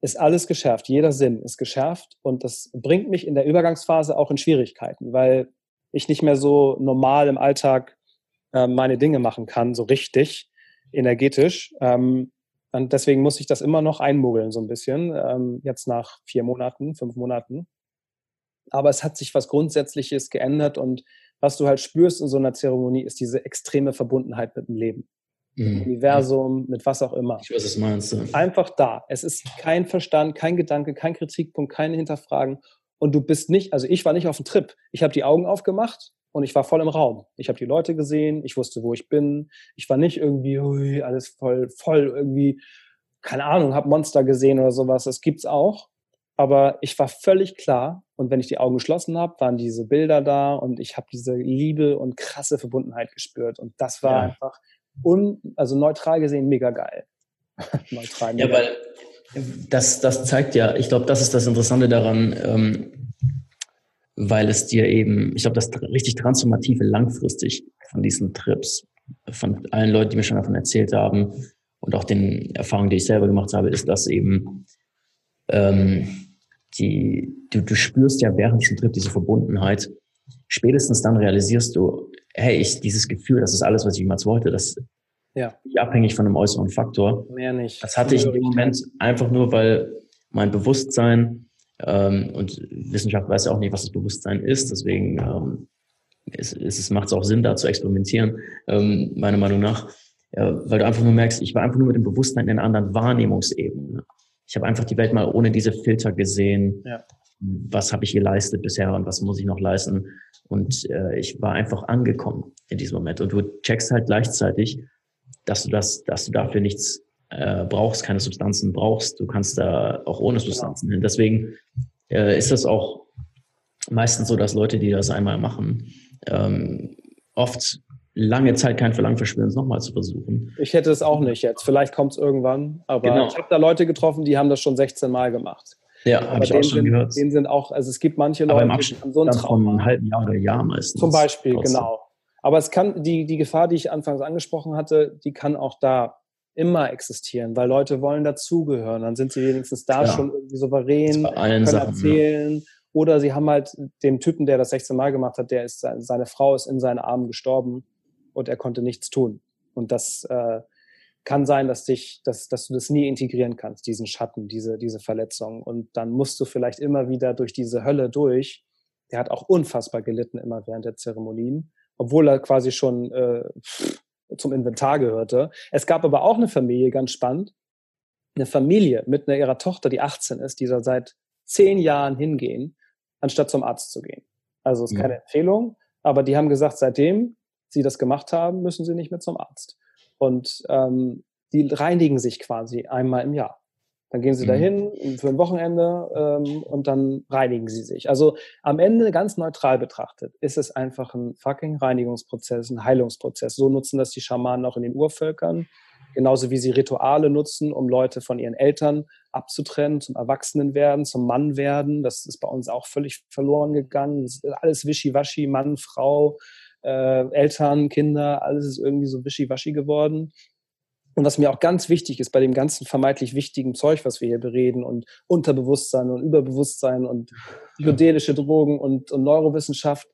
ist alles geschärft. Jeder Sinn ist geschärft und das bringt mich in der Übergangsphase auch in Schwierigkeiten, weil ich nicht mehr so normal im Alltag äh, meine Dinge machen kann, so richtig energetisch. Ähm, und deswegen muss ich das immer noch einmogeln, so ein bisschen, ähm, jetzt nach vier Monaten, fünf Monaten. Aber es hat sich was Grundsätzliches geändert und was du halt spürst in so einer Zeremonie, ist diese extreme Verbundenheit mit dem Leben mhm. Universum, mit was auch immer. Ich weiß, was meinst du. Einfach da. Es ist kein Verstand, kein Gedanke, kein Kritikpunkt, kein Hinterfragen. Und du bist nicht, also ich war nicht auf dem Trip. Ich habe die Augen aufgemacht und ich war voll im Raum. Ich habe die Leute gesehen, ich wusste, wo ich bin. Ich war nicht irgendwie, hui, alles voll, voll irgendwie, keine Ahnung, habe Monster gesehen oder sowas. Das gibt's auch. Aber ich war völlig klar und wenn ich die Augen geschlossen habe, waren diese Bilder da und ich habe diese Liebe und krasse Verbundenheit gespürt. Und das war ja. einfach und also neutral gesehen mega geil. [LAUGHS] neutral mega. Ja, weil das, das zeigt ja, ich glaube, das ist das Interessante daran, ähm, weil es dir eben, ich glaube, das richtig transformative langfristig von diesen Trips, von allen Leuten, die mir schon davon erzählt haben und auch den Erfahrungen, die ich selber gemacht habe, ist, dass eben ähm, die, du, du spürst ja während diesem Trip diese Verbundenheit. Spätestens dann realisierst du, hey, ich, dieses Gefühl, das ist alles, was ich jemals wollte, das ja. nicht abhängig von einem äußeren Faktor. Mehr nicht. Das hatte ich in dem Moment einfach nur, weil mein Bewusstsein ähm, und Wissenschaft weiß ja auch nicht, was das Bewusstsein ist, deswegen ähm, ist, ist, es macht es auch Sinn, da zu experimentieren, ähm, meiner Meinung nach. Ja, weil du einfach nur merkst, ich war einfach nur mit dem Bewusstsein in einer anderen Wahrnehmungsebene. Ich habe einfach die Welt mal ohne diese Filter gesehen. Ja. Was habe ich geleistet bisher und was muss ich noch leisten? Und äh, ich war einfach angekommen in diesem Moment. Und du checkst halt gleichzeitig, dass du das, dass du dafür nichts äh, brauchst, keine Substanzen brauchst. Du kannst da auch ohne Substanzen genau. hin. Deswegen äh, ist das auch meistens so, dass Leute, die das einmal machen, ähm, oft lange Zeit kein Verlangen verspüren, es nochmal zu versuchen. Ich hätte es auch nicht jetzt. Vielleicht kommt es irgendwann. Aber genau. ich habe da Leute getroffen, die haben das schon 16 Mal gemacht. Ja, habe ich auch schon sind, gehört. Denen sind auch, also es gibt manche Leute, die haben so einen Traum. Von einem halben Jahr oder Jahr meistens. Zum Beispiel, trotzdem. genau. Aber es kann, die, die Gefahr, die ich anfangs angesprochen hatte, die kann auch da immer existieren, weil Leute wollen dazugehören. Dann sind sie wenigstens da ja. schon irgendwie souverän, können Sachen, erzählen. Ja. Oder sie haben halt den Typen, der das 16 Mal gemacht hat, der ist, seine Frau ist in seinen Armen gestorben und er konnte nichts tun. Und das äh, kann sein, dass dich, dass, dass du das nie integrieren kannst, diesen Schatten, diese, diese Verletzung. Und dann musst du vielleicht immer wieder durch diese Hölle durch. Der hat auch unfassbar gelitten immer während der Zeremonien, obwohl er quasi schon äh, zum Inventar gehörte. Es gab aber auch eine Familie, ganz spannend, eine Familie mit einer, ihrer Tochter, die 18 ist, die da seit zehn Jahren hingehen, anstatt zum Arzt zu gehen. Also ist keine ja. Empfehlung, aber die haben gesagt, seitdem sie das gemacht haben, müssen sie nicht mehr zum Arzt. Und ähm, die reinigen sich quasi einmal im Jahr. Dann gehen sie mhm. dahin für ein Wochenende ähm, und dann reinigen sie sich. Also am Ende ganz neutral betrachtet ist es einfach ein fucking Reinigungsprozess, ein Heilungsprozess. So nutzen das die Schamanen auch in den Urvölkern. Genauso wie sie Rituale nutzen, um Leute von ihren Eltern abzutrennen, zum Erwachsenenwerden, zum Mann werden. Das ist bei uns auch völlig verloren gegangen. Das ist alles wischiwaschi, Mann, Frau, äh, Eltern, Kinder, alles ist irgendwie so wischiwaschi geworden. Und was mir auch ganz wichtig ist bei dem ganzen vermeintlich wichtigen Zeug, was wir hier bereden und Unterbewusstsein und Überbewusstsein und psychedelische Drogen und, und Neurowissenschaft,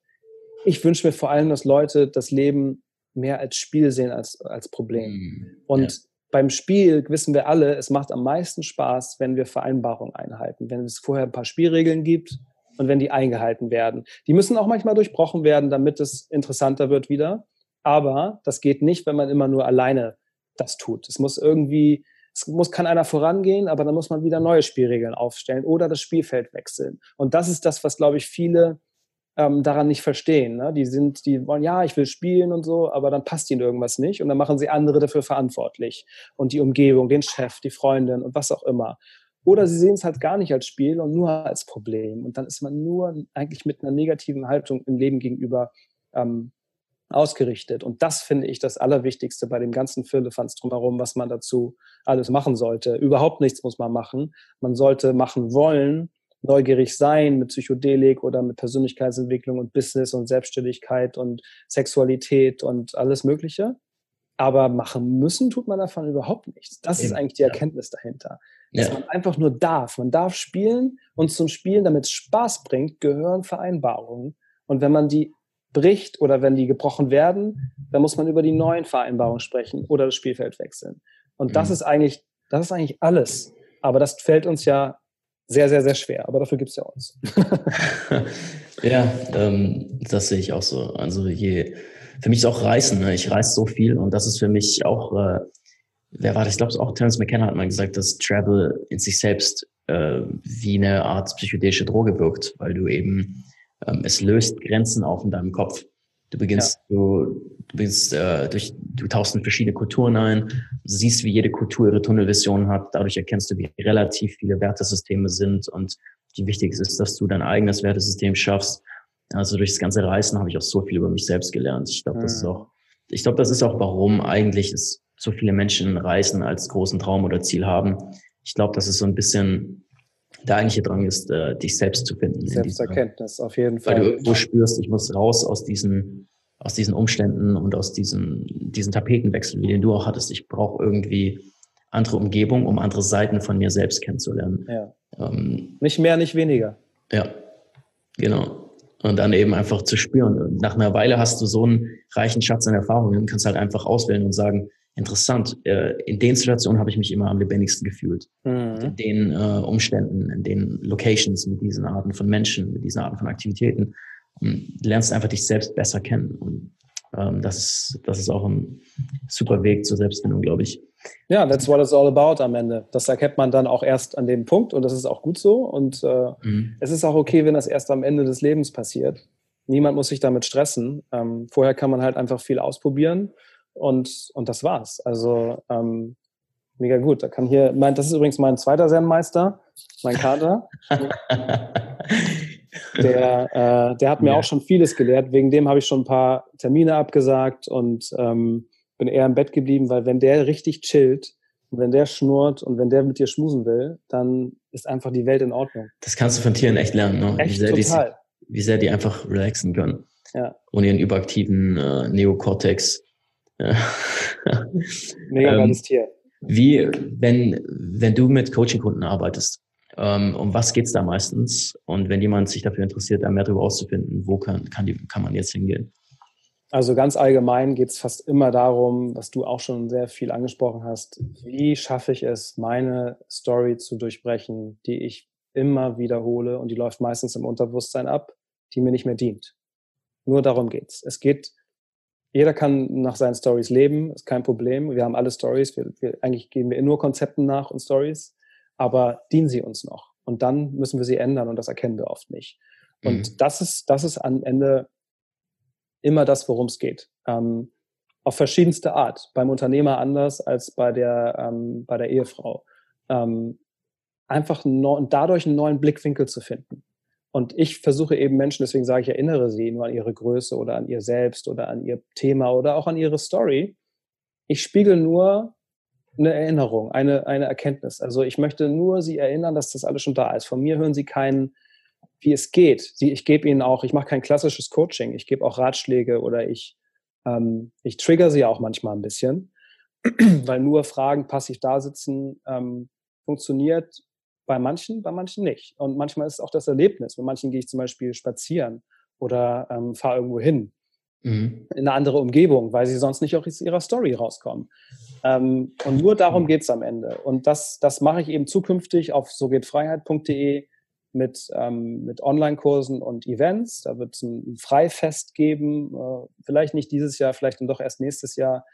ich wünsche mir vor allem, dass Leute das Leben mehr als Spiel sehen als, als Problem. Mhm. Und ja. beim Spiel wissen wir alle, es macht am meisten Spaß, wenn wir Vereinbarungen einhalten, wenn es vorher ein paar Spielregeln gibt und wenn die eingehalten werden. Die müssen auch manchmal durchbrochen werden, damit es interessanter wird wieder. Aber das geht nicht, wenn man immer nur alleine das tut. Es muss irgendwie, es muss, kann einer vorangehen, aber dann muss man wieder neue Spielregeln aufstellen oder das Spielfeld wechseln. Und das ist das, was, glaube ich, viele ähm, daran nicht verstehen. Ne? Die sind, die wollen, ja, ich will spielen und so, aber dann passt ihnen irgendwas nicht und dann machen sie andere dafür verantwortlich. Und die Umgebung, den Chef, die Freundin und was auch immer. Oder sie sehen es halt gar nicht als Spiel und nur als Problem. Und dann ist man nur eigentlich mit einer negativen Haltung im Leben gegenüber ähm, ausgerichtet. Und das finde ich das Allerwichtigste bei dem ganzen Firlefanz drumherum, was man dazu alles machen sollte. Überhaupt nichts muss man machen. Man sollte machen wollen, neugierig sein mit Psychedelik oder mit Persönlichkeitsentwicklung und Business und Selbstständigkeit und Sexualität und alles Mögliche. Aber machen müssen tut man davon überhaupt nichts. Das ist eigentlich die Erkenntnis dahinter. Dass ja. man einfach nur darf. Man darf spielen und zum Spielen, damit es Spaß bringt, gehören Vereinbarungen. Und wenn man die bricht oder wenn die gebrochen werden, dann muss man über die neuen Vereinbarungen sprechen oder das Spielfeld wechseln. Und das mhm. ist eigentlich, das ist eigentlich alles. Aber das fällt uns ja sehr, sehr, sehr schwer. Aber dafür gibt es ja uns. [LAUGHS] ja, ähm, das sehe ich auch so. Also je für mich ist auch Reisen. Ne? Ich reise so viel und das ist für mich auch, äh, wer war das? Ich glaube, auch Terence McKenna hat mal gesagt, dass Travel in sich selbst äh, wie eine Art psychedelische Droge wirkt, weil du eben, ähm, es löst Grenzen auf in deinem Kopf. Du beginnst, ja. du, du beginnst äh, durch, du tauchst in verschiedene Kulturen ein, siehst, wie jede Kultur ihre Tunnelvision hat. Dadurch erkennst du, wie relativ viele Wertesysteme sind und wie wichtig es ist, dass du dein eigenes Wertesystem schaffst. Also durch das ganze Reisen habe ich auch so viel über mich selbst gelernt. Ich glaube, das ist auch, ich glaube, das ist auch, warum eigentlich es so viele Menschen Reisen als großen Traum oder Ziel haben. Ich glaube, dass es so ein bisschen der eigentliche Drang ist, äh, dich selbst zu finden. Selbsterkenntnis, auf jeden Fall. Weil du irgendwo spürst, ich muss raus aus diesem aus diesen Umständen und aus diesem, diesen Tapetenwechsel, wie den du auch hattest. Ich brauche irgendwie andere Umgebung, um andere Seiten von mir selbst kennenzulernen. Ja. Ähm, nicht mehr, nicht weniger. Ja, genau. Und dann eben einfach zu spüren. Nach einer Weile hast du so einen reichen Schatz an Erfahrungen, kannst halt einfach auswählen und sagen, interessant, äh, in den Situationen habe ich mich immer am lebendigsten gefühlt. Mhm. In den äh, Umständen, in den Locations, mit diesen Arten von Menschen, mit diesen Arten von Aktivitäten. Und lernst einfach dich selbst besser kennen. Und ähm, das, ist, das ist auch ein super Weg zur Selbstfindung, glaube ich. Ja, that's what it's all about am Ende. Das erkennt man dann auch erst an dem Punkt und das ist auch gut so. Und äh, mhm. es ist auch okay, wenn das erst am Ende des Lebens passiert. Niemand muss sich damit stressen. Ähm, vorher kann man halt einfach viel ausprobieren und, und das war's. Also ähm, mega gut. Da kann hier, mein, das ist übrigens mein zweiter Zen-Meister, mein Kater. [LAUGHS] der, äh, der hat mir ja. auch schon vieles gelehrt. Wegen dem habe ich schon ein paar Termine abgesagt und ähm, bin eher im Bett geblieben, weil wenn der richtig chillt und wenn der schnurrt und wenn der mit dir schmusen will, dann ist einfach die Welt in Ordnung. Das kannst du von Tieren echt lernen, ne? Echt, wie, sehr total. Die, wie sehr die einfach relaxen können. Ja. Ohne ihren überaktiven äh, Neokortex. [LAUGHS] Mega ähm, geiles Tier. Wie, wenn, wenn du mit Coaching-Kunden arbeitest, ähm, um was geht's da meistens? Und wenn jemand sich dafür interessiert, da mehr darüber auszufinden, wo kann, kann, die, kann man jetzt hingehen? Also ganz allgemein geht es fast immer darum, was du auch schon sehr viel angesprochen hast, wie schaffe ich es, meine Story zu durchbrechen, die ich immer wiederhole und die läuft meistens im Unterbewusstsein ab, die mir nicht mehr dient. Nur darum geht's. Es geht, jeder kann nach seinen Stories leben, ist kein Problem. Wir haben alle Stories, wir, wir, eigentlich gehen wir nur Konzepten nach und Stories, aber dienen sie uns noch? Und dann müssen wir sie ändern und das erkennen wir oft nicht. Und mhm. das ist, das ist am Ende immer das, worum es geht. Ähm, auf verschiedenste Art. Beim Unternehmer anders als bei der, ähm, bei der Ehefrau. Ähm, einfach no dadurch einen neuen Blickwinkel zu finden. Und ich versuche eben Menschen, deswegen sage ich, erinnere sie nur an ihre Größe oder an ihr Selbst oder an ihr Thema oder auch an ihre Story. Ich spiegel nur eine Erinnerung, eine, eine Erkenntnis. Also ich möchte nur sie erinnern, dass das alles schon da ist. Von mir hören sie keinen wie es geht. Ich gebe ihnen auch, ich mache kein klassisches Coaching, ich gebe auch Ratschläge oder ich, ähm, ich trigger sie auch manchmal ein bisschen, [CLEARS THROAT] weil nur Fragen passiv da sitzen ähm, funktioniert bei manchen, bei manchen nicht. Und manchmal ist es auch das Erlebnis. Bei manchen gehe ich zum Beispiel spazieren oder ähm, fahre irgendwo hin mhm. in eine andere Umgebung, weil sie sonst nicht aus ihrer Story rauskommen. Ähm, und nur darum geht es am Ende. Und das, das mache ich eben zukünftig auf sogehtfreiheit.de mit, ähm, mit Online-Kursen und Events. Da wird es ein Freifest geben, äh, vielleicht nicht dieses Jahr, vielleicht dann doch erst nächstes Jahr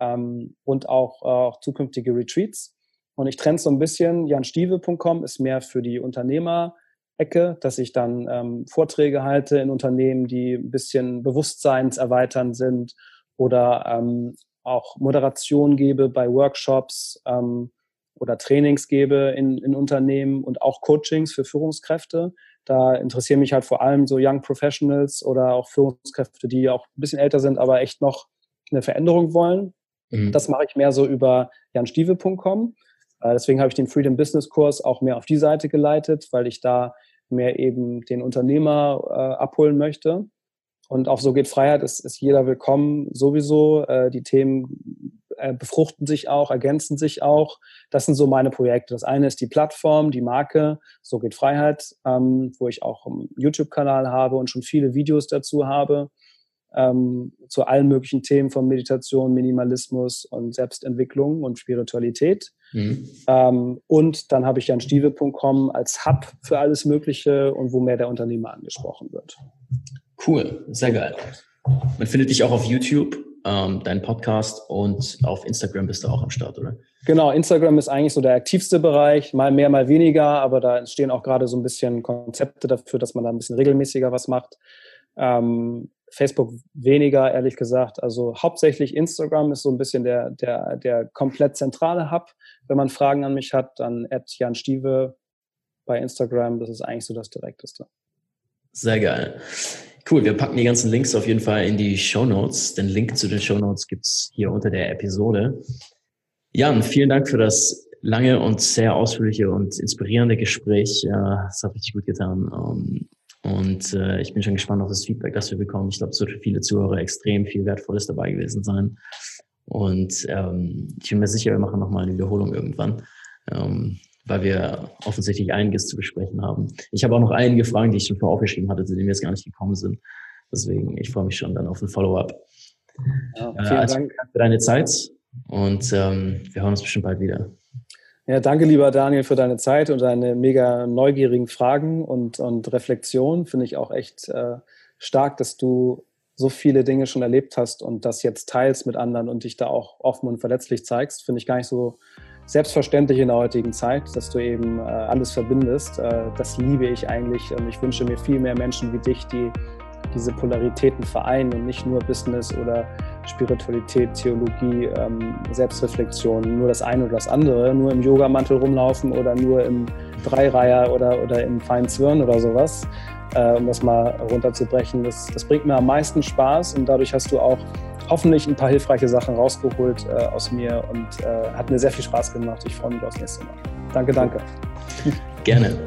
ähm, und auch, äh, auch zukünftige Retreats. Und ich trenne so ein bisschen. janstieve.com ist mehr für die Unternehmer-Ecke, dass ich dann ähm, Vorträge halte in Unternehmen, die ein bisschen bewusstseinserweiternd sind oder ähm, auch Moderation gebe bei Workshops, ähm, oder Trainings gebe in, in Unternehmen und auch Coachings für Führungskräfte. Da interessieren mich halt vor allem so Young Professionals oder auch Führungskräfte, die auch ein bisschen älter sind, aber echt noch eine Veränderung wollen. Mhm. Das mache ich mehr so über janstieve.com. Äh, deswegen habe ich den Freedom Business Kurs auch mehr auf die Seite geleitet, weil ich da mehr eben den Unternehmer äh, abholen möchte. Und auf So geht Freiheit ist, ist jeder willkommen sowieso. Äh, die Themen äh, befruchten sich auch, ergänzen sich auch. Das sind so meine Projekte. Das eine ist die Plattform, die Marke, so geht Freiheit, ähm, wo ich auch einen YouTube-Kanal habe und schon viele Videos dazu habe. Ähm, zu allen möglichen Themen von Meditation, Minimalismus und Selbstentwicklung und Spiritualität. Mhm. Ähm, und dann habe ich janstieve.com als Hub für alles Mögliche und wo mehr der Unternehmer angesprochen wird. Cool, sehr geil. Man findet dich auch auf YouTube ähm, deinen Podcast und auf Instagram bist du auch am Start, oder? Genau, Instagram ist eigentlich so der aktivste Bereich, mal mehr, mal weniger, aber da entstehen auch gerade so ein bisschen Konzepte dafür, dass man da ein bisschen regelmäßiger was macht. Ähm, Facebook weniger, ehrlich gesagt. Also hauptsächlich Instagram ist so ein bisschen der, der, der komplett zentrale Hub. Wenn man Fragen an mich hat, dann at Jan Stieve bei Instagram. Das ist eigentlich so das Direkteste. Sehr geil. Cool, wir packen die ganzen Links auf jeden Fall in die Show Notes. Den Link zu den Show Notes gibt's hier unter der Episode. Jan, vielen Dank für das lange und sehr ausführliche und inspirierende Gespräch. Ja, das hat richtig gut getan. Ähm, Und äh, ich bin schon gespannt auf das Feedback, das wir bekommen. Ich glaube, es wird für viele Zuhörer extrem viel Wertvolles dabei gewesen sein. Und ähm, ich bin mir sicher, wir machen nochmal eine Wiederholung irgendwann, ähm, weil wir offensichtlich einiges zu besprechen haben. Ich habe auch noch einige Fragen, die ich schon vorher aufgeschrieben hatte, zu denen wir jetzt gar nicht gekommen sind. Deswegen, ich freue mich schon dann auf ein Follow-up. Ja, äh, vielen äh, also Dank für deine Zeit und ähm, wir hören uns bestimmt bald wieder. Ja, danke, lieber Daniel, für deine Zeit und deine mega neugierigen Fragen und, und Reflexionen. Finde ich auch echt äh, stark, dass du so viele Dinge schon erlebt hast und das jetzt teilst mit anderen und dich da auch offen und verletzlich zeigst. Finde ich gar nicht so selbstverständlich in der heutigen Zeit, dass du eben äh, alles verbindest. Äh, das liebe ich eigentlich und ich wünsche mir viel mehr Menschen wie dich, die diese Polaritäten vereinen und nicht nur Business oder Spiritualität, Theologie, ähm, Selbstreflexion, nur das eine oder das andere, nur im Yogamantel rumlaufen oder nur im Dreireiher oder, oder im feinen Zwirn oder sowas, äh, um das mal runterzubrechen. Das, das bringt mir am meisten Spaß und dadurch hast du auch hoffentlich ein paar hilfreiche Sachen rausgeholt äh, aus mir und äh, hat mir sehr viel Spaß gemacht. Ich freue mich aufs nächste Mal. Danke, danke. Gerne.